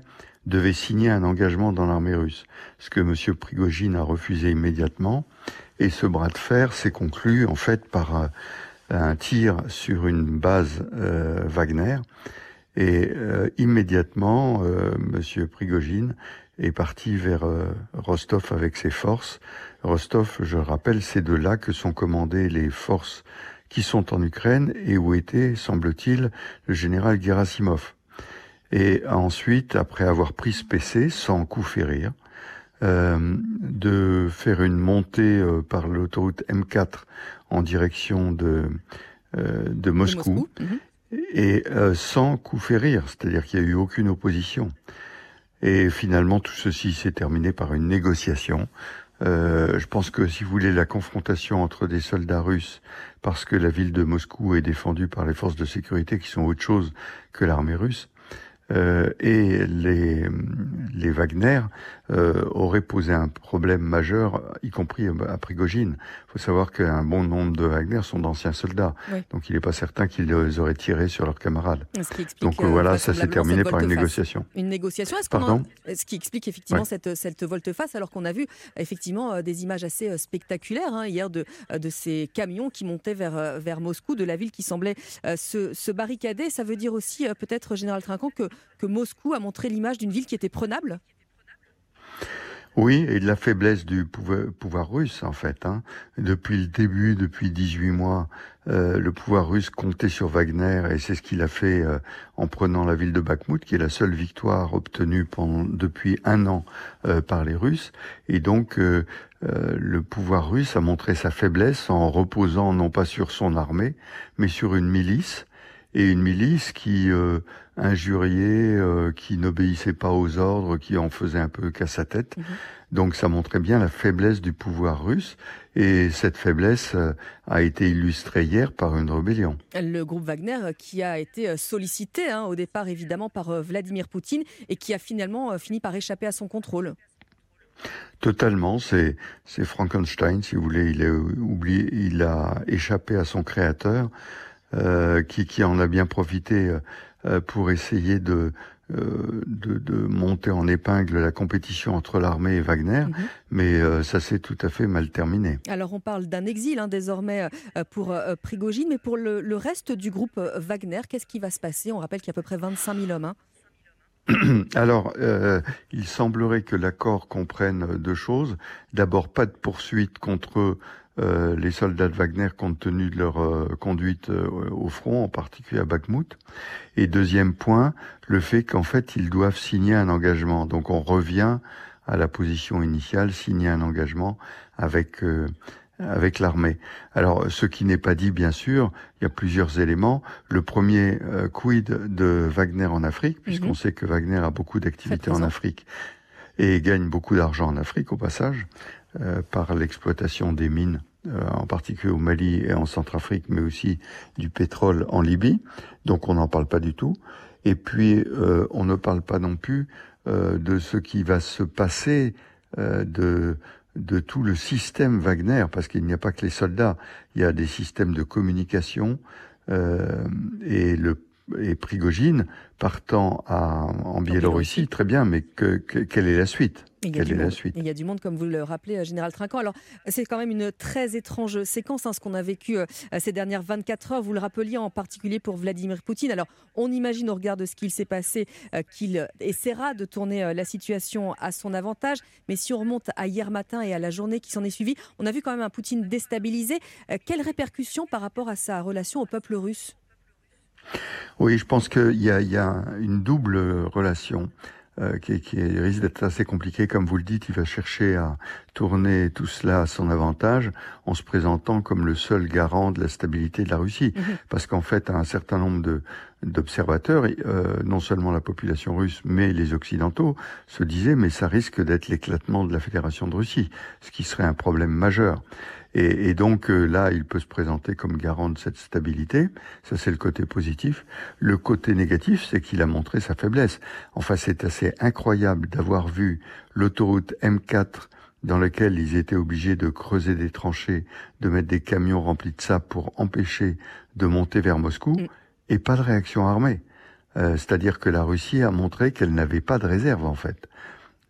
devaient signer un engagement dans l'armée russe, ce que M. Prigogine a refusé immédiatement. Et ce bras de fer s'est conclu en fait par euh, un, tir sur une base euh, Wagner. Et euh, immédiatement, Monsieur Prigogine est parti vers Rostov avec ses forces. Rostov, je rappelle, c'est de là que sont commandées les forces qui sont en Ukraine et où était, semble-t-il, le général Gerasimov. Et ensuite, après avoir pris ce PC sans coup férir, euh, de faire une montée euh, par l'autoroute M4 en direction de, euh, de Moscou, mhm. et sans coup férir, c'est-à-dire qu'il n'y a eu aucune opposition. Et finalement, tout ceci s'est terminé par une négociation. je pense que si vous voulez la confrontation entre des soldats russes, parce que la ville de Moscou est défendue par les forces de sécurité qui sont autre chose que l'armée russe, euh, et les, les Wagner euh, auraient posé un problème majeur, y compris à Prigogine. Il faut savoir qu'un bon nombre de Wagner sont d'anciens soldats, donc il n'est pas certain qu'ils auraient tiré sur leurs camarades. donc euh, voilà, ça s'est terminé par une négociation. Une négociation, est-ce Pardon? Ce qui explique effectivement cette, cette volte-face, alors qu'on a vu effectivement des images assez spectaculaires hein, hier de, de ces camions qui montaient vers, vers Moscou, de la ville qui semblait se, se barricader. Ça veut dire aussi peut-être, Général Trinquant, que que Moscou a montré l'image d'une ville qui était prenable Oui, et de la faiblesse du pouvoir, russe, en fait. Hein. Depuis le début, depuis 18 mois, euh, le pouvoir russe comptait sur Wagner, et c'est ce qu'il a fait euh, en prenant la ville de Bakhmut, qui est la seule victoire obtenue depuis un an euh, par les Russes. Et donc, le pouvoir russe a montré sa faiblesse en reposant non pas sur son armée, mais sur une milice, et une milice qui injurié, euh, qui n'obéissait pas aux ordres, qui en faisait un peu qu'à sa tête. Mhm. Donc ça montrait bien la faiblesse du pouvoir russe et cette faiblesse euh, a été illustrée hier par une rébellion. Le groupe Wagner euh, qui a été sollicité hein, au départ évidemment par Vladimir Poutine et qui a finalement fini par échapper à son contrôle. Totalement, c'est Frankenstein si vous voulez, il a oublié, il a échappé à son créateur qui qui en a bien profité euh, pour essayer de, euh, de, de, monter en épingle la compétition entre l'armée et Wagner, mhm. mais euh, ça s'est tout à fait mal terminé. Alors on parle d'un exil hein, désormais pour Prigogine, mais pour le, reste du groupe Wagner, qu'est-ce qui va se passer? On rappelle qu'il y a à peu près 25 000 hommes. Hein. Alors, il semblerait que l'accord comprenne deux choses. D'abord, pas de poursuite contre euh, les soldats de Wagner compte tenu de leur euh, conduite euh, au front, en particulier à Bakhmut. Et deuxième point, le fait qu'en fait ils doivent signer un engagement. Donc on revient à la position initiale, signer un engagement avec avec l'armée. Alors, ce qui n'est pas dit, bien sûr, il y a plusieurs éléments. Le premier, quid de Wagner en Afrique, puisqu'on mhm. sait que Wagner a beaucoup d'activités en Afrique et gagne beaucoup d'argent en Afrique au passage. Euh, par l'exploitation des mines, euh, en particulier au Mali et en Centrafrique, mais aussi du pétrole en Libye. Donc on n'en parle pas du tout. Et puis euh, on ne parle pas non plus de ce qui va se passer de de tout le système Wagner, parce qu'il n'y a pas que les soldats, il y a des systèmes de communication et le et Prigogine partant en Biélorussie, très bien, mais que, quelle est la suite? Il y, a du monde, il y a du monde, comme vous le rappelez, euh, Général Trinquant. Alors, c'est quand même une très étrange séquence, hein, ce qu'on a vécu euh, ces dernières 24 heures. Vous le rappeliez en particulier pour Vladimir Poutine. Alors, on imagine au regard de ce qu'il s'est passé euh, qu'il essaiera de tourner la situation à son avantage. Mais si on remonte à hier matin et à la journée qui s'en est suivie, on a vu quand même un Poutine déstabilisé. quelles répercussions par rapport à sa relation au peuple russe? Oui, je pense qu'il y, y a, une double relation. Euh, qui, qui, risque d'être assez compliqué. Comme vous le dites, il va chercher à tourner tout cela à son avantage en se présentant comme le seul garant de la stabilité de la Russie. Mhm. Parce qu'en fait, un certain nombre de d'observateurs, euh, non seulement la population russe, mais les occidentaux, se disaient mais ça risque d'être l'éclatement de la Fédération de Russie, ce qui serait un problème majeur. Et, et donc euh, là, il peut se présenter comme garant de cette stabilité. Ça, c'est le côté positif. Le côté négatif, c'est qu'il a montré sa faiblesse. Enfin, c'est assez incroyable d'avoir vu l'autoroute M4 dans laquelle ils étaient obligés de creuser des tranchées, de mettre des camions remplis de sable pour empêcher de monter vers Moscou, mm. et pas de réaction armée. Euh, c'est-à-dire que la Russie a montré qu'elle n'avait pas de réserve en fait.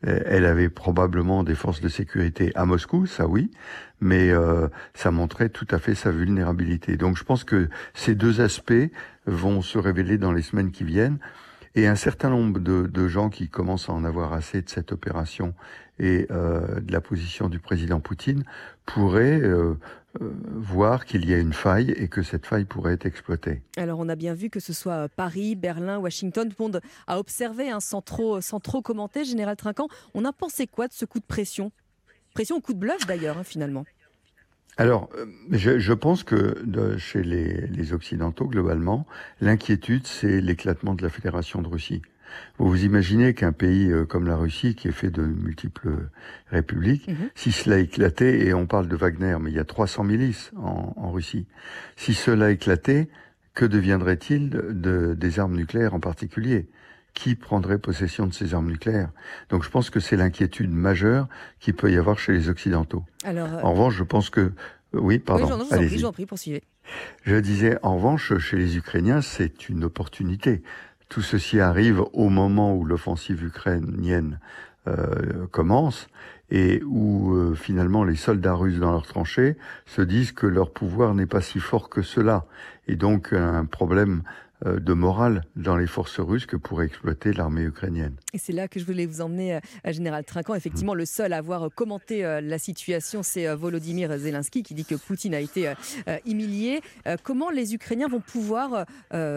Euh, elle avait probablement des forces de sécurité à Moscou, ça oui, mais euh, ça montrait tout à fait sa vulnérabilité. Donc je pense que ces deux aspects vont se révéler dans les semaines qui viennent. Et un certain nombre de, gens qui commencent à en avoir assez de cette opération et euh, de la position du président Poutine pourraient voir qu'il y a une faille et que cette faille pourrait être exploitée. Alors on a bien vu que ce soit Paris, Berlin, Washington, tout le monde a observé hein, sans, trop, sans trop commenter. Général Trinquant, on a pensé quoi de ce coup de pression? Pression au coup de bluff d'ailleurs, hein, finalement. Alors, je, je, pense que de, chez les, les, Occidentaux, globalement, l'inquiétude, c'est l'éclatement de la Fédération de Russie. Vous vous imaginez qu'un pays euh, comme la Russie, qui est fait de multiples républiques, mhm. si cela éclatait, et on parle de Wagner, mais il y a 300 milices en, en Russie, si cela éclatait, que deviendrait-il de, des armes nucléaires en particulier? Qui prendrait possession de ces armes nucléaires? Donc je pense que c'est l'inquiétude majeure qu'il peut y avoir chez les Occidentaux. Alors, euh, En revanche, je pense que... Oui, pardon. Oui, je prie, poursuivez. Je disais, en revanche, chez les Ukrainiens, c'est une opportunité. Tout ceci arrive au moment où l'offensive ukrainienne euh, commence et où euh, finalement les soldats russes dans leurs tranchées se disent que leur pouvoir n'est pas si fort que cela. Et donc un problème de morale dans les forces russes que pourrait exploiter l'armée ukrainienne. Et c'est là que je voulais vous emmener, à Général Trinquant. Effectivement, le seul à avoir commenté la situation, c'est Volodymyr Zelensky qui dit que Poutine a été humilié. Comment les Ukrainiens vont pouvoir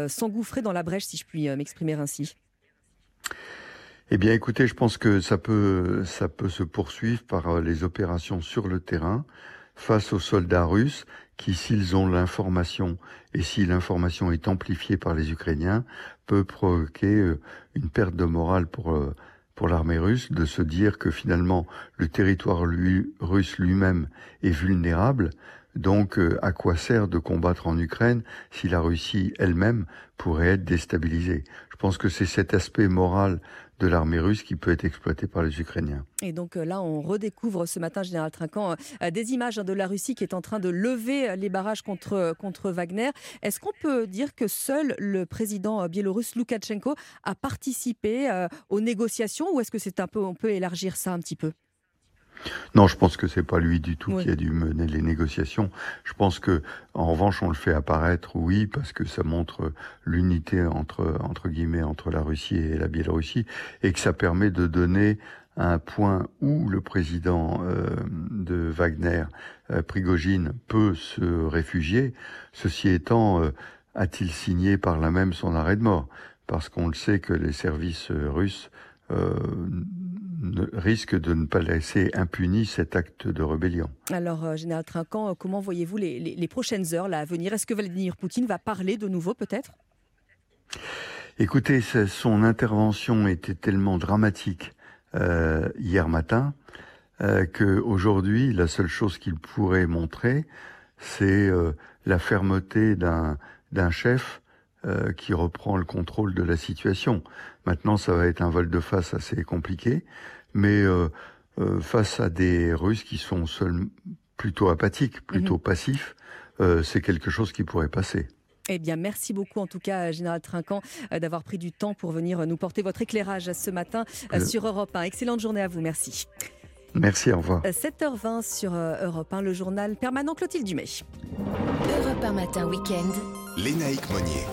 s'engouffrer dans la brèche, si je puis m'exprimer ainsi? Eh bien, écoutez, je pense que ça peut, ça peut se poursuivre par les opérations sur le terrain face aux soldats russes qui, s'ils ont l'information et si l'information est amplifiée par les Ukrainiens, peut provoquer euh, une perte de morale pour euh, pour l'armée russe de se dire que finalement le territoire lui, russe lui-même est vulnérable. Donc, euh, à quoi sert de combattre en Ukraine si la Russie elle-même pourrait être déstabilisée? Je pense que c'est cet aspect moral de l'armée russe qui peut être exploitée par les Ukrainiens. Et donc euh, là, on redécouvre ce matin, Général Trinquant, euh, des images de la Russie qui est en train de lever les barrages contre, contre Wagner. Est-ce qu'on peut dire que seul le président biélorusse Loukachenko a participé euh, aux négociations ou est-ce que c'est un peu, on peut élargir ça un petit peu? Non, je pense que c'est pas lui du tout qui a dû mener les négociations. Je pense que, en revanche, on le fait apparaître, oui, parce que ça montre l'unité entre entre guillemets entre la Russie et la Biélorussie, et que ça permet de donner un point où le président euh, de Wagner, euh, Prigogine, peut se réfugier. Ceci étant, euh, a-t-il signé par là même son arrêt de mort? Parce qu'on le sait que les services russes risque de ne pas laisser impuni cet acte de rébellion. Alors, euh, Général Trinquant, euh, comment voyez-vous les, prochaines heures là, à venir? Est-ce que Vladimir Poutine va parler de nouveau peut-être? Écoutez, son intervention était tellement dramatique euh, hier matin euh, qu'aujourd'hui, la seule chose qu'il pourrait montrer, c'est la fermeté d'un chef qui reprend le contrôle de la situation. Maintenant, ça va être un vol de face assez compliqué, mais euh, euh, face à des Russes qui sont seuls, plutôt apathiques, plutôt mhm. passifs, euh, c'est quelque chose qui pourrait passer. Eh bien, merci beaucoup en tout cas, Général Trinquant, d'avoir pris du temps pour venir nous porter votre éclairage ce matin sur Europe 1. Excellente journée à vous, merci. Merci, au revoir. 7h20 sur Europe 1, le journal permanent Clotilde Dumay. Europe 1 matin, week-end. Lénaïque Monnier.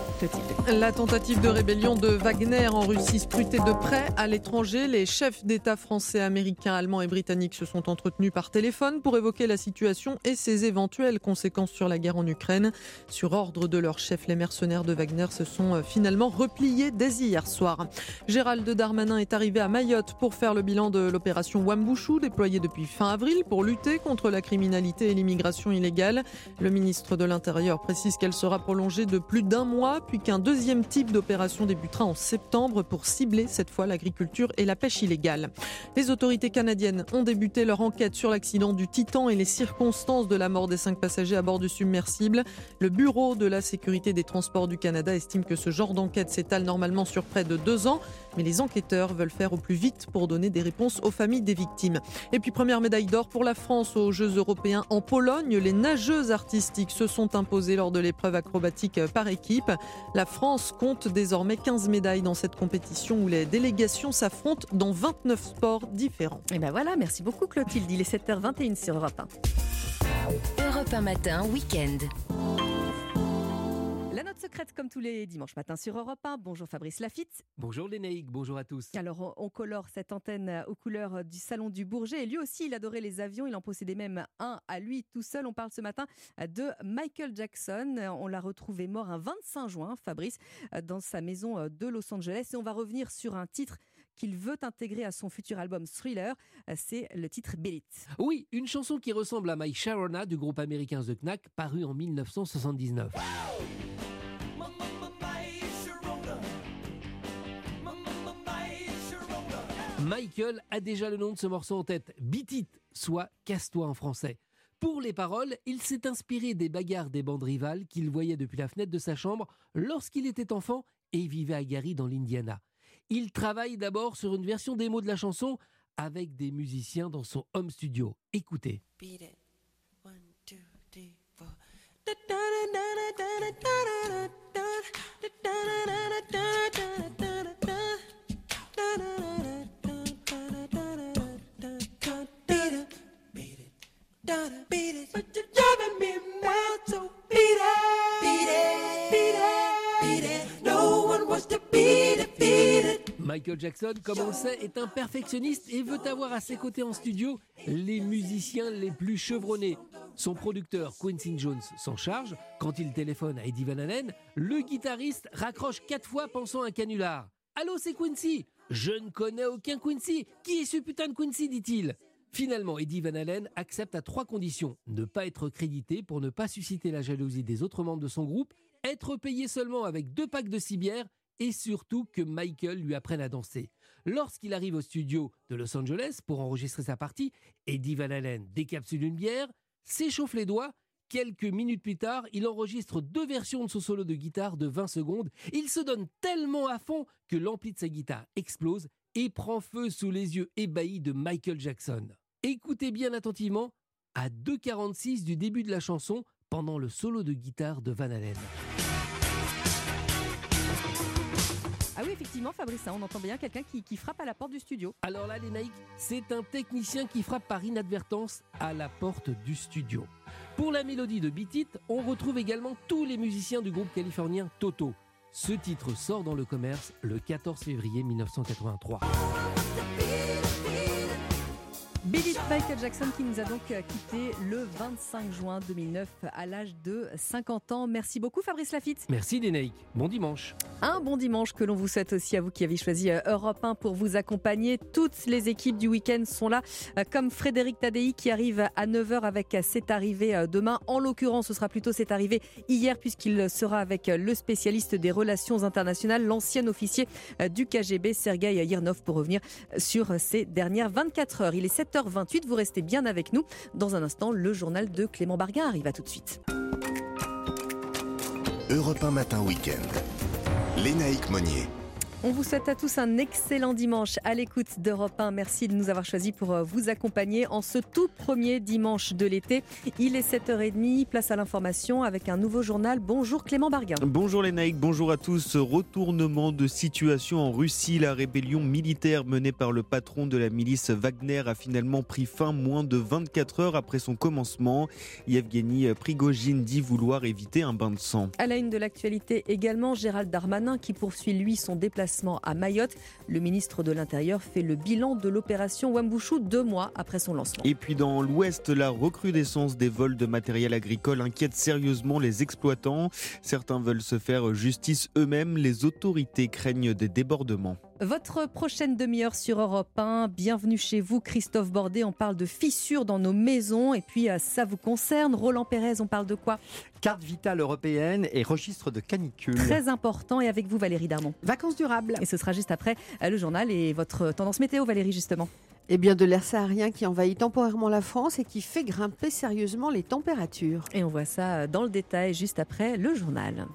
La tentative de rébellion de Wagner en Russie scrutée de près à l'étranger. Les chefs d'État français, américains, allemands et britanniques se sont entretenus par téléphone pour évoquer la situation et ses éventuelles conséquences sur la guerre en Ukraine. Sur ordre de leur chef, les mercenaires de Wagner se sont euh, finalement repliés dès hier soir. Gérald Darmanin est arrivé à Mayotte pour faire le bilan de l'opération Wambushu déployée depuis fin avril pour lutter contre la criminalité et l'immigration illégale. Le ministre de l'Intérieur précise qu'elle sera prolongée de plus d'un mois, puis qu'un deuxième type d'opération débutera en septembre pour cibler cette fois l'agriculture et la pêche illégale. Les autorités canadiennes ont débuté leur enquête sur l'accident du Titan et les circonstances de la mort des cinq passagers à bord du submersible. Le Bureau de la sécurité des transports du Canada estime que ce genre d'enquête s'étale normalement sur près de deux ans, mais les enquêteurs veulent faire au plus vite pour donner des réponses aux familles des victimes. Et puis première médaille d'or pour la France aux Jeux européens en Pologne. Les nageuses artistiques se sont imposées lors de l'épreuve acrobatique par équipe. La France compte désormais 15 médailles dans cette compétition où les délégations s'affrontent dans 29 sports différents. Et ben voilà, merci beaucoup Clotilde. Il est 7h21 sur Europe 1. Europe 1 matin, week-end. La note secrète comme tous les dimanches matins sur Europe 1. Bonjour Fabrice Lafitte. Bonjour Lénaïque, bonjour à tous. Alors on colore cette antenne aux couleurs du Salon du Bourget. Et lui aussi, il adorait les avions. Il en possédait même un à lui tout seul. On parle ce matin de Michael Jackson. On l'a retrouvé mort un 25 juin, Fabrice, dans sa maison de Los Angeles. Et on va revenir sur un titre qu'il veut intégrer à son futur album Thriller, c'est le titre Beat Oui, une chanson qui ressemble à My Sharona du groupe américain The Knack, paru en 1979. Michael a déjà le nom de ce morceau en tête, Beat soit Casse-toi en français. Pour les paroles, il s'est inspiré des bagarres des bandes rivales qu'il voyait depuis la fenêtre de sa chambre lorsqu'il était enfant et vivait à Gary dans l'Indiana. Il travaille d'abord sur une version démo de la chanson avec des musiciens dans son home studio. Écoutez. Michael Jackson, comme on le sait, est un perfectionniste et veut avoir à ses côtés en studio les musiciens les plus chevronnés. Son producteur Quincy Jones s'en charge. Quand il téléphone à Eddie Van Halen, le guitariste raccroche quatre fois pensant à un canular. Allô, c'est Quincy? Je ne connais aucun Quincy. Qui est ce putain de Quincy? dit-il. Finalement, Eddie Van Halen accepte à trois conditions. Ne pas être crédité pour ne pas susciter la jalousie des autres membres de son groupe, être payé seulement avec deux packs de six bières et surtout que Michael lui apprenne à danser. Lorsqu'il arrive au studio de Los Angeles pour enregistrer sa partie, Eddie Van Halen décapsule une bière, s'échauffe les doigts. Quelques minutes plus tard, il enregistre deux versions de son solo de guitare de 20 secondes. Il se donne tellement à fond que l'ampli de sa guitare explose et prend feu sous les yeux ébahis de Michael Jackson. Écoutez bien attentivement à 2.46 du début de la chanson pendant le solo de guitare de Van Halen. Ah oui, effectivement, Fabrice, hein, on entend bien quelqu'un qui, qui frappe à la porte du studio. Alors là, les naïcs, c'est un technicien qui frappe par inadvertance à la porte du studio. Pour la mélodie de Beat It, on retrouve également tous les musiciens du groupe californien Toto. Ce titre sort dans le commerce le 14 février 1983. Billy Michael Jackson qui nous a donc euh, quitté le 25 juin 2009 à l'âge de 50 ans. Merci beaucoup Fabrice Lafitte. Merci naïcs. Bon dimanche. Un bon dimanche que l'on vous souhaite aussi à vous qui avez choisi euh, Europe 1 pour vous accompagner. Toutes les équipes du week-end sont là, euh, comme Frédéric Tadei qui arrive à 9h avec C'est arrivé demain. En l'occurrence, ce sera plutôt C'est arrivé hier puisqu'il sera avec le spécialiste des relations internationales, l'ancien officier du KGB, Sergei Yirnov, pour revenir sur ces dernières 24 heures. Il est 7h 28 Vous restez bien avec nous. Dans un instant, le journal de Clément Barguin arrive à tout de suite. Europe 1 Matin. On vous souhaite à tous un excellent dimanche à l'écoute d'Europe 1. Merci de nous avoir choisis pour euh, vous accompagner en ce tout premier dimanche de l'été. Il est 7h30, place à l'information avec un nouveau journal. Bonjour Clément Barguin. Bonjour les Naïcs, bonjour à tous. Retournement de situation en Russie. La rébellion militaire menée par le patron de la milice Wagner a finalement pris fin moins de 24 heures après son commencement. Yevgeny Prigogine dit vouloir éviter un bain de sang. À la une de l'actualité également, Gérald Darmanin qui poursuit lui son déplacement à Mayotte. Le ministre de l'Intérieur fait le bilan de l'opération Wambouchou deux mois après son lancement. Et puis dans l'Ouest, la recrudescence des vols de matériel agricole inquiète sérieusement les exploitants. Certains veulent se faire justice eux-mêmes. Les autorités craignent des débordements. Votre prochaine demi-heure sur Europe 1. Bienvenue chez vous, Christophe Bordet. On parle de fissures dans nos maisons et puis euh, ça vous concerne. Roland Pérez, on parle de quoi? Carte vitale européenne et registre de canicule. Très important. Et avec vous, Valérie Darmon. Vacances durables. Et ce sera juste après euh, le journal et votre tendance météo, Valérie, justement. Eh bien, de l'air saharien qui envahit temporairement la France et qui fait grimper sérieusement les températures. Et on voit ça euh, dans le détail juste après le journal.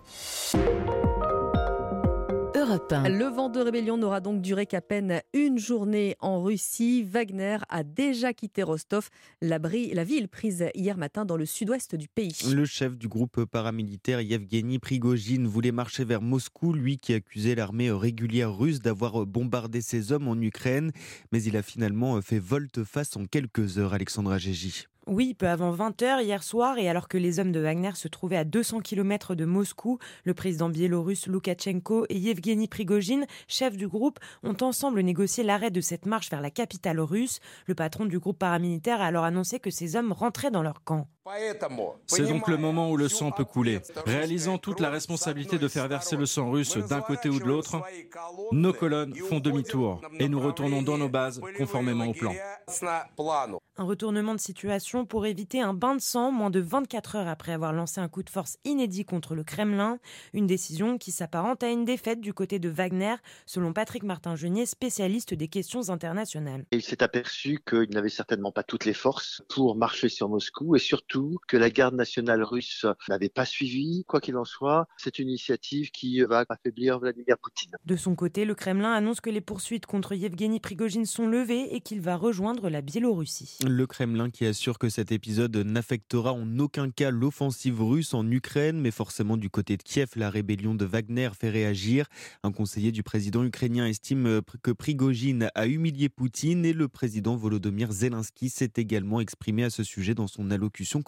Le vent de rébellion n'aura donc duré qu'à peine une journée en Russie. Wagner a déjà quitté Rostov, la, la ville prise hier matin dans le sud-ouest du pays. Le chef du groupe paramilitaire Yevgeny Prigogine voulait marcher vers Moscou, lui qui accusait l'armée régulière russe d'avoir bombardé ses hommes en Ukraine. Mais il a finalement fait volte-face en quelques heures, Alexandra Gégy. Oui, peu avant 20h hier soir, et alors que les hommes de Wagner se trouvaient à 200 km de Moscou, le président biélorusse Loukachenko et Yevgeny Prigogine, chef du groupe, ont ensemble négocié l'arrêt de cette marche vers la capitale russe. Le patron du groupe paramilitaire a alors annoncé que ces hommes rentraient dans leur camp. C'est donc le moment où le sang peut couler. Réalisant toute la responsabilité de faire verser le sang russe d'un côté ou de l'autre, nos colonnes font demi-tour et nous retournons dans nos bases conformément au plan. Un retournement de situation pour éviter un bain de sang moins de 24 heures après avoir lancé un coup de force inédit contre le Kremlin. Une décision qui s'apparente à une défaite du côté de Wagner, selon Patrick Martin-Genier, spécialiste des questions internationales. Il s'est aperçu qu'il n'avait certainement pas toutes les forces pour marcher sur Moscou et surtout que la garde nationale russe n'avait pas suivi. Quoi qu'il en soit, c'est une initiative qui va affaiblir Vladimir Poutine. De son côté, le Kremlin annonce que les poursuites contre Yevgeny Prigogine sont levées et qu'il va rejoindre la Biélorussie. Le Kremlin qui assure que cet épisode n'affectera en aucun cas l'offensive russe en Ukraine, mais forcément du côté de Kiev, la rébellion de Wagner fait réagir. Un conseiller du président ukrainien estime que Prigogine a humilié Poutine et le président Volodymyr Zelensky s'est également exprimé à ce sujet dans son allocution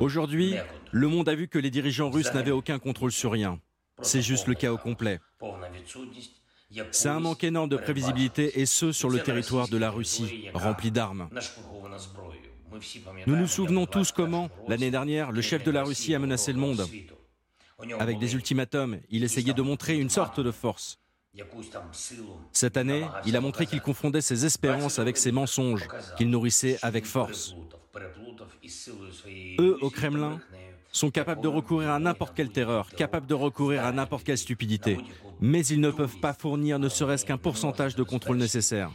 Aujourd'hui, le monde a vu que les dirigeants russes n'avaient aucun contrôle sur rien. C'est juste le chaos complet. C'est un manque énorme de prévisibilité et ce sur le territoire de la Russie, rempli d'armes. Nous nous souvenons tous comment, l'année dernière, le chef de la Russie a menacé le monde. Avec des ultimatums, il essayait de montrer une sorte de force. Cette année, il a montré qu'il confondait ses espérances avec ses mensonges, qu'il nourrissait avec force. Eux, au Kremlin, sont capables de recourir à n'importe quelle terreur, capables de recourir à n'importe quelle stupidité, mais ils ne peuvent pas fournir ne serait-ce qu'un pourcentage de contrôle nécessaire.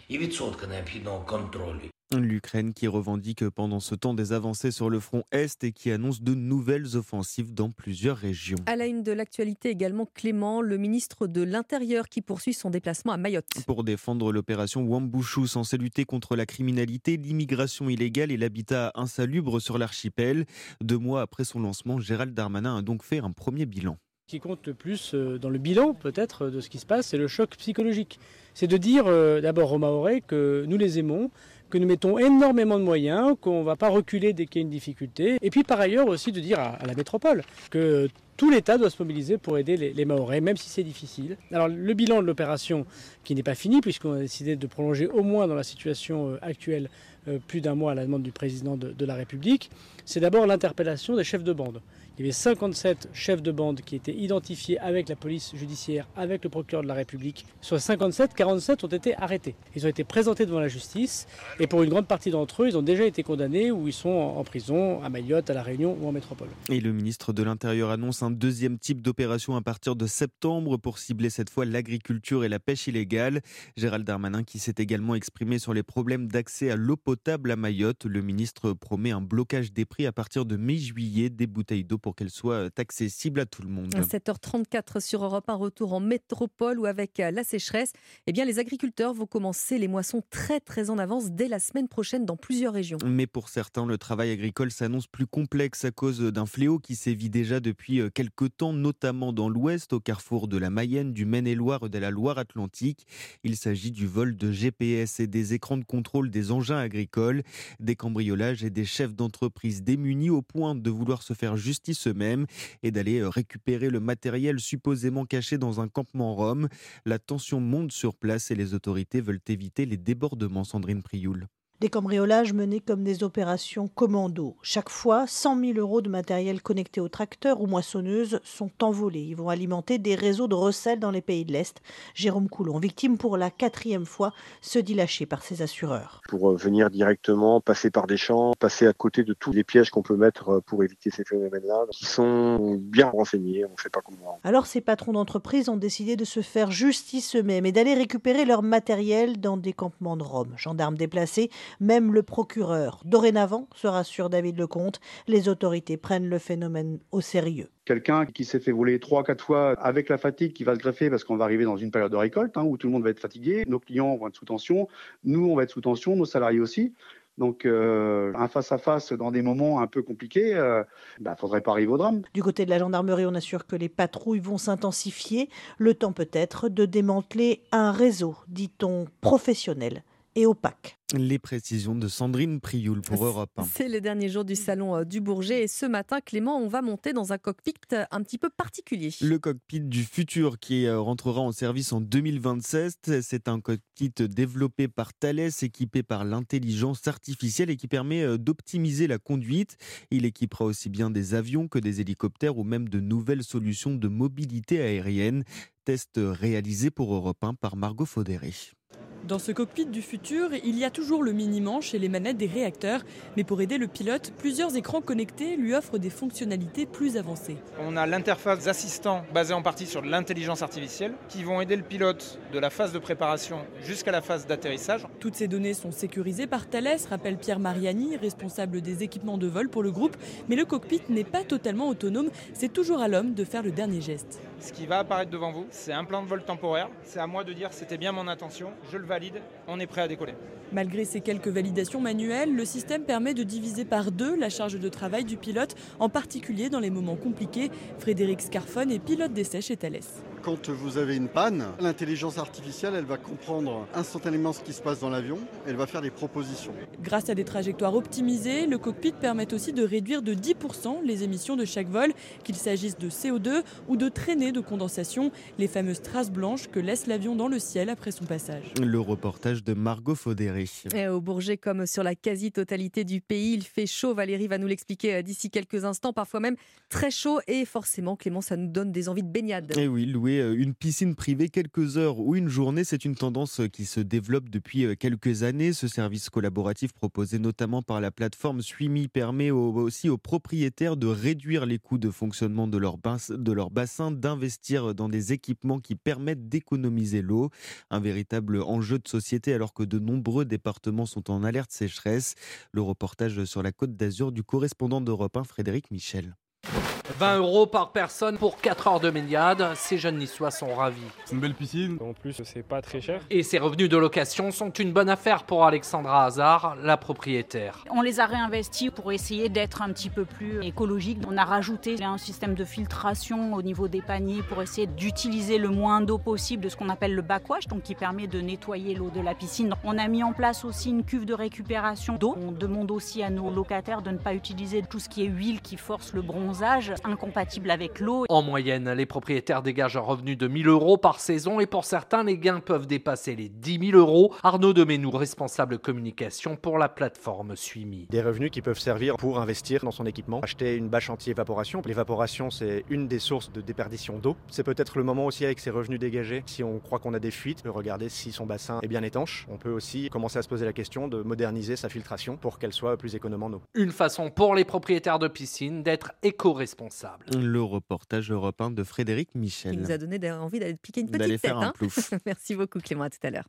L'Ukraine qui revendique pendant ce temps des avancées sur le front Est et qui annonce de nouvelles offensives dans plusieurs régions. À la une de l'actualité également, Clément, le ministre de l'Intérieur qui poursuit son déplacement à Mayotte. Pour défendre l'opération Wambushu censée lutter contre la criminalité, l'immigration illégale et l'habitat insalubre sur l'archipel. Deux mois après son lancement, Gérald Darmanin a donc fait un premier bilan. Ce qui compte le plus euh, dans le bilan peut-être de ce qui se passe, c'est le choc psychologique. C'est de dire euh, d'abord aux Mahorais que nous les aimons, que nous mettons énormément de moyens, qu'on ne va pas reculer dès qu'il y a une difficulté. Et puis par ailleurs aussi de dire à, la métropole que tout l'État doit se mobiliser pour aider les, les même si c'est difficile. Alors le bilan de l'opération, qui n'est pas fini, puisqu'on a décidé de prolonger au moins dans la situation euh, actuelle euh, plus d'un mois à la demande du président de, de la République, c'est d'abord l'interpellation des chefs de bande. Il y avait 57 chefs de bande qui étaient identifiés avec la police judiciaire, avec le procureur de la République. Sur 57, 47 ont été arrêtés. Ils ont été présentés devant la justice et pour une grande partie d'entre eux, ils ont déjà été condamnés ou ils sont en prison à Mayotte, à La Réunion ou en métropole. Et le ministre de l'Intérieur annonce un deuxième type d'opération à partir de septembre pour cibler cette fois l'agriculture et la pêche illégale. Gérald Darmanin qui s'est également exprimé sur les problèmes d'accès à l'eau potable à Mayotte. Le ministre promet un blocage des prix à partir de mi-juillet des bouteilles d'eau pour qu'elle soit euh, accessible à tout le monde. À 7h34 sur Europe, un retour en métropole où avec euh, la sécheresse, eh bien, les agriculteurs vont commencer les moissons très très en avance dès la semaine prochaine dans plusieurs régions. Mais pour certains, le travail agricole s'annonce plus complexe à cause d'un fléau qui sévit déjà depuis euh, quelques temps, notamment dans l'ouest, au carrefour de la Mayenne, du Maine-et-Loire et de la Loire-Atlantique. Il s'agit du vol de GPS et des écrans de contrôle des engins agricoles, des cambriolages et des chefs d'entreprise démunis au point de vouloir se faire justice eux-mêmes et d'aller récupérer le matériel supposément caché dans un campement rome. La tension monte sur place et les autorités veulent éviter les débordements, Sandrine Prioul. Des cambriolages menés comme des opérations commando. Chaque fois, 100 000 euros de matériel connecté aux tracteurs ou moissonneuses sont envolés. Ils vont alimenter des réseaux de recel dans les pays de l'Est. Jérôme Coulon, victime pour la quatrième fois, se dit lâché par ses assureurs. Pour euh, venir directement, passer par des champs, passer à côté de tous les pièges qu'on peut mettre euh, pour éviter ces phénomènes-là, qui sont bien renseignés, on ne fait pas comment. Alors ces patrons d'entreprise ont décidé de se faire justice eux-mêmes et d'aller récupérer leur matériel dans des campements de Rome. Gendarmes déplacés même le procureur. Dorénavant, se rassure David Lecomte, les autorités prennent le phénomène au sérieux. Quelqu'un qui s'est fait voler trois, quatre fois avec la fatigue qui va se greffer parce qu'on va arriver dans une période de récolte hein, où tout le monde va être fatigué, nos clients vont être sous tension, nous on va être sous tension, nos salariés aussi. Donc, euh, un face-à-face dans des moments un peu compliqués, il euh, ne bah, faudrait pas arriver au drame. Du côté de la gendarmerie, on assure que les patrouilles vont s'intensifier. Le temps peut-être de démanteler un réseau, dit-on, professionnel et opaque. Les précisions de Sandrine Prioul pour Europe 1. C'est les derniers jours du salon euh, du Bourget et ce matin, Clément, on va monter dans un cockpit euh, un petit peu particulier. Le cockpit du futur qui euh, rentrera en service en 2027. C'est un cockpit développé par Thales, équipé par l'intelligence artificielle et qui permet d'optimiser la conduite. Il équipera aussi bien des avions que des hélicoptères ou même de nouvelles solutions de mobilité aérienne. Test réalisé pour Europe 1 par Margot Faudéré. Dans ce cockpit du futur, il y a toujours le mini-manche et les manettes des réacteurs, mais pour aider le pilote, plusieurs écrans connectés lui offrent des fonctionnalités plus avancées. On a l'interface d'assistants basée en partie sur l'intelligence artificielle qui vont aider le pilote de la phase de préparation jusqu'à la phase d'atterrissage. Toutes ces données sont sécurisées par Thales, rappelle Pierre Mariani, responsable des équipements de vol pour le groupe, mais le cockpit n'est pas totalement autonome, c'est toujours à l'homme de faire le dernier geste. Ce qui va apparaître devant vous, c'est un plan de vol temporaire. C'est à moi de dire c'était bien mon intention, je le on est prêt à décoller. Malgré ces quelques validations manuelles, le système permet de diviser par deux la charge de travail du pilote, en particulier dans les moments compliqués. Frédéric Scarfon est pilote d'essai chez Thales. Quand vous avez une panne, l'intelligence artificielle, elle va comprendre instantanément ce qui se passe dans l'avion, elle va faire des propositions. Grâce à des trajectoires optimisées, le cockpit permet aussi de réduire de 10% les émissions de chaque vol, qu'il s'agisse de CO2 ou de traînées de condensation, les fameuses traces blanches que laisse l'avion dans le ciel après son passage. Le reportage de Margot Faudéré. Et au Bourget, comme sur la quasi-totalité du pays, il fait chaud. Valérie va nous l'expliquer euh, d'ici quelques instants, parfois même très chaud. Et forcément, Clément, ça nous donne des envies de baignade. Et oui, euh, une piscine privée quelques heures ou une journée, c'est une tendance euh, qui se développe depuis quelques années. Ce service collaboratif proposé notamment par la plateforme Suimi permet aussi aux propriétaires de réduire les coûts de fonctionnement de leur, de leur bassin, d'investir dans des équipements qui permettent d'économiser l'eau. Un véritable enjeu de société alors que de nombreux départements sont en alerte sécheresse. Le reportage sur la côte d'Azur du correspondant d'Europe 1, Frédéric Michel. 20 euros par personne pour 4 heures de baignade. Ces jeunes niçois sont ravis. C'est une belle piscine. En plus, c'est pas très cher. Et ces revenus de location sont une bonne affaire pour Alexandra Hazard, la propriétaire. On les a réinvestis pour essayer d'être un petit peu plus écologique. On a rajouté un système de filtration au niveau des paniers pour essayer d'utiliser le moins d'eau possible de ce qu'on appelle le backwash, donc qui permet de nettoyer l'eau de la piscine. On a mis en place aussi une cuve de récupération d'eau. On demande aussi à nos locataires de ne pas utiliser tout ce qui est huile qui force le bronzage incompatible avec l'eau. En moyenne, les propriétaires dégagent un revenu de 1000 euros par saison et pour certains, les gains peuvent dépasser les 10 000 euros. Arnaud Demenou, responsable communication pour la plateforme Suimi. Des revenus qui peuvent servir pour investir dans son équipement, acheter une bâche anti-évaporation. L'évaporation, c'est une des sources de déperdition d'eau. C'est peut-être le moment aussi avec ces revenus dégagés, si on croit qu'on a des fuites, de regarder si son bassin est bien étanche. On peut aussi commencer à se poser la question de moderniser sa filtration pour qu'elle soit plus économe en eau. Une façon pour les propriétaires de piscines d'être éco-responsables. Le reportage européen de Frédéric Michel. Il nous a donné envie d'aller piquer une petite tête. Hein. Merci beaucoup Clément, à tout à l'heure.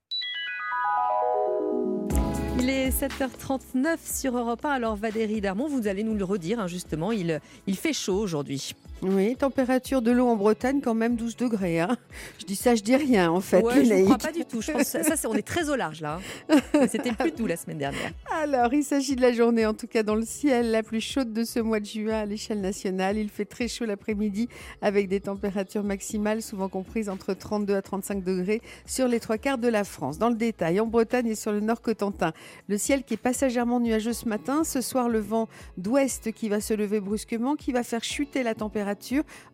Il est 7h39 sur Europe 1. Alors Valérie Darmon, vous allez nous le redire, hein, justement, il, il fait chaud aujourd'hui. Oui, température de l'eau en Bretagne quand même 12 degrés. Hein. Je dis ça, je dis rien en fait. Ouais, je ne crois pas du tout. Je pense ça, on est très au large là. Hein. C'était plus doux la semaine dernière. Alors, il s'agit de la journée, en tout cas dans le ciel, la plus chaude de ce mois de juin à l'échelle nationale. Il fait très chaud l'après-midi avec des températures maximales souvent comprises entre 32 à 35 degrés sur les trois quarts de la France. Dans le détail, en Bretagne et sur le nord Cotentin, le ciel qui est passagèrement nuageux ce matin. Ce soir, le vent d'ouest qui va se lever brusquement, qui va faire chuter la température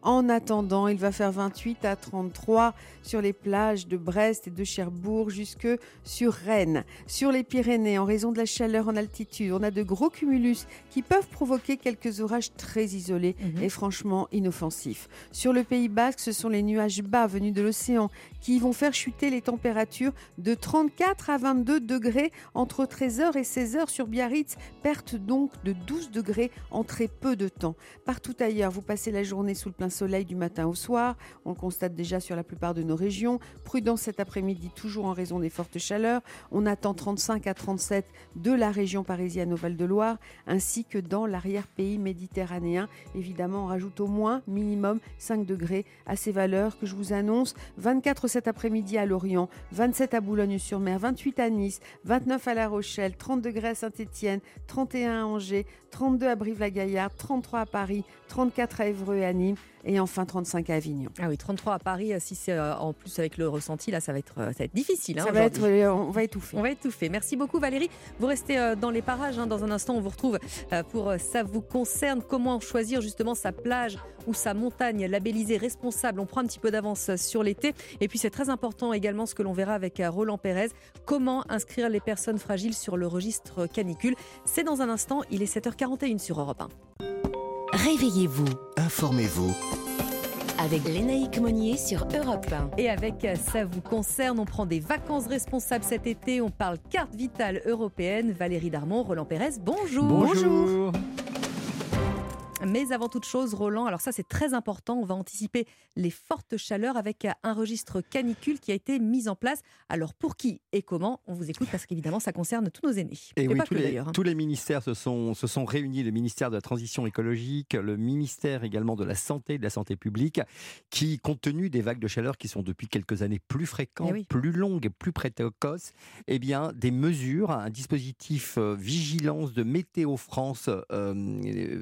en attendant, il va faire 28 à 33 sur les plages de Brest et de Cherbourg jusque sur Rennes. Sur les Pyrénées, en raison de la chaleur en altitude, on a de gros cumulus qui peuvent provoquer quelques orages très isolés mhm. et franchement inoffensifs. Sur le Pays Basque, ce sont les nuages bas venus de l'océan qui vont faire chuter les températures de 34 à 22 degrés entre 13h et 16h sur Biarritz, perte donc de 12 degrés en très peu de temps. Partout ailleurs, vous passez la journée sous le plein soleil du matin au soir. On le constate déjà sur la plupart de nos régions. Prudence cet après-midi, toujours en raison des fortes chaleurs. On attend 35 à 37 de la région parisienne au Val-de-Loire, ainsi que dans l'arrière-pays méditerranéen. Évidemment, on rajoute au moins minimum 5 degrés à ces valeurs que je vous annonce. 24 cet après-midi à Lorient, 27 à Boulogne-sur-Mer, 28 à Nice, 29 à La Rochelle, 30 degrés à Saint-Étienne, 31 à Angers, 32 à Brive-la-Gaillarde, 33 à Paris, 34 à Évreux et à Nîmes et enfin 35 à Avignon. Ah oui, 33 à Paris, si c'est euh, en plus avec le ressenti, là, ça va être, euh, ça va être difficile. Hein, ça va être, euh, on va étouffer. On va étouffer. Merci beaucoup Valérie. Vous restez dans les parages. Hein. Dans un instant, on vous retrouve pour Ça vous concerne. Comment choisir justement sa plage ou sa montagne labellisée responsable? On prend un petit peu d'avance sur l'été. Et puis c'est très important également ce que l'on verra avec Roland Pérez. Comment inscrire les personnes fragiles sur le registre canicule? C'est dans un instant. Il est 7h41 sur Europe 1. Réveillez-vous. Informez-vous avec Lénaïque Monnier sur Europe 1. Et avec euh, Ça vous concerne, on prend des vacances responsables cet été, on parle carte vitale européenne. Valérie Darmon, Roland Pérez, bonjour. Bonjour. Mais avant toute chose, Roland, alors ça c'est très important, on va anticiper les fortes chaleurs avec un registre canicule qui a été mis en place. Alors pour qui et comment On vous écoute parce qu'évidemment ça concerne tous nos aînés. Et, oui, tous, les, hein. tous, les, ministères se sont, se sont réunis, le ministère de la Transition écologique, le ministère également de la Santé, de la Santé publique, qui compte tenu des vagues de chaleur qui sont depuis quelques années plus fréquentes, eh plus longues, plus précoces, eh bien des mesures, un dispositif euh, vigilance de Météo France euh,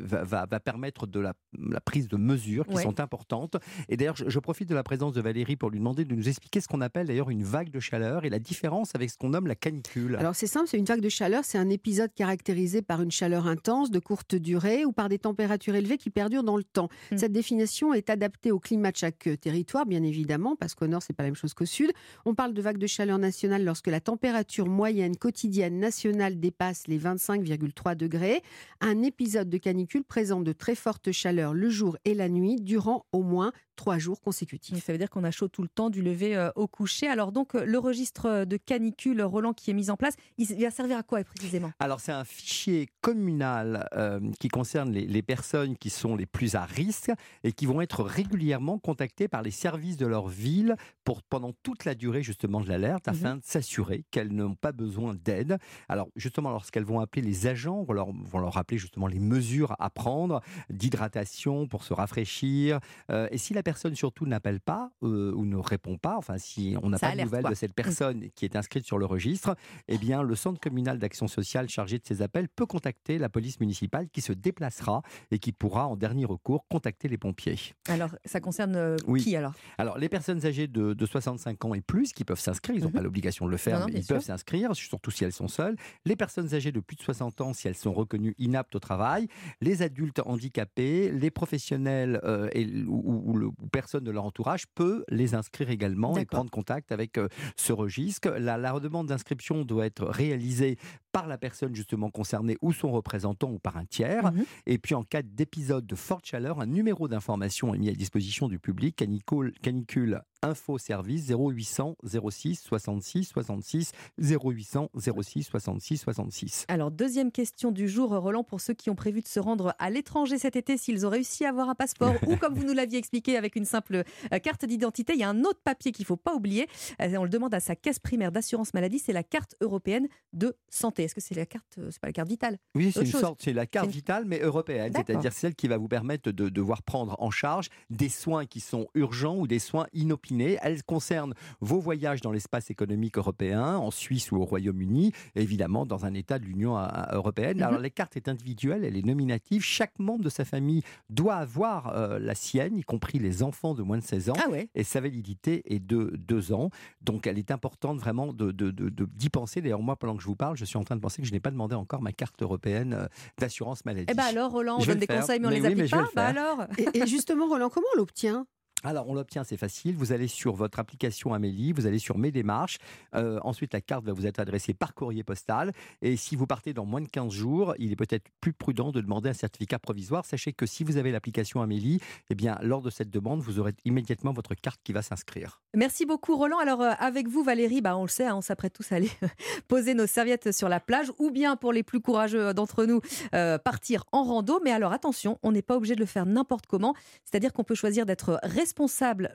va, va, va permettre de la, prise de mesures qui sont importantes. Et d'ailleurs, je, profite de la présence de Valérie pour lui demander de nous expliquer ce qu'on appelle d'ailleurs une vague de chaleur et la différence avec ce qu'on nomme la canicule. Alors c'est simple, c'est une vague de chaleur, c'est un épisode caractérisé par une chaleur intense de courte durée ou par des températures élevées qui perdurent dans le temps. Mmh. Cette définition est adaptée au climat de chaque euh, territoire, bien évidemment, parce qu'au nord, c'est pas la même chose qu'au sud. On parle de vague de chaleur nationale lorsque la température moyenne quotidienne nationale dépasse les 25,3 degrés. Un épisode de canicule présente de très fortes chaleurs le jour et la nuit durant au moins trois jours consécutifs. Ça veut dire qu'on a chaud tout le temps du lever euh, au coucher. Alors donc euh, le registre de canicule Roland qui est mis en place, il va servir à quoi précisément? Alors c'est un fichier communal euh, qui concerne les, personnes qui sont les plus à risque et qui vont être régulièrement contactées par les services de leur ville pour pendant toute la durée justement de l'alerte afin mhm. de s'assurer qu'elles n'ont pas besoin d'aide. Alors justement lorsqu'elles vont appeler les agents, vont leur, vont leur rappeler justement les mesures à prendre d'hydratation pour se rafraîchir. et si la personne surtout n'appelle pas euh, ou ne répond pas, enfin si on n'a pas de nouvelles de cette mmh. personne qui est inscrite sur le registre, eh bien le centre communal d'action sociale chargé de ces appels peut contacter la police municipale qui se déplacera et qui pourra en dernier recours contacter les pompiers. Alors ça concerne euh, qui alors? Alors les personnes âgées de, 65 ans et plus qui peuvent s'inscrire, ils n'ont mmh pas l'obligation de le faire, mais ils peuvent s'inscrire, surtout si elles sont seules. Les personnes âgées de plus de 60 ans si elles sont reconnues inaptes au travail, les adultes handicapés, les professionnels euh, et, ou, le, ou personne de leur entourage peut les inscrire également et prendre contact avec euh, ce registre. La, la demande d'inscription doit être réalisée par la personne justement concernée ou son représentant ou par un tiers. Mmh et puis en cas d'épisode de forte chaleur, un numéro d'information est mis à disposition du public, canicule, canicule info service 0800 06 66 66 0800 06 66 66. Alors deuxième question du jour, Roland, pour ceux qui ont prévu de se rendre à l'étranger cet été, s'ils ont réussi à avoir un passeport ou comme vous nous l'aviez expliqué avec une simple euh, carte d'identité, il y a un autre papier qu'il faut pas oublier. Euh, on le demande à sa caisse primaire d'assurance maladie, c'est la carte européenne de santé. Est-ce que c'est la carte, euh, c'est pas la carte vitale? Oui, c'est une sorte, c'est la carte vitale mais européenne, c'est-à-dire celle qui va vous permettre de devoir prendre en charge des soins qui sont urgents ou des soins inopinés elle concerne vos voyages dans l'espace économique européen, en Suisse ou au Royaume-Uni, évidemment dans un État de l'Union européenne. Alors mhm. la carte est individuelle, elle est nominative. Chaque membre de sa famille doit avoir euh, la sienne, y compris les enfants de moins de 16 ans. Ah et sa validité est de 2 ans. Donc elle est importante vraiment d'y de, de, penser. D'ailleurs, moi, pendant que je vous parle, je suis en train de penser que je n'ai pas demandé encore ma carte européenne euh, d'assurance maladie. Eh bien alors, Roland, on donne des conseils, mais on ne les applique pas. Bah alors et justement, Roland, comment on l'obtient? Alors, on l'obtient, c'est facile. Vous allez sur votre application Amélie, vous allez sur Mes démarches. Euh, ensuite, la carte va vous être adressée par courrier postal. Et si vous partez dans moins de 15 jours, il est peut-être plus prudent de demander un certificat provisoire. Sachez que si vous avez l'application Amélie, eh bien, lors de cette demande, vous aurez immédiatement votre carte qui va s'inscrire. Merci beaucoup, Roland. Alors, euh, avec vous, Valérie, bah, on le sait, hein, on s'apprête tous à aller poser nos serviettes sur la plage ou bien, pour les plus courageux d'entre nous, euh, partir en rando. Mais alors, attention, on n'est pas obligé de le faire n'importe comment. C'est-à-dire qu'on peut choisir d'être responsable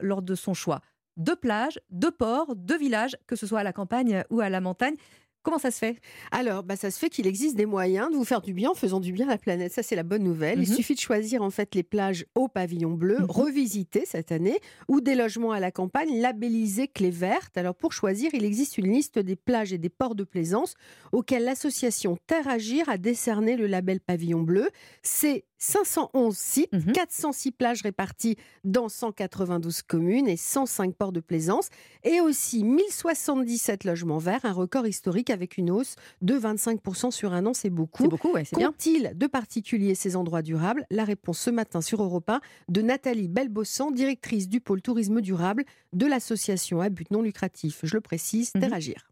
lors de son choix de plage, de port, de village, que ce soit à la campagne ou à la montagne. Comment ça se fait? Alors, bah, ça se fait qu'il existe des moyens de vous faire du bien en faisant du bien à la planète. Ça, c'est la bonne nouvelle. Il mhm. suffit de choisir en fait les plages au pavillon bleu, mmh. revisitées cette année, ou des logements à la campagne labellisés clés vertes. Alors, pour choisir, il existe une liste des plages et des ports de plaisance auxquels l'association Terre Agir a décerné le label pavillon bleu. C'est 511 sites, 406 mmh plages réparties dans 192 communes et 105 ports de plaisance, et aussi 1077 logements verts, un record historique avec une hausse de 25% sur un an, c'est beaucoup. C'est beaucoup, c'est bien. il de particulier ces endroits durables? La réponse ce matin sur Europe 1 de Nathalie Belbossan, directrice du pôle tourisme durable de l'association à but non lucratif. Je le précise, mmh Teragir.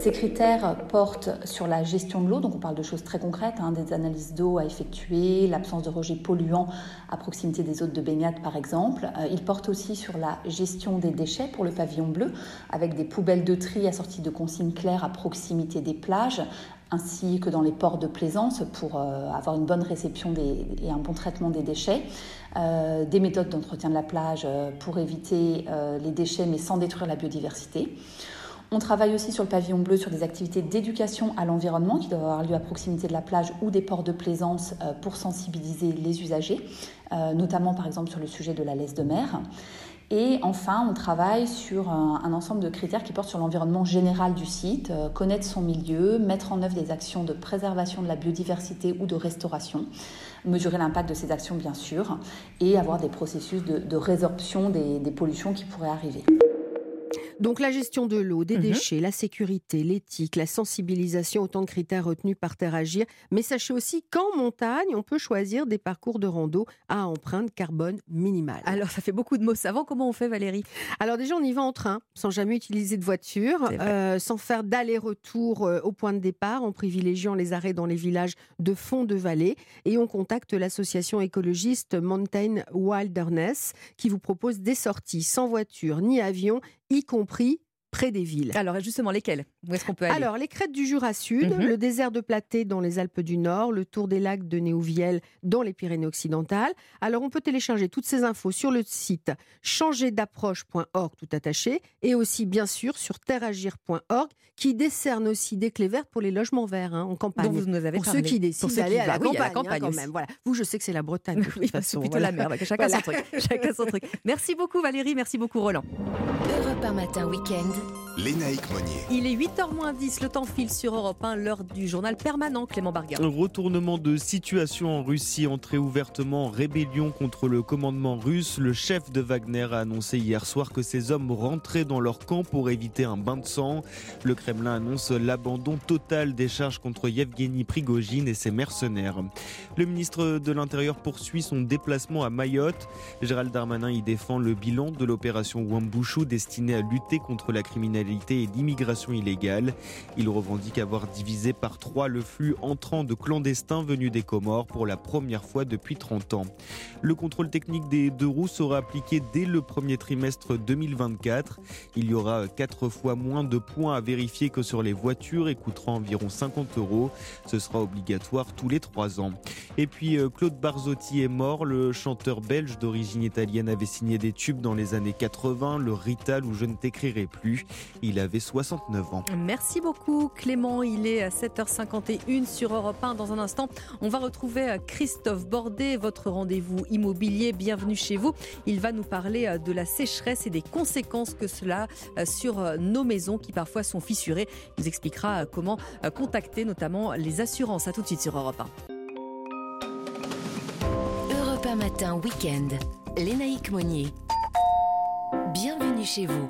Ces critères portent sur la gestion de l'eau, donc on parle de choses très concrètes, hein, des analyses d'eau à effectuer, l'absence de rejets polluants à proximité des eaux de baignade par exemple. Euh, ils portent aussi sur la gestion des déchets pour le pavillon bleu, avec des poubelles de tri assorties de consignes claires à proximité des plages, ainsi que dans les ports de plaisance pour euh, avoir une bonne réception et un bon traitement des déchets. Euh, des méthodes d'entretien de la plage pour éviter les déchets mais sans détruire la biodiversité. On travaille aussi sur le pavillon bleu sur des activités d'éducation à l'environnement qui doivent avoir lieu à proximité de la plage ou des ports de plaisance euh, pour sensibiliser les usagers, euh, notamment par exemple sur le sujet de la laisse de mer. Et enfin, on travaille sur un, un ensemble de critères qui portent sur l'environnement général du site, euh, connaître son milieu, mettre en œuvre des actions de préservation de la biodiversité ou de restauration, mesurer l'impact de ces actions bien sûr, et avoir des processus de, résorption des pollutions qui pourraient arriver. Donc la gestion de l'eau, des Mhm. déchets, la sécurité, l'éthique, la sensibilisation, autant de critères retenus par Terre Agir. Mais sachez aussi qu'en montagne, on peut choisir des parcours de rando à empreinte carbone minimale. Alors ça fait beaucoup de mots savants. Comment on fait Valérie Alors déjà, on y va en train, sans jamais utiliser de voiture, euh, sans faire d'aller-retour euh, au point de départ, en privilégiant les arrêts dans les villages de fond de vallée. Et on contacte l'association écologiste Mountain Wilderness qui vous propose des sorties sans voiture ni avion, y compris près des villes. Alors justement, lesquels Où est-ce qu'on peut aller? Alors, les crêtes du Jura Sud, Mhm. le désert de Platé dans les Alpes du Nord, le tour des lacs de Néouvielle dans les Pyrénées-Occidentales. Alors, on peut télécharger toutes ces infos sur le site changerDapproche.org tout attaché et aussi, bien sûr, sur terreagir.org qui décerne aussi des clés vertes pour les logements verts hein, en campagne. Dont vous nous avez pour parlé. ceux qui décident d'aller à, oui, à la campagne, hein, quand même. Voilà. Vous, je sais que c'est la Bretagne. de toute Oui, façon, c'est plutôt voilà. la mer. Chacun Voilà. son truc. Chacun son truc. Merci beaucoup Valérie, merci beaucoup Roland. Europe 1 matin week-end. Lénaïque Monnier. Il est 8h10, le temps file sur Europe 1, l'heure du journal permanent Clément Barga. Un retournement de situation en Russie entré ouvertement en rébellion contre le commandement russe. Le chef de Wagner a annoncé hier soir que ses hommes rentraient dans leur camp pour éviter un bain de sang. Le Kremlin annonce l'abandon total des charges contre Yevgeny Prigogine et ses mercenaires. Le ministre de l'Intérieur poursuit son déplacement à Mayotte. Gérald Darmanin y défend le bilan de l'opération Wambushu destinée à lutter contre la criminalité et l'immigration illégale. Il revendique avoir divisé par trois le flux entrant de clandestins venus des Comores pour la première fois depuis 30 ans. Le contrôle technique des deux roues sera appliqué dès le premier trimestre 2024. Il y aura quatre fois moins de points à vérifier que sur les voitures et coûtera environ 50 euros. Ce sera obligatoire tous les trois ans. Et puis euh, Claude Barzotti est mort. Le chanteur belge d'origine italienne avait signé des tubes dans les années 80, le Rital ou Je ne t'écrirai plus. Il avait 69 ans. Merci beaucoup Clément, il est à 7h51 sur Europe 1. Dans un instant, on va retrouver euh, Christophe Bordet, votre rendez-vous immobilier. Bienvenue chez vous. Il va nous parler euh, de la sécheresse et des conséquences que cela a sur euh, nos maisons qui parfois sont fissurées. Il nous expliquera comment contacter notamment les assurances. À tout de suite sur Europe 1. Europe 1 matin week-end. Lénaïque Monnier. Bienvenue chez vous.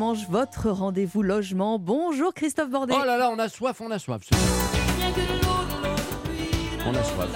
Votre rendez-vous logement. Bonjour Christophe Bordet. Oh là là, on a soif, on a soif. On a soif.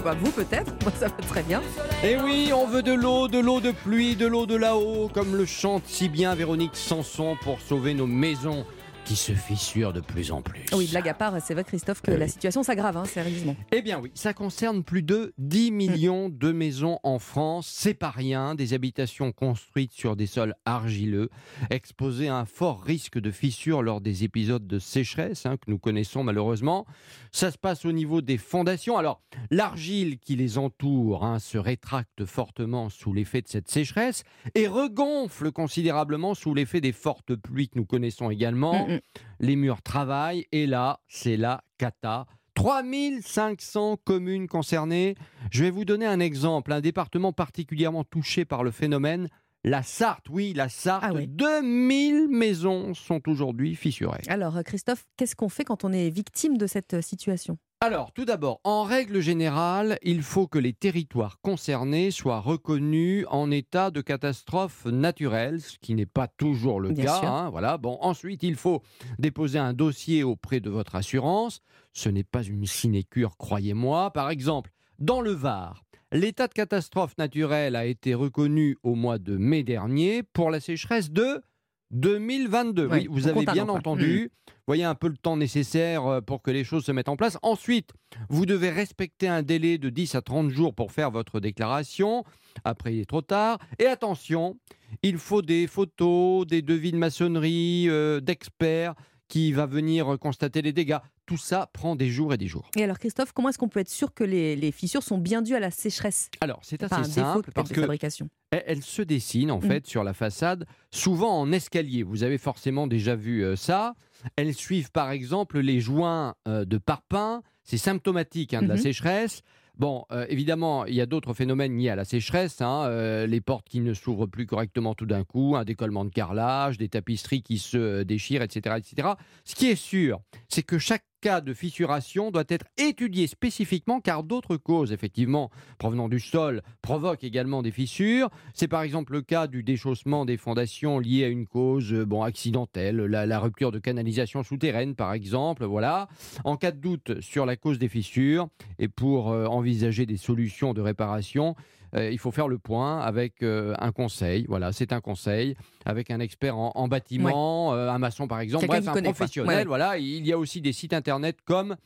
Bah, vous peut-être, moi ça va très bien. Et oui, on veut de l'eau, de l'eau de pluie, de l'eau de là-haut, comme le chante si bien Véronique Sanson pour sauver nos maisons qui se fissurent de plus en plus. Oui, blague à part, c'est vrai Christophe que la situation s'aggrave, hein, sérieusement. Eh bien oui, ça concerne plus de 10 millions de maisons en France. C'est pas rien, des habitations construites sur des sols argileux, exposées à un fort risque de fissure lors des épisodes de sécheresse hein, que nous connaissons malheureusement. Ça se passe au niveau des fondations. Alors, l'argile qui les entoure hein, se rétracte fortement sous l'effet de cette sécheresse et regonfle considérablement sous l'effet des fortes pluies que nous connaissons également. Mm, Les murs travaillent et là, c'est la cata. 3500 communes concernées. Je vais vous donner un exemple, un département particulièrement touché par le phénomène, la Sarthe. Oui, la Sarthe. 2000 maisons sont aujourd'hui fissurées. Alors euh, Christophe, qu'est-ce qu'on fait quand on est victime de cette euh, situation? Alors, tout d'abord, en règle générale, il faut que les territoires concernés soient reconnus en état de catastrophe naturelle, ce qui n'est pas toujours le Bien cas. hein, voilà. Bon, ensuite, il faut déposer un dossier auprès de votre assurance. Ce n'est pas une sinécure, croyez-moi. Par exemple, dans le Var, l'état de catastrophe naturelle a été reconnu au mois de mai dernier pour la sécheresse de 2022. Oui, Oui, vous avez bien entendu. Voyez un peu le temps nécessaire euh, pour que les choses se mettent en place. Ensuite, vous devez respecter un délai de 10 à 30 jours pour faire votre déclaration. Après, il est trop tard. Et attention, il faut des photos, des devis de maçonnerie, euh, d'experts qui va venir constater les dégâts. Tout ça prend des jours et des jours. Et alors Christophe, comment est-ce qu'on peut être sûr que les, les fissures sont bien dues à la sécheresse? Alors, c'est assez simple parce que fabrication. elle, elle se dessine en Mm. fait sur la façade, souvent en escalier. Vous avez forcément déjà vu euh, ça. Elles suivent par exemple les joints euh, de parpaing. c'est symptomatique hein, de la Mhm. sécheresse. Bon, euh, évidemment, il y a d'autres phénomènes liés à la sécheresse. hein, euh, les portes qui ne s'ouvrent plus correctement tout d'un coup, un décollement de carrelage, des tapisseries qui se déchirent, etc., etc. Ce qui est sûr, c'est que chaque cas de fissuration doit être étudié spécifiquement car d'autres causes, effectivement, provenant du sol, provoquent également des fissures. C'est par exemple le cas du déchaussement des fondations lié à une cause euh, bon, accidentelle, la, rupture de canalisation souterraine par exemple. Voilà. En cas de doute sur la cause des fissures et pour euh, envisager des solutions de réparation, euh, il faut faire le point avec euh, un conseil. Voilà, c'est un conseil avec un expert en, en bâtiment, euh, un maçon par exemple, bref, un professionnel. Ouais, ouais. Voilà, il y a aussi des sites internet comme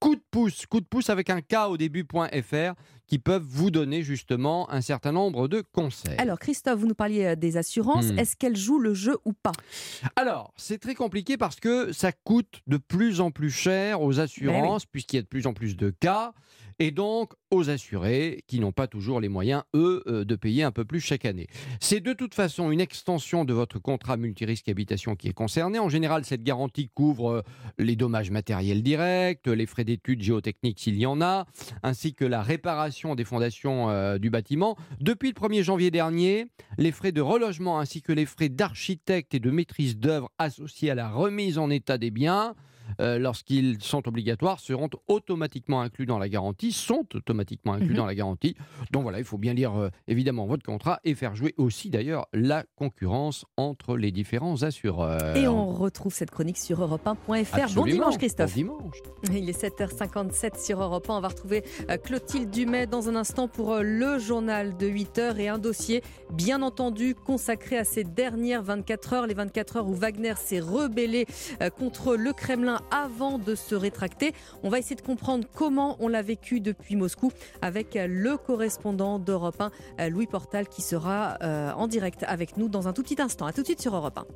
coup de pouce, coup de pouce avec un K au début.fr qui peuvent vous donner justement un certain nombre de conseils. Alors Christophe, vous nous parliez euh, des assurances. Hmm. Est-ce qu'elles jouent le jeu ou pas? Alors, c'est très compliqué parce que ça coûte de plus en plus cher aux assurances, puisqu'il y a de plus en plus de cas, et donc aux assurés qui n'ont pas toujours les moyens, eux, euh, de payer un peu plus chaque année. C'est de toute façon une extension de votre contrat multirisque habitation qui est concerné. En général, cette garantie couvre euh, les dommages matériels directs, les frais d'études géotechniques s'il y en a, ainsi que la réparation des fondations euh, du bâtiment. Depuis le 1er janvier dernier, les frais de relogement ainsi que les frais d'architecte et de maîtrise d'œuvre associés à la remise en état des biens, euh, lorsqu'ils sont obligatoires, seront automatiquement inclus dans la garantie, sont automatiquement inclus Mhm. dans la garantie. Donc voilà, il faut bien lire euh, évidemment votre contrat et faire jouer aussi d'ailleurs la concurrence entre les différents assureurs. Et on retrouve cette chronique sur europe1.fr. Bon dimanche Christophe. Bon dimanche. Il est 7h57 sur Europe 1. On va retrouver euh, Clotilde Dumais dans un instant pour le journal de 8h et un dossier bien entendu consacré à ces dernières 24 heures. Les 24 heures où Wagner s'est rebellé contre le Kremlin avant de se rétracter. On va essayer de comprendre comment on l'a vécu depuis Moscou avec le correspondant d'Europe 1, euh, Louis Portal, qui sera euh, en direct avec nous dans un tout petit instant. À tout de suite sur Europe 1.